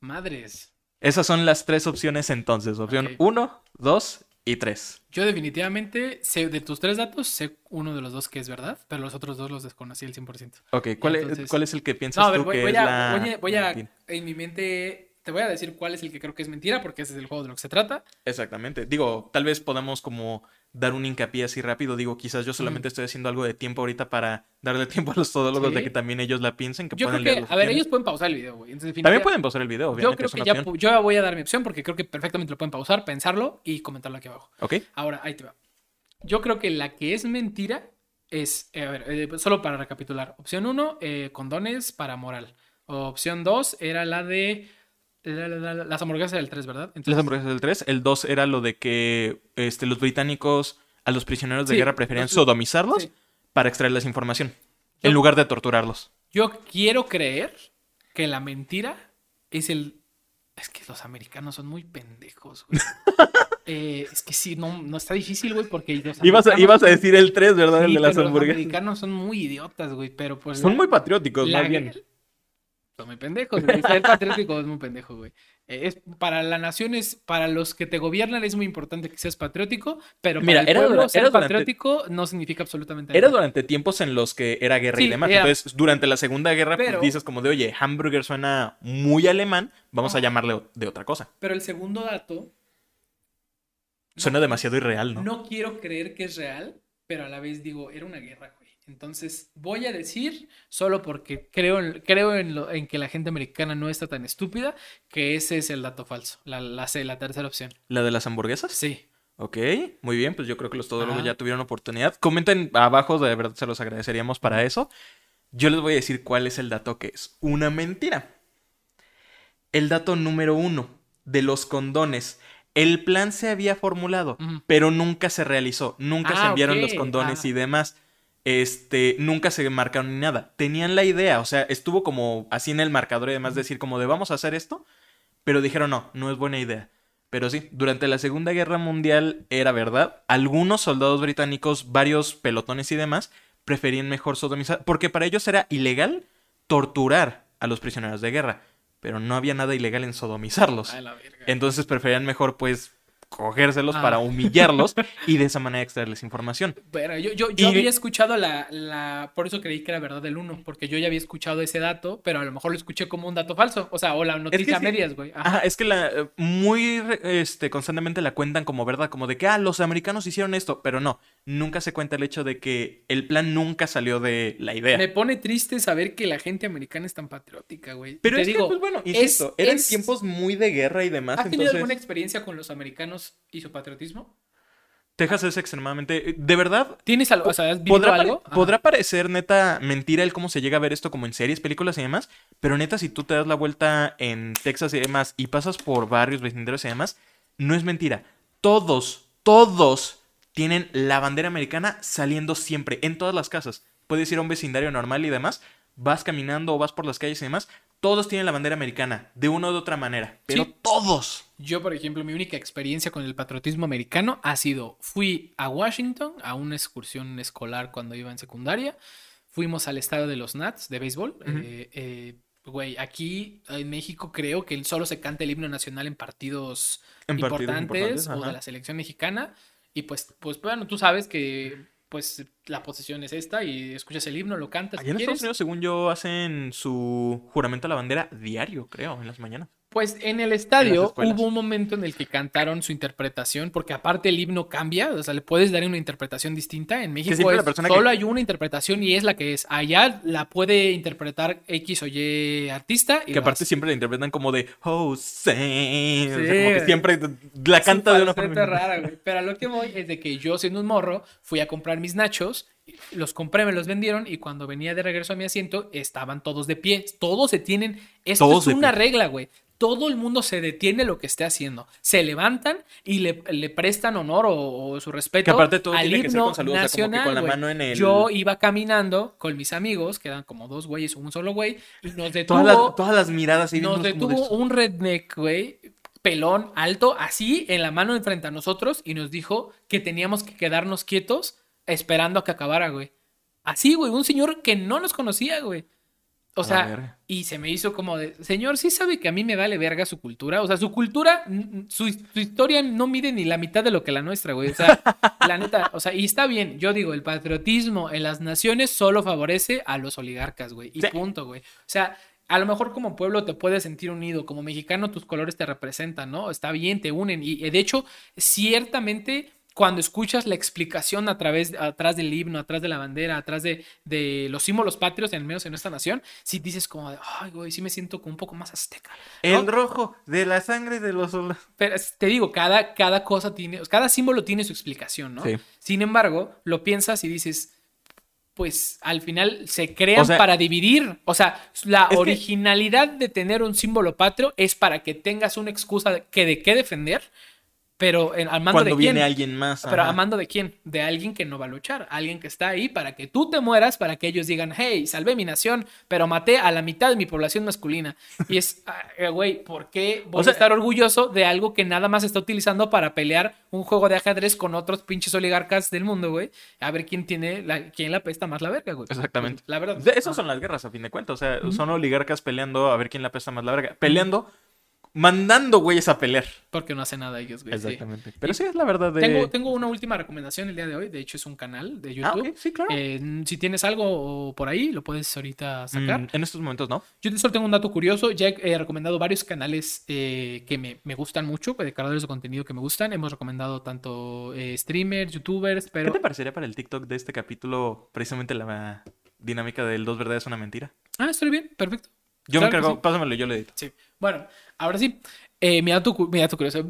Madres. Esas son las tres opciones entonces. Opción Ok. 1, 2 y 3. Yo definitivamente sé de tus tres datos, sé uno de los dos que es verdad, pero los otros dos los desconocí al 100%. Ok, ¿cuál, es, ¿cuál es el que piensas No, a ver, tú voy, que voy es a, la voy a- voy a- en mi mente, te voy a decir cuál es el que creo que es mentira, porque ese es el juego de lo que se trata. Exactamente. Digo, tal vez podamos como dar un hincapié así rápido. Digo, quizás yo solamente estoy haciendo algo de tiempo ahorita para darle tiempo a los todólogos de que también ellos la piensen, que Yo puedan creo que, a ver, ellos pueden pausar el video, güey. Entonces, También pueden pausar el video, Yo obviamente. creo es que ya, yo voy a dar mi opción porque creo que perfectamente lo pueden pausar, pensarlo y comentarlo aquí abajo. Ok. Ahora, ahí te va. Yo creo que la que es mentira es, eh, a ver, eh, solo para recapitular. Opción 1, condones para moral. Opción 2 era la de la- la- la- las hamburguesas del 3, ¿verdad? Entonces, Las hamburguesas del 3. El 2 era lo de que este, los británicos a los prisioneros de Sí, guerra preferían los- sodomizarlos sí. para extraerles información. Yo- En lugar de torturarlos. Yo quiero creer que la mentira es el... Es que los americanos son muy pendejos, güey. Eh, es que sí, no, no está difícil, güey, porque los Ibas a, ibas a decir el 3, ¿verdad? el de las pero los hamburguesas. americanos son muy idiotas, güey, pero pues... Son muy patrióticos, la- más bien. Son muy pendejos, güey. Ser patriótico es muy pendejo, güey. Eh, Es, para la nación es, para los que te gobiernan es muy importante que seas patriótico, pero para Mira, el era pueblo ser era durante- patriótico no significa absolutamente Era nada. durante tiempos en los que era guerra y demás. era. Entonces, durante la Segunda Guerra, pues, dices como de, oye, hamburger suena muy alemán, vamos a llamarle de otra cosa. Pero el segundo dato, Suena demasiado irreal, ¿no? no quiero creer que es real, pero a la vez digo, era una guerra, güey. Entonces, voy a decir, solo porque creo, en, creo en, lo- en que la gente americana no está tan estúpida, que ese es el dato falso, la, la, la tercera opción. ¿La de las hamburguesas? Sí. Ok, muy bien, pues yo creo que los todólogos Ajá. ya tuvieron oportunidad. Comenten abajo, de verdad se los agradeceríamos para eso. Yo les voy a decir cuál es el dato que es una mentira. El dato número uno de los condones. El plan se había formulado, pero nunca se realizó. Nunca se Ah, enviaron los condones ah. y demás. Este, nunca se marcaron ni nada. Tenían la idea, o sea, estuvo como así en el marcador y demás decir como de vamos a hacer esto, pero dijeron no, no es buena idea. Pero sí, durante la Segunda Guerra Mundial era verdad. Algunos soldados británicos, varios pelotones y demás, preferían mejor sodomizar, porque para ellos era ilegal torturar a los prisioneros de guerra, pero no había nada ilegal en sodomizarlos. A la verga. Entonces preferían mejor, pues, cogérselos Ah. para humillarlos y de esa manera extraerles información. Pero yo, yo, yo Y- había escuchado la, la. Por eso creí que era verdad el 1, porque yo ya había escuchado ese dato, pero a lo mejor lo escuché como un dato falso. O sea, o la noticia a sí. medias, güey. Ajá. Ajá, es que la, eh, muy este, constantemente la cuentan como verdad, como de que, ah, los americanos hicieron esto, pero no, nunca se cuenta el hecho de que el plan nunca salió de la idea. Me pone triste saber que la gente americana es tan patriótica, güey. Pero Te es digo, que, pues bueno, es- insisto, eran es- tiempos muy de guerra y demás, ¿Has tenido entonces alguna experiencia con los americanos y su patriotismo? Texas es extremadamente... De verdad, ¿Tienes algo? O sea, ¿has vivido podrá, algo? Podrá parecer neta mentira el cómo se llega a ver esto como en series, películas y demás, pero neta si tú te das la vuelta en Texas y demás y pasas por barrios, vecindarios y demás, no es mentira. Todos, todos tienen la bandera americana saliendo siempre, en todas las casas. Puedes ir a un vecindario normal y demás, vas caminando o vas por las calles y demás, todos tienen la bandera americana, de una u otra manera, pero Sí. todos. Yo, por ejemplo, mi única experiencia con el patriotismo americano ha sido, fui a Washington a una excursión escolar cuando iba en secundaria, fuimos al estadio de los Nats de béisbol. Eh, eh, Güey, aquí en México creo que solo se canta el himno nacional en partidos, En partidos importantes, importantes, o de la selección mexicana. Y pues, pues bueno, tú sabes que pues la posición es esta y escuchas el himno, lo cantas. Allá si en quieres. Estados Unidos, según yo, hacen su juramento a la bandera diario, creo, en las mañanas. Pues en el estadio hubo un momento en el que cantaron su interpretación, porque aparte el himno cambia, o sea, le puedes dar una interpretación distinta. En México es- que- solo hay una interpretación y es la que es. Allá la puede interpretar X o Y artista. Y Que aparte siempre la interpretan como de Jose. o sea, Sí, como que siempre la canta de una forma. rara, güey. Pero a lo que voy es de que yo, siendo un morro, fui a comprar mis nachos, los compré, me los vendieron y cuando venía de regreso a mi asiento, estaban todos de pie. Todos se tienen. Esto Todos es una pie. regla, güey. Todo el mundo se detiene lo que esté haciendo. Se levantan y le, le prestan honor o, o su respeto Que aparte todo al tiene que ser himno con salud, o sea, como que nacional, con la mano en el- Yo iba caminando con mis amigos, que eran como dos güeyes o un solo güey, y nos detuvo. Todas las, todas las miradas y Nos detuvo un redneck, güey, pelón, alto, así, en la mano enfrente a nosotros, y nos dijo que teníamos que quedarnos quietos esperando a que acabara, güey. Así, güey, un señor que no nos conocía, güey. O sea, y se me hizo como de, señor, sí sabe que a mí me vale verga su cultura. O sea, su cultura, su, su historia no mide ni la mitad de lo que la nuestra, güey. O sea, la neta, o sea, y está bien. Yo digo, el patriotismo en las naciones solo favorece a los oligarcas, güey. Y Sí. punto, güey. O sea, a lo mejor como pueblo te puedes sentir unido, como mexicano tus colores te representan, ¿no? Está bien, te unen. Y eh, de hecho, ciertamente cuando escuchas la explicación a través, atrás del himno, atrás de la bandera, atrás de, de los símbolos patrios, en menos en esta nación, sí dices como de, ay, güey, sí me siento como un poco más azteca. ¿no? El rojo de la sangre de los. Pero te digo, cada, cada cosa tiene, cada símbolo tiene su explicación, ¿no? Sí. Sin embargo, lo piensas y dices, pues al final se crean O sea, para dividir. O sea, la es que- originalidad de tener un símbolo patrio es para que tengas una excusa que de qué defender, pero en- al mando Cuando de quién. viene alguien más. Pero ajá. a mando de quién? De alguien que no va a luchar, alguien que está ahí para que tú te mueras, para que ellos digan, hey, salvé mi nación, pero maté a la mitad de mi población masculina. Y es, ah, eh, güey, ¿por qué voy O sea- a estar orgulloso de algo que nada más está utilizando para pelear un juego de ajedrez con otros pinches oligarcas del mundo, güey? A ver quién tiene, la, quién la pesta más la verga, güey. Exactamente. La verdad. Esas son las guerras, a fin de cuentas. O sea, son oligarcas peleando a ver quién la pesa más la verga. Peleando, mandando güeyes a pelear. Porque no hace nada ellos, güey. sí. Exactamente. Pero sí es la verdad de. Tengo, tengo una última recomendación el día de hoy. De hecho, es un canal de Ah, YouTube. sí, claro. Eh, si tienes algo por ahí, lo puedes ahorita sacar. Mm, en estos momentos no. Yo solo tengo un dato curioso. Ya he eh, recomendado varios canales eh, que me, me gustan mucho, de creadores de contenido que me gustan. Hemos recomendado tanto eh, streamers, youtubers, pero... ¿Qué te parecería para el TikTok de este capítulo precisamente la dinámica del dos verdades una mentira? Ah, estoy bien, perfecto. Yo Claro me encargo, sí. pásamelo, yo le edito. Sí. Bueno, ahora sí. Eh, mi, dato, mi dato curioso. No.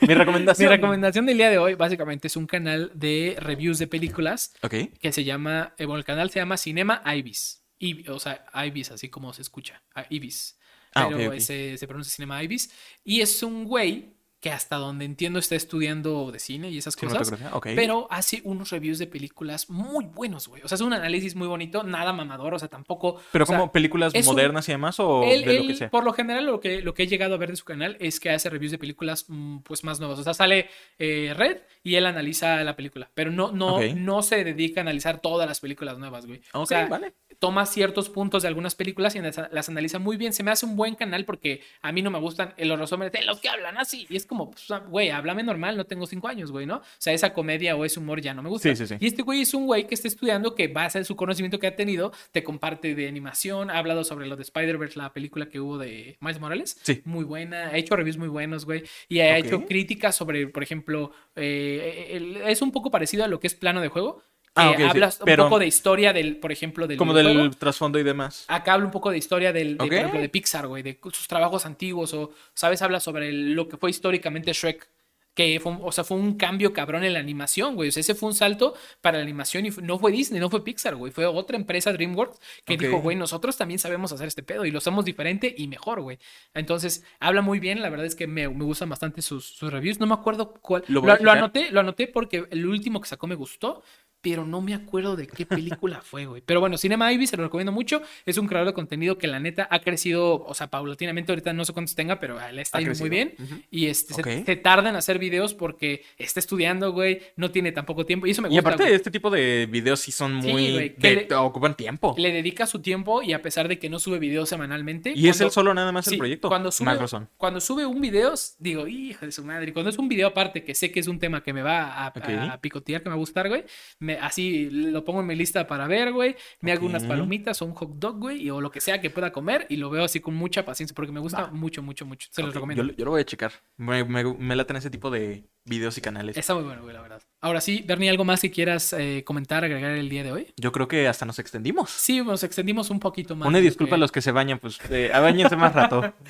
Mi mi recomendación. recomendación del día de hoy básicamente es un canal de reviews de películas Ok. que se llama, eh, bueno, el canal se llama Cinema Ibis. Ib- o sea, Ibis, así como se escucha. Ibis. Ah, Pero ok, ok. Se, se pronuncia Cinema Ibis. Y es un güey que hasta donde entiendo está estudiando de cine y esas cosas. Cinematografía, ok. Pero hace unos reviews de películas muy buenos, güey. O sea, es un análisis muy bonito, nada mamador, o sea, tampoco. ¿Pero o sea, como películas un- modernas y demás o él- de lo él, que sea? por lo general, lo que, lo que he llegado a ver de su canal es que hace reviews de películas mm, pues más nuevas. O sea, sale eh, Red y él analiza la película. Pero no, no, no se dedica a analizar todas las películas nuevas, güey. o Ok, sea, vale. toma ciertos puntos de algunas películas y las, las analiza muy bien. Se me hace un buen canal porque a mí no me gustan eh, los resúmenes de los que hablan así. Y es como, pues, güey, háblame normal, no tengo cinco años, güey, ¿no? O sea, esa comedia o ese humor ya no me gusta. Sí, sí, sí. Y este güey es un güey que está estudiando que basa en su conocimiento que ha tenido, te comparte de animación, ha hablado sobre lo de Spider-Verse, la película que hubo de Miles Morales. Sí. Muy buena, ha hecho reviews muy buenos, güey. Y ha Ok. hecho críticas sobre, por ejemplo, eh, el- es un poco parecido a lo que es plano de juego. Ah, ok, sí, habla pero- un poco de historia del, por ejemplo, del Como videojuego. del trasfondo y demás. Acá habla un poco de historia del, de, por ejemplo, de Pixar, güey, de sus trabajos antiguos o, ¿sabes? Habla sobre el- lo que fue históricamente Shrek. Que fue, o sea, fue un cambio cabrón en la animación, güey. O sea, ese fue un salto para la animación y no fue Disney, no fue Pixar, güey. Fue otra empresa, DreamWorks, que dijo, güey, nosotros también sabemos hacer este pedo y lo hacemos diferente y mejor, güey. Entonces, habla muy bien. La verdad es que me, me gustan bastante sus, sus reviews. No me acuerdo cuál. Lo anoté, lo anoté porque el último que sacó me gustó pero no me acuerdo de qué película fue, güey. Pero bueno, Cinema Ivy se lo recomiendo mucho. Es un creador de contenido que la neta ha crecido, o sea, paulatinamente, ahorita no sé cuántos tenga, pero él está yendo muy bien. Y este, se- tarda en hacer videos porque está estudiando, güey. No tiene tampoco tiempo. Y eso me gusta. Y aparte, güey. este tipo de videos sí son Sí, muy. güey, que de- le- ocupan tiempo. Le dedica su tiempo y a pesar de que no sube videos semanalmente. Y es él solo nada más el Sí, proyecto. Cuando sube, Más razón. cuando sube un video, digo, hijo de su madre. Y cuando es un video aparte que sé que es un tema que me va a, a- Ok. a picotear, que me va a gustar, güey, me me, así lo pongo en mi lista para ver, güey. Me hago unas palomitas o un hot dog, güey, o lo que sea que pueda comer y lo veo así con mucha paciencia porque me gusta Va. mucho, mucho, mucho. Se los recomiendo. Yo, yo lo voy a checar. Me, me, me laten ese tipo de videos y canales. Está muy bueno, güey, la verdad. Ahora sí, Bernie, ¿algo más que quieras eh, comentar, agregar el día de hoy? Yo creo que hasta nos extendimos. Sí, nos extendimos un poquito más. Una lo disculpa a los que se bañan, pues eh, bañense más rato.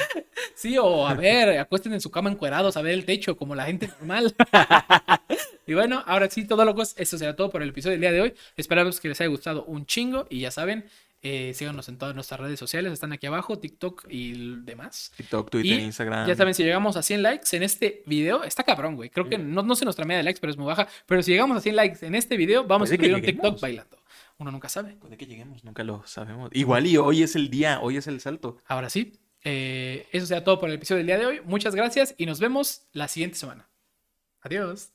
Sí, o a ver, acuesten en su cama encuerados a ver el techo, como la gente normal. y bueno, ahora sí, todo lo eso será todo por el episodio del día de hoy. Esperamos que les haya gustado un chingo y ya saben, eh, síganos en todas nuestras redes sociales, están aquí abajo, TikTok y el demás. TikTok, Twitter, Y Instagram. Ya saben, si llegamos a 100 likes en este video, está cabrón, güey. Creo que no, no sé nuestra media de likes, pero es muy baja. Pero si llegamos a 100 likes en este video, vamos a subir un TikTok bailando. Uno nunca sabe. Puede que lleguemos, nunca lo sabemos. Igual y hoy es el día, hoy es el salto. Ahora sí, eh, eso será todo por el episodio del día de hoy. Muchas gracias y nos vemos la siguiente semana. Adiós.